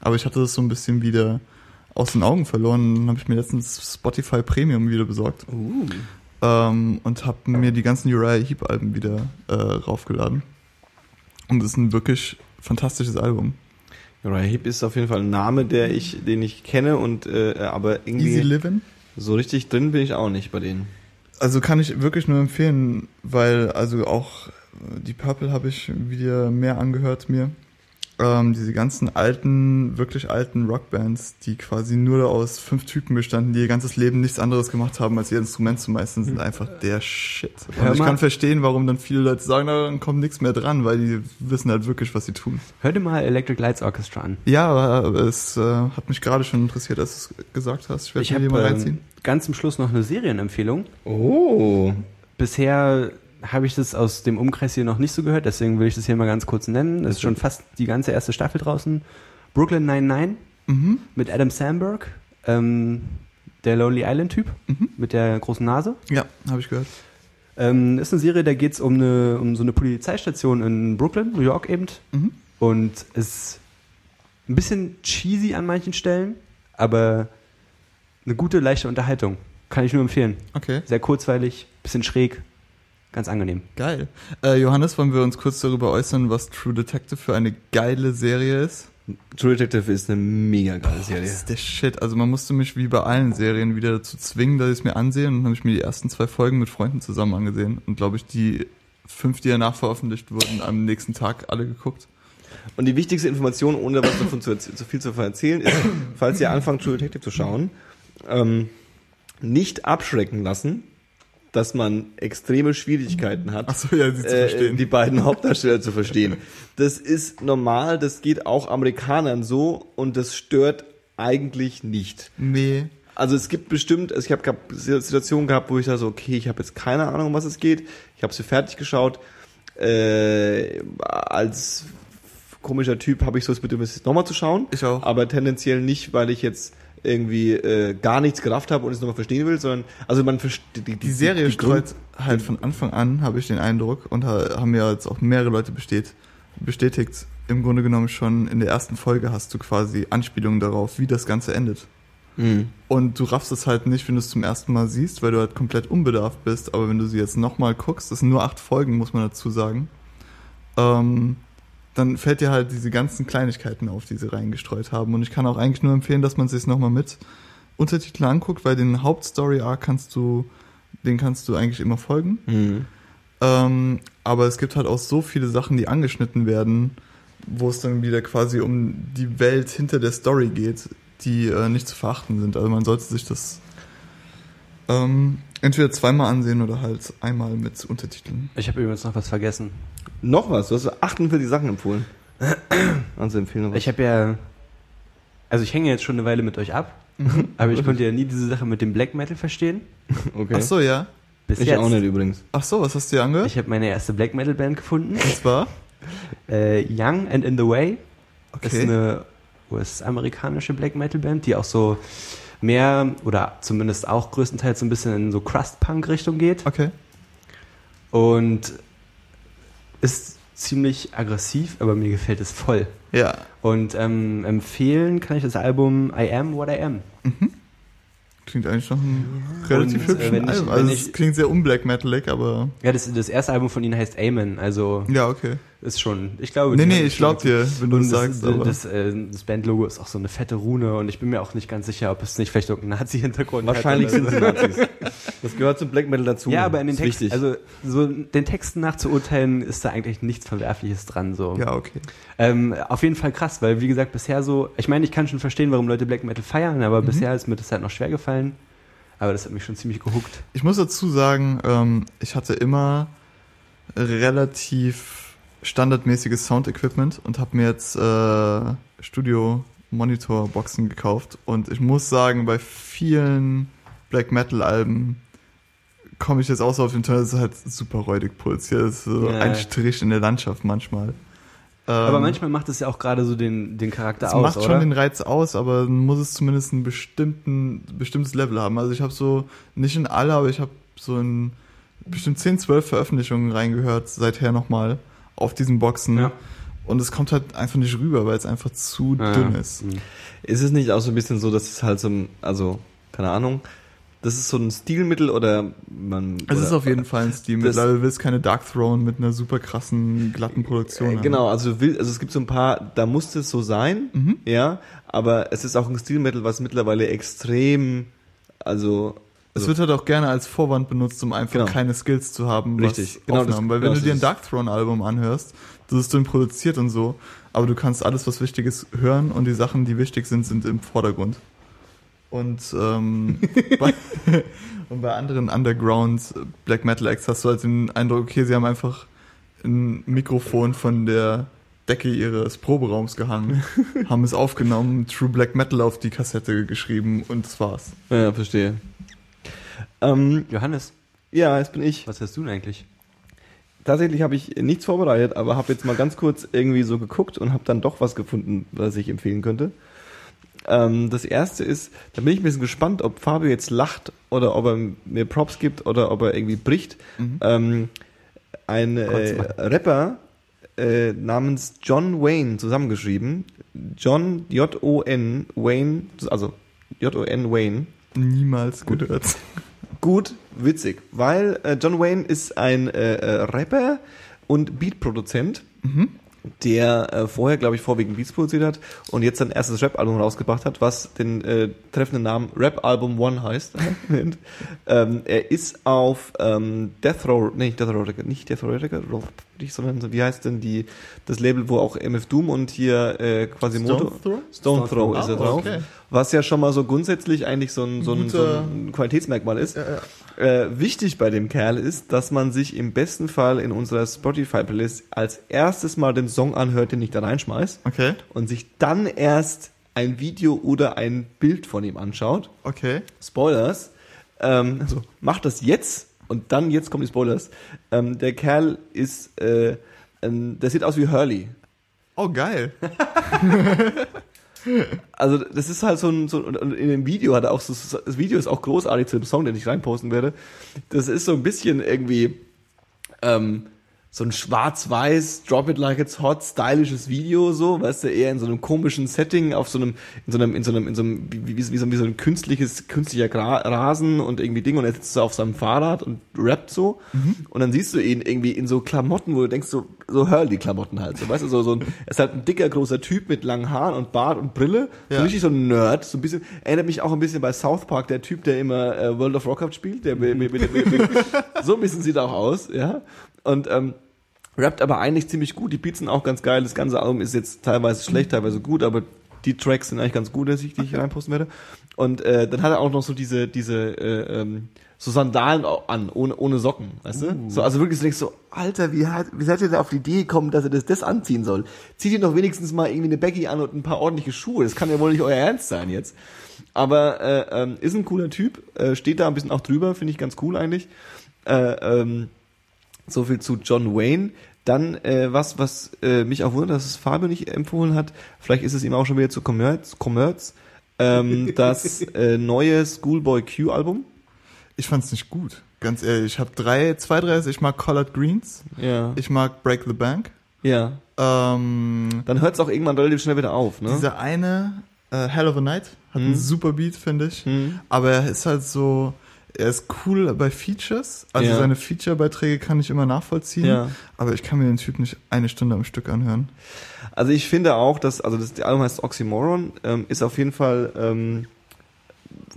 S2: aber ich hatte das so ein bisschen wieder aus den Augen verloren. Dann habe ich mir letztens Spotify Premium wieder besorgt
S1: Uh.
S2: ähm, und habe mir die ganzen Uriah Heep Alben wieder äh, raufgeladen. Und es ist ein wirklich fantastisches Album.
S1: Uriah Heep ist auf jeden Fall ein Name, der ich, den ich kenne und äh, aber irgendwie
S2: Easy Living.
S1: so richtig drin bin ich auch nicht bei denen.
S2: Also kann ich wirklich nur empfehlen, weil also auch äh, die Purple habe ich wieder mehr angehört mir. Ähm, diese ganzen alten, wirklich alten Rockbands, die quasi nur aus fünf Typen bestanden, die ihr ganzes Leben nichts anderes gemacht haben, als ihr Instrument zu meistern, sind einfach der Shit. Und ich kann verstehen, warum dann viele Leute sagen, na, dann kommt nichts mehr dran, weil die wissen halt wirklich, was sie tun.
S3: Hör dir mal Electric Lights Orchestra an.
S2: Ja, aber es äh, hat mich gerade schon interessiert, als du es gesagt hast. Ich werde
S3: Ich
S2: mir
S3: habe
S2: die mal
S3: ähm,
S2: reinziehen.
S3: ganz zum Schluss noch eine Serienempfehlung.
S1: Oh.
S3: Bisher habe ich das aus dem Umkreis hier noch nicht so gehört, deswegen will ich das hier mal ganz kurz nennen. Es ist schon fast die ganze erste Staffel draußen. Brooklyn 99
S2: Mhm.
S3: mit Adam Sandberg, ähm, der Lonely Island Typ
S2: Mhm.
S3: mit der großen Nase.
S2: Ja, habe ich gehört.
S3: Ähm, ist eine Serie, da geht es um, eine, um so eine Polizeistation in Brooklyn, New York eben.
S2: Mhm.
S3: Und ist ein bisschen cheesy an manchen Stellen, aber eine gute, leichte Unterhaltung. Kann ich nur empfehlen.
S2: Okay.
S3: Sehr kurzweilig, bisschen schräg, ganz angenehm.
S2: Geil. Äh, Johannes, wollen wir uns kurz darüber äußern, was True Detective für eine geile Serie ist?
S1: True Detective ist eine mega geile
S2: Das
S1: Serie.
S2: ist der Shit. Also man musste mich wie bei allen Serien wieder dazu zwingen, dass ich es mir ansehe. Und dann habe ich mir die ersten zwei Folgen mit Freunden zusammen angesehen. Und glaube ich, die fünf, die danach veröffentlicht wurden, am nächsten Tag alle geguckt.
S1: Und die wichtigste Information, ohne was davon zu, zu viel zu erzählen, ist, falls ihr anfangt, True Detective zu schauen, ähm, nicht abschrecken lassen, dass man extreme Schwierigkeiten hat,
S2: so, ja,
S1: äh, die beiden Hauptdarsteller zu verstehen. Das ist normal, das geht auch Amerikanern so und das stört eigentlich nicht.
S2: nee.
S1: Also es gibt bestimmt, also ich habe hab Situationen gehabt, wo ich da so, okay, ich habe jetzt keine Ahnung, um was es geht. Ich habe sie fertig geschaut. Äh, als komischer Typ habe ich so das Bedürfnis, es nochmal zu schauen.
S2: Ich auch.
S1: Aber tendenziell nicht, weil ich jetzt irgendwie äh, gar nichts gerafft habe und es nochmal verstehen will, sondern also man versteht die,
S2: Die Serie
S1: die Grund-
S2: streut halt von Anfang an, habe ich den Eindruck, und ha- haben ja jetzt auch mehrere Leute besteht, bestätigt, im Grunde genommen schon in der ersten Folge hast du quasi Anspielungen darauf, wie das Ganze endet.
S1: Mhm.
S2: Und du raffst es halt nicht, wenn du es zum ersten Mal siehst, weil du halt komplett unbedarft bist. Aber wenn du sie jetzt nochmal guckst, das sind nur acht Folgen, muss man dazu sagen, ähm, dann fällt dir halt diese ganzen Kleinigkeiten auf, die sie reingestreut haben. Und ich kann auch eigentlich nur empfehlen, dass man sich nochmal mit Untertiteln anguckt, weil den Hauptstory-Arc kannst du, den kannst du eigentlich immer folgen.
S1: Mhm.
S2: Ähm, aber es gibt halt auch so viele Sachen, die angeschnitten werden, wo es dann wieder quasi um die Welt hinter der Story geht, die äh, nicht zu verachten sind. Also man sollte sich das ähm, entweder zweimal ansehen oder halt einmal mit Untertiteln.
S3: Ich habe übrigens noch was vergessen.
S1: Noch was? Du hast 48 Sachen empfohlen. Also empfehlen
S3: Ich habe ja, also ich hänge jetzt schon eine Weile mit euch ab, aber ich konnte ja nie diese Sache mit dem Black Metal verstehen.
S1: Okay.
S2: Ach so, ja.
S3: Bis
S1: ich
S3: jetzt.
S1: auch nicht übrigens.
S2: Ach so, was hast du dir angehört?
S3: Ich habe meine erste Black Metal Band gefunden.
S2: Und zwar?
S3: Äh, Young and in the Way. Das ist
S2: Okay.
S3: eine US-amerikanische Black Metal Band, die auch so mehr oder zumindest auch größtenteils so ein bisschen in so Crust-Punk-Richtung geht.
S2: Okay.
S3: Und ist ziemlich aggressiv, aber mir gefällt es voll.
S2: Ja.
S3: Und ähm, empfehlen kann ich das Album I Am What I Am.
S2: Klingt eigentlich noch ein relativ
S3: Und, äh,
S2: hübschen
S3: wenn ich-
S2: Album. Also
S3: ich-
S2: es klingt sehr unblack metalig, aber
S3: Ja, das, das erste Album von ihnen heißt Amen, also
S2: ja, okay.
S3: Ist schon, ich glaube...
S2: Nee, nee, ich
S3: schon
S2: glaub dir, wenn du es sagst,
S3: das,
S2: aber
S3: das, äh, das Bandlogo ist auch so eine fette Rune und ich bin mir auch nicht ganz sicher, ob es nicht vielleicht irgendeinen Nazi-Hintergrund hat.
S1: Wahrscheinlich sind sie Nazis. Das gehört zum Black Metal dazu.
S3: Ja, aber in den
S1: Das
S3: Texten, also so den Texten nach zu urteilen, ist da eigentlich nichts Verwerfliches dran. So.
S2: ja, okay.
S3: Ähm, auf jeden Fall krass, weil wie gesagt, bisher so, ich meine, ich kann schon verstehen, warum Leute Black Metal feiern, aber
S2: Mhm.
S3: bisher ist mir das halt noch schwer gefallen. Aber das hat mich schon ziemlich gehuckt.
S2: Ich muss dazu sagen, ähm, ich hatte immer relativ standardmäßiges Sound-Equipment und habe mir jetzt äh, Studio-Monitor-Boxen gekauft. Und ich muss sagen, bei vielen Black Metal-Alben komme ich jetzt auch so auf den Ton, das ist halt super räudig Puls. Hier ist so
S3: Ja.
S2: ein Strich in der Landschaft manchmal.
S3: aber
S2: Ähm,
S3: manchmal macht es ja auch gerade so den, den Charakter
S2: es
S3: aus,
S2: macht
S3: oder?
S2: schon den Reiz aus, aber dann muss es zumindest ein bestimmten, bestimmtes Level haben. Also ich habe so, nicht in alle, aber ich habe so in bestimmt 10, 12 Veröffentlichungen reingehört, seither nochmal auf diesen Boxen.
S3: Ja.
S2: Und es kommt halt einfach nicht rüber, weil es einfach zu
S3: Ja,
S2: dünn
S3: ja.
S2: ist.
S3: Mhm.
S1: Ist es nicht auch so ein bisschen so, dass es halt so ein, also, keine Ahnung, das ist so ein Stilmittel oder man.
S2: Es
S1: oder,
S2: ist auf jeden Fall ein Stil.
S1: Das-
S2: Mittlerweile willst keine Dark Throne mit einer super krassen, glatten Produktion
S1: Äh. Genau, also du will, also es gibt so ein paar, da muss es so sein,
S2: Mhm.
S1: ja, aber es ist auch ein Stilmittel, was mittlerweile extrem, also,
S2: Es
S1: also
S2: wird halt auch gerne als Vorwand benutzt, um einfach
S1: Genau.
S2: keine Skills zu haben,
S1: Richtig. Genau,
S2: Aufnahmen.
S1: das-
S2: Weil wenn
S1: genau,
S2: du dir ein Dark Throne Album anhörst, das ist dünn produziert und so, aber du kannst alles, was wichtig ist, hören und die Sachen, die wichtig sind, sind im Vordergrund. Und, ähm, bei, und bei anderen Underground Black Metal Acts hast du halt den Eindruck, okay, sie haben einfach ein Mikrofon von der Decke ihres Proberaums gehangen, haben es aufgenommen, True Black Metal auf die Kassette geschrieben und das war's.
S1: ja, verstehe. Ähm,
S3: Johannes,
S1: ja, jetzt bin ich.
S3: was hast du denn eigentlich?
S1: Tatsächlich habe ich nichts vorbereitet, aber habe jetzt mal ganz kurz irgendwie so geguckt und habe dann doch was gefunden, was ich empfehlen könnte. Ähm, das erste ist, da bin ich ein bisschen gespannt, ob Fabio jetzt lacht oder ob er mir Props gibt oder ob er irgendwie bricht.
S2: Mhm.
S1: Ähm, ein äh. Rapper äh, namens John Wayne zusammengeschrieben. John J-O-N Wayne, also J-O-N Wayne.
S2: Niemals gehört.
S1: Gut, witzig, weil äh, John Wayne ist ein äh, äh, Rapper und Beatproduzent, der äh, vorher, glaube ich, vorwiegend Beats produziert hat und jetzt sein erstes Rap-Album rausgebracht hat, was den äh, treffenden Namen Rap Album One heißt. ähm, er ist auf ähm, Death Row, nee, nicht Death Row Records, nicht Death Row Records, nicht, sondern so, wie heißt denn die das Label, wo auch MF Doom und hier äh, quasi
S2: Stone
S1: Moto
S2: Throw?
S1: Stone Throw
S2: Throw.
S1: ist er
S2: Ah,
S1: drauf.
S2: okay.
S1: Was ja schon mal so grundsätzlich eigentlich so ein, so ein, so ein Qualitätsmerkmal ist.
S2: Ja, ja.
S1: Äh, wichtig bei dem Kerl ist, dass man sich im besten Fall in unserer Spotify-Playlist als erstes mal den Song anhört, den ich da reinschmeiß
S2: Okay,
S1: und sich dann erst ein Video oder ein Bild von ihm anschaut.
S2: okay.
S1: Spoilers. Ähm, also macht das jetzt und dann jetzt kommen die Spoilers. Ähm, der Kerl ist, äh, ähm, der sieht aus wie Hurley.
S2: Oh, geil.
S1: Also das ist halt so ein, so und in dem Video hat er auch so, das Video ist auch großartig zu dem Song, den ich reinposten werde. Das ist so ein bisschen irgendwie ähm, so ein schwarz-weiß, drop it like it's hot, stylisches Video, so, weißt du, eher in so einem komischen Setting, auf so einem, in so einem, in so einem, in so einem, wie, wie, wie, so, wie so ein künstliches, künstlicher Gra Rasen und irgendwie Ding und er sitzt so auf seinem Fahrrad und rappt so und dann siehst du ihn irgendwie in so Klamotten, wo du denkst, so, so Hurley-Klamotten halt, so, weißt du, so, so ein, er ist halt ein dicker, großer Typ mit langen Haaren und Bart und Brille, so
S2: Ja.
S1: richtig so ein Nerd, so ein bisschen, erinnert mich auch ein bisschen bei South Park, der Typ, der immer äh, World of Warcraft spielt, der mit, mit, mit, mit, mit, so ein bisschen sieht er auch aus, ja. Und ähm, rappt aber eigentlich ziemlich gut. Die Beats sind auch ganz geil. Das ganze Album ist jetzt teilweise schlecht, teilweise gut, aber die Tracks sind eigentlich ganz gut, dass ich die ich reinposten werde. Und äh, dann hat er auch noch so diese, diese äh, ähm, so Sandalen an, ohne, ohne Socken, weißt du? So, also wirklich so denkst du, Alter, wie, hat, wie seid ihr da auf die Idee gekommen, dass er das, das anziehen soll? Zieht ihr doch wenigstens mal irgendwie eine Baggy an und ein paar ordentliche Schuhe. Das kann ja wohl nicht euer Ernst sein jetzt. Aber äh, ähm, ist ein cooler Typ, äh, steht da ein bisschen auch drüber, finde ich ganz cool eigentlich. Äh, ähm, so viel zu John Wayne. Dann äh, was, was äh, mich auch wundert, dass es Fabio nicht empfohlen hat. Vielleicht ist es ihm auch schon wieder zu Commerz. Commerz ähm, das äh, neue Schoolboy Q Album.
S2: Ich fand's nicht gut, ganz ehrlich. Ich habe drei, zwei, drei, ich mag Collard Greens,
S1: Ja.
S2: ich mag Break the Bank.
S1: ja.
S2: Ähm,
S1: Dann hört es auch irgendwann relativ schnell wieder auf, ne?
S2: Dieser eine, äh, Hell of a Night, hat einen super Beat, finde ich.
S1: Hm.
S2: Aber er ist halt so, er ist cool bei Features. Also
S1: Ja.
S2: seine Feature-Beiträge kann ich immer nachvollziehen.
S1: Ja.
S2: Aber ich kann mir den Typ nicht eine Stunde am Stück anhören.
S1: Also ich finde auch, dass, also das Album heißt Oxymoron, ähm, ist auf jeden Fall, ähm,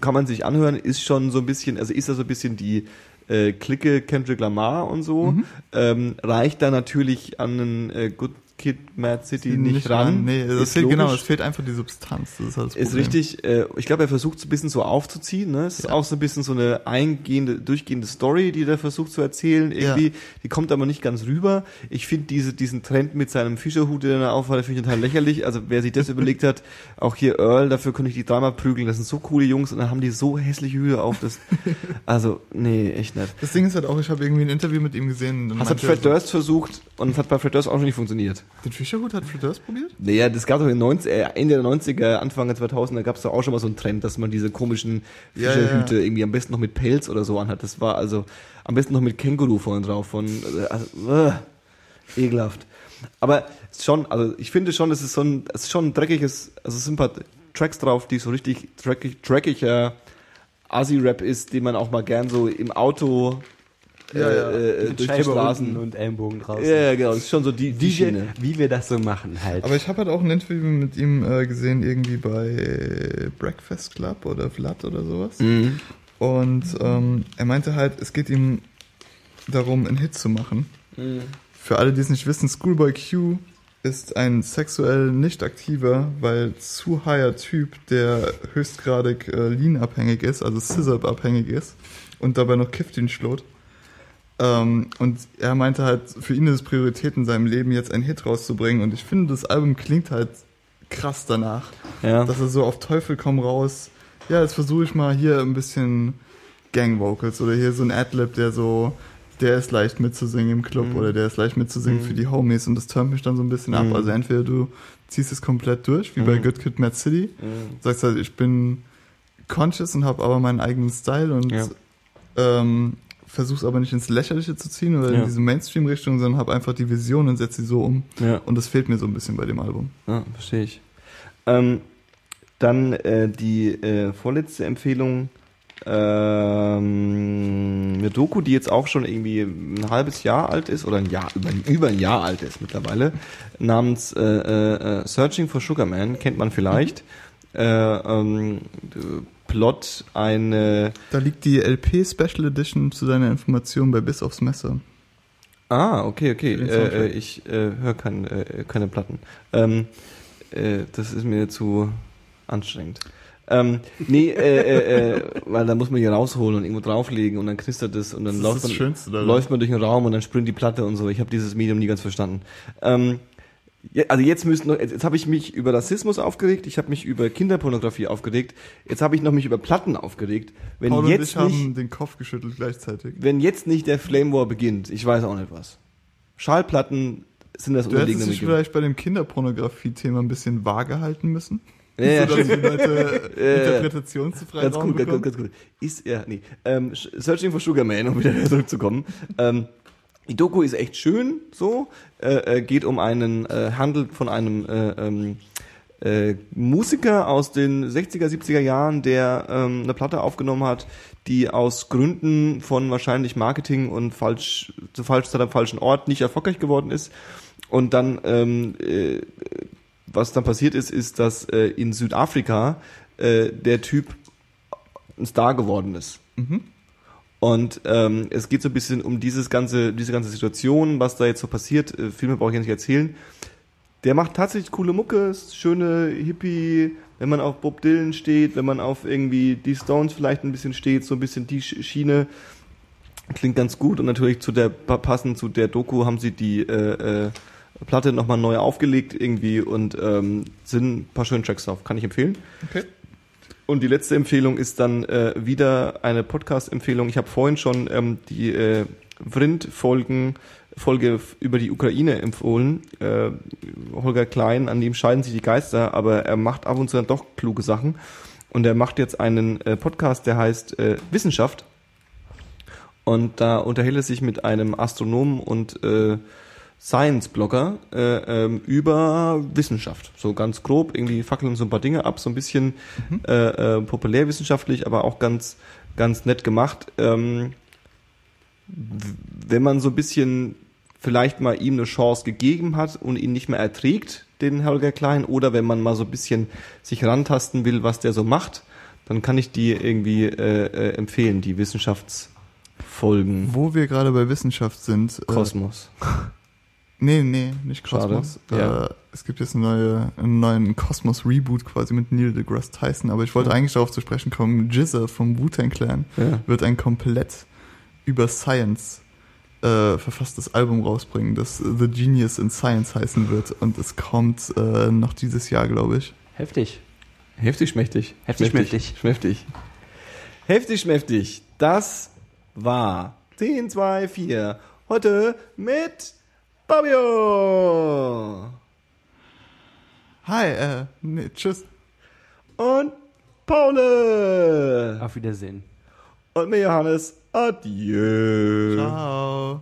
S1: kann man sich anhören, ist schon so ein bisschen, also ist da so ein bisschen die äh, Clique Kendrick Lamar und so, ähm, reicht da natürlich an einen äh, Good Kid, Mad City nicht, ran.
S2: Nee, das
S1: Ist
S2: fehlt, genau, es fehlt einfach die Substanz. Das ist halt das
S1: Ist richtig, äh, ich glaube, er versucht es ein bisschen so aufzuziehen. Ne? Es ist
S2: Ja.
S1: auch so ein bisschen so eine eingehende, durchgehende Story, die der versucht zu erzählen. Irgendwie, die kommt aber nicht ganz rüber. Ich finde diese, diesen Trend mit seinem Fischerhut, den er aufhat, finde ich total lächerlich. Also wer sich das überlegt hat, auch hier Earl, dafür könnte ich die dreimal prügeln. Das sind so coole Jungs und dann haben die so hässliche Hüte auf. Das, also, nee, echt nicht.
S2: Das Ding ist halt auch, ich habe irgendwie ein Interview mit ihm gesehen.
S1: Das hat
S2: er
S1: Fred Durst versucht und es hat bei Fred Durst auch schon nicht funktioniert.
S2: Den Fischerhut hat Durst probiert?
S1: Naja, das gab doch in den 90, äh, Ende der 90er, Anfang der 2000er gab es doch auch schon mal so einen Trend, dass man diese komischen
S2: Ja,
S1: Fischerhüte
S2: ja.
S1: irgendwie am besten noch mit Pelz oder so anhat. Das war also am besten noch mit Känguru vorne drauf. Von, also, äh, ekelhaft. Aber schon, also ich finde schon, es ist so ein, es ist schon ein dreckiges, also es sind ein paar Tracks drauf, die so richtig dreckig, dreckiger Asi-Rap ist, den man auch mal gern so im Auto
S2: Ja, ja.
S1: äh,
S3: Mit
S1: durch die
S3: Scheibe
S1: Straßen.
S3: unten und Ellenbogen draußen.
S1: Ja, ja, genau, das ist schon so die, die Schiene.
S3: wie wir das so machen halt.
S2: Aber ich habe halt auch ein Interview mit ihm äh, gesehen, irgendwie bei Breakfast Club oder Vlad oder sowas.
S1: Mhm.
S2: Und ähm, er meinte halt, es geht ihm darum, einen Hit zu machen.
S1: Mhm.
S2: Für alle, die es nicht wissen, Schoolboy Q ist ein sexuell nicht aktiver, weil zu higher Typ, der höchstgradig äh, Lean-abhängig ist, also Scissor-abhängig ist und dabei noch kifft ihn schlot. Ähm, und er meinte halt, für ihn ist es Priorität in seinem Leben, jetzt einen Hit rauszubringen. Und ich finde, das Album klingt halt krass danach,
S1: Ja.
S2: dass er so auf Teufel komm raus. Ja, jetzt versuche ich mal hier ein bisschen Gang-Vocals oder hier so ein Adlib, der so, der ist leicht mitzusingen im Club
S1: Mhm.
S2: oder der ist leicht mitzusingen
S1: Mhm.
S2: für die Homies und das turnt mich dann so ein bisschen ab.
S1: Mhm.
S2: Also entweder du ziehst es komplett durch, wie bei
S1: Mhm.
S2: Good Kid, Mad City,
S1: Mhm.
S2: sagst halt, ich bin conscious und habe aber meinen eigenen Style und
S1: Ja.
S2: ähm, versuch's aber nicht ins Lächerliche zu ziehen oder
S1: Ja.
S2: in diese Mainstream-Richtung, sondern habe einfach die Vision und setze sie so um.
S1: Ja.
S2: Und das fehlt mir so ein bisschen bei dem Album.
S1: Ja, verstehe ich. Ähm, dann äh, die äh, vorletzte Empfehlung, ähm, eine Doku, die jetzt auch schon irgendwie ein halbes Jahr alt ist oder ein Jahr, über, über ein Jahr alt ist mittlerweile, namens äh, äh, äh, Searching for Sugar Man, kennt man vielleicht. Äh, ähm, Plot eine
S2: Da liegt die LP Special Edition zu deiner Information bei Bis aufs Messer.
S1: Ah, okay, okay. Äh, äh, ich äh, höre kein, äh, keine Platten. Ähm, äh, das ist mir zu anstrengend. Ähm, nee, äh, äh, äh, weil da muss man hier rausholen und irgendwo drauflegen und dann knistert es und dann
S2: Das
S1: läuft man,
S2: Schönste
S1: läuft man durch den Raum und dann springt die Platte und so. Ich habe dieses Medium nie ganz verstanden. Ähm, also jetzt müssen noch, jetzt, jetzt habe ich mich über Rassismus aufgeregt, ich habe mich über Kinderpornografie aufgeregt, jetzt habe ich noch mich über Platten aufgeregt. Wenn
S2: Paul und
S1: jetzt
S2: ich haben
S1: nicht
S2: den Kopf geschüttelt gleichzeitig.
S1: wenn jetzt nicht der Flame War beginnt, ich weiß auch nicht was. Schallplatten sind das
S2: Du hättest dich vielleicht bei dem Kinderpornografie-Thema ein bisschen vage halten müssen.
S1: Ja, ja,
S2: so, dass die Leute. Interpretationsfreiraum
S1: Ganz gut, ganz, ganz gut. Ist ja, nee. Ähm, Searching for Sugar Man, um wieder zurückzukommen. Ähm, die Doku ist echt schön, so. Äh, äh, geht um einen, äh, handelt von einem äh, ähm, äh, Musiker aus den 60er, 70er Jahren, der ähm, eine Platte aufgenommen hat, die aus Gründen von wahrscheinlich Marketing und falsch, zu falsch Zeit am falschen Ort nicht erfolgreich geworden ist. Und dann, ähm, äh, was dann passiert ist, ist, dass äh, in Südafrika äh, der Typ ein Star geworden ist.
S2: Mhm.
S1: Und ähm, es geht so ein bisschen um dieses ganze, diese ganze Situation, was da jetzt so passiert. Äh, Filme brauche ich ja nicht erzählen. Der macht tatsächlich coole Mucke, schöne Hippie, wenn man auf Bob Dylan steht, wenn man auf irgendwie die Stones vielleicht ein bisschen steht, so ein bisschen die Sch- Schiene. Klingt ganz gut und natürlich zu der passend zu der Doku haben sie die äh, äh, Platte nochmal neu aufgelegt irgendwie und ähm, sind ein paar schöne Tracks drauf. Kann ich empfehlen.
S2: Okay.
S1: Und die letzte Empfehlung ist dann äh, wieder eine Podcast-Empfehlung. Ich habe vorhin schon ähm, die äh, Vrind-Folgen Folge über die Ukraine empfohlen. Äh, Holger Klein, an dem scheiden sich die Geister, aber er macht ab und zu dann doch kluge Sachen. Und er macht jetzt einen äh, Podcast, der heißt äh, Wissenschaft. Und da unterhält er sich mit einem Astronomen und äh, Science-Blogger äh, ähm, über Wissenschaft. So ganz grob, irgendwie fackeln so ein paar Dinge ab, so ein bisschen äh, äh, populärwissenschaftlich, aber auch ganz, ganz nett gemacht. Ähm, wenn man so ein bisschen vielleicht mal ihm eine Chance gegeben hat und ihn nicht mehr erträgt, den Holger Klein, oder wenn man mal so ein bisschen sich rantasten will, was der so macht, dann kann ich die irgendwie äh, äh, empfehlen, die Wissenschaftsfolgen
S2: Wo wir gerade bei Wissenschaft sind. äh,
S1: Kosmos.
S2: Nee, nee, nicht
S1: Schade.
S2: Kosmos.
S1: Ja.
S2: Äh, es gibt jetzt eine neue, einen neuen Kosmos-Reboot quasi mit Neil deGrasse Tyson, aber ich wollte
S1: Ja.
S2: eigentlich darauf zu sprechen kommen, Jizza vom Wu-Tang Clan
S1: Ja.
S2: wird ein komplett über Science äh, verfasstes Album rausbringen, das The Genius in Science heißen wird und es kommt äh, noch dieses Jahr, glaube ich.
S3: Heftig.
S1: Heftig schmächtig.
S3: Heftig
S1: schmächtig. Schmächtig. Heftig schmächtig. Das war 10, 2, 4. Heute mit Fabio
S2: Hi, äh, nee, tschüss.
S1: und Paule
S3: Auf Wiedersehen.
S1: und mir Johannes. Adieu.
S2: Ciao.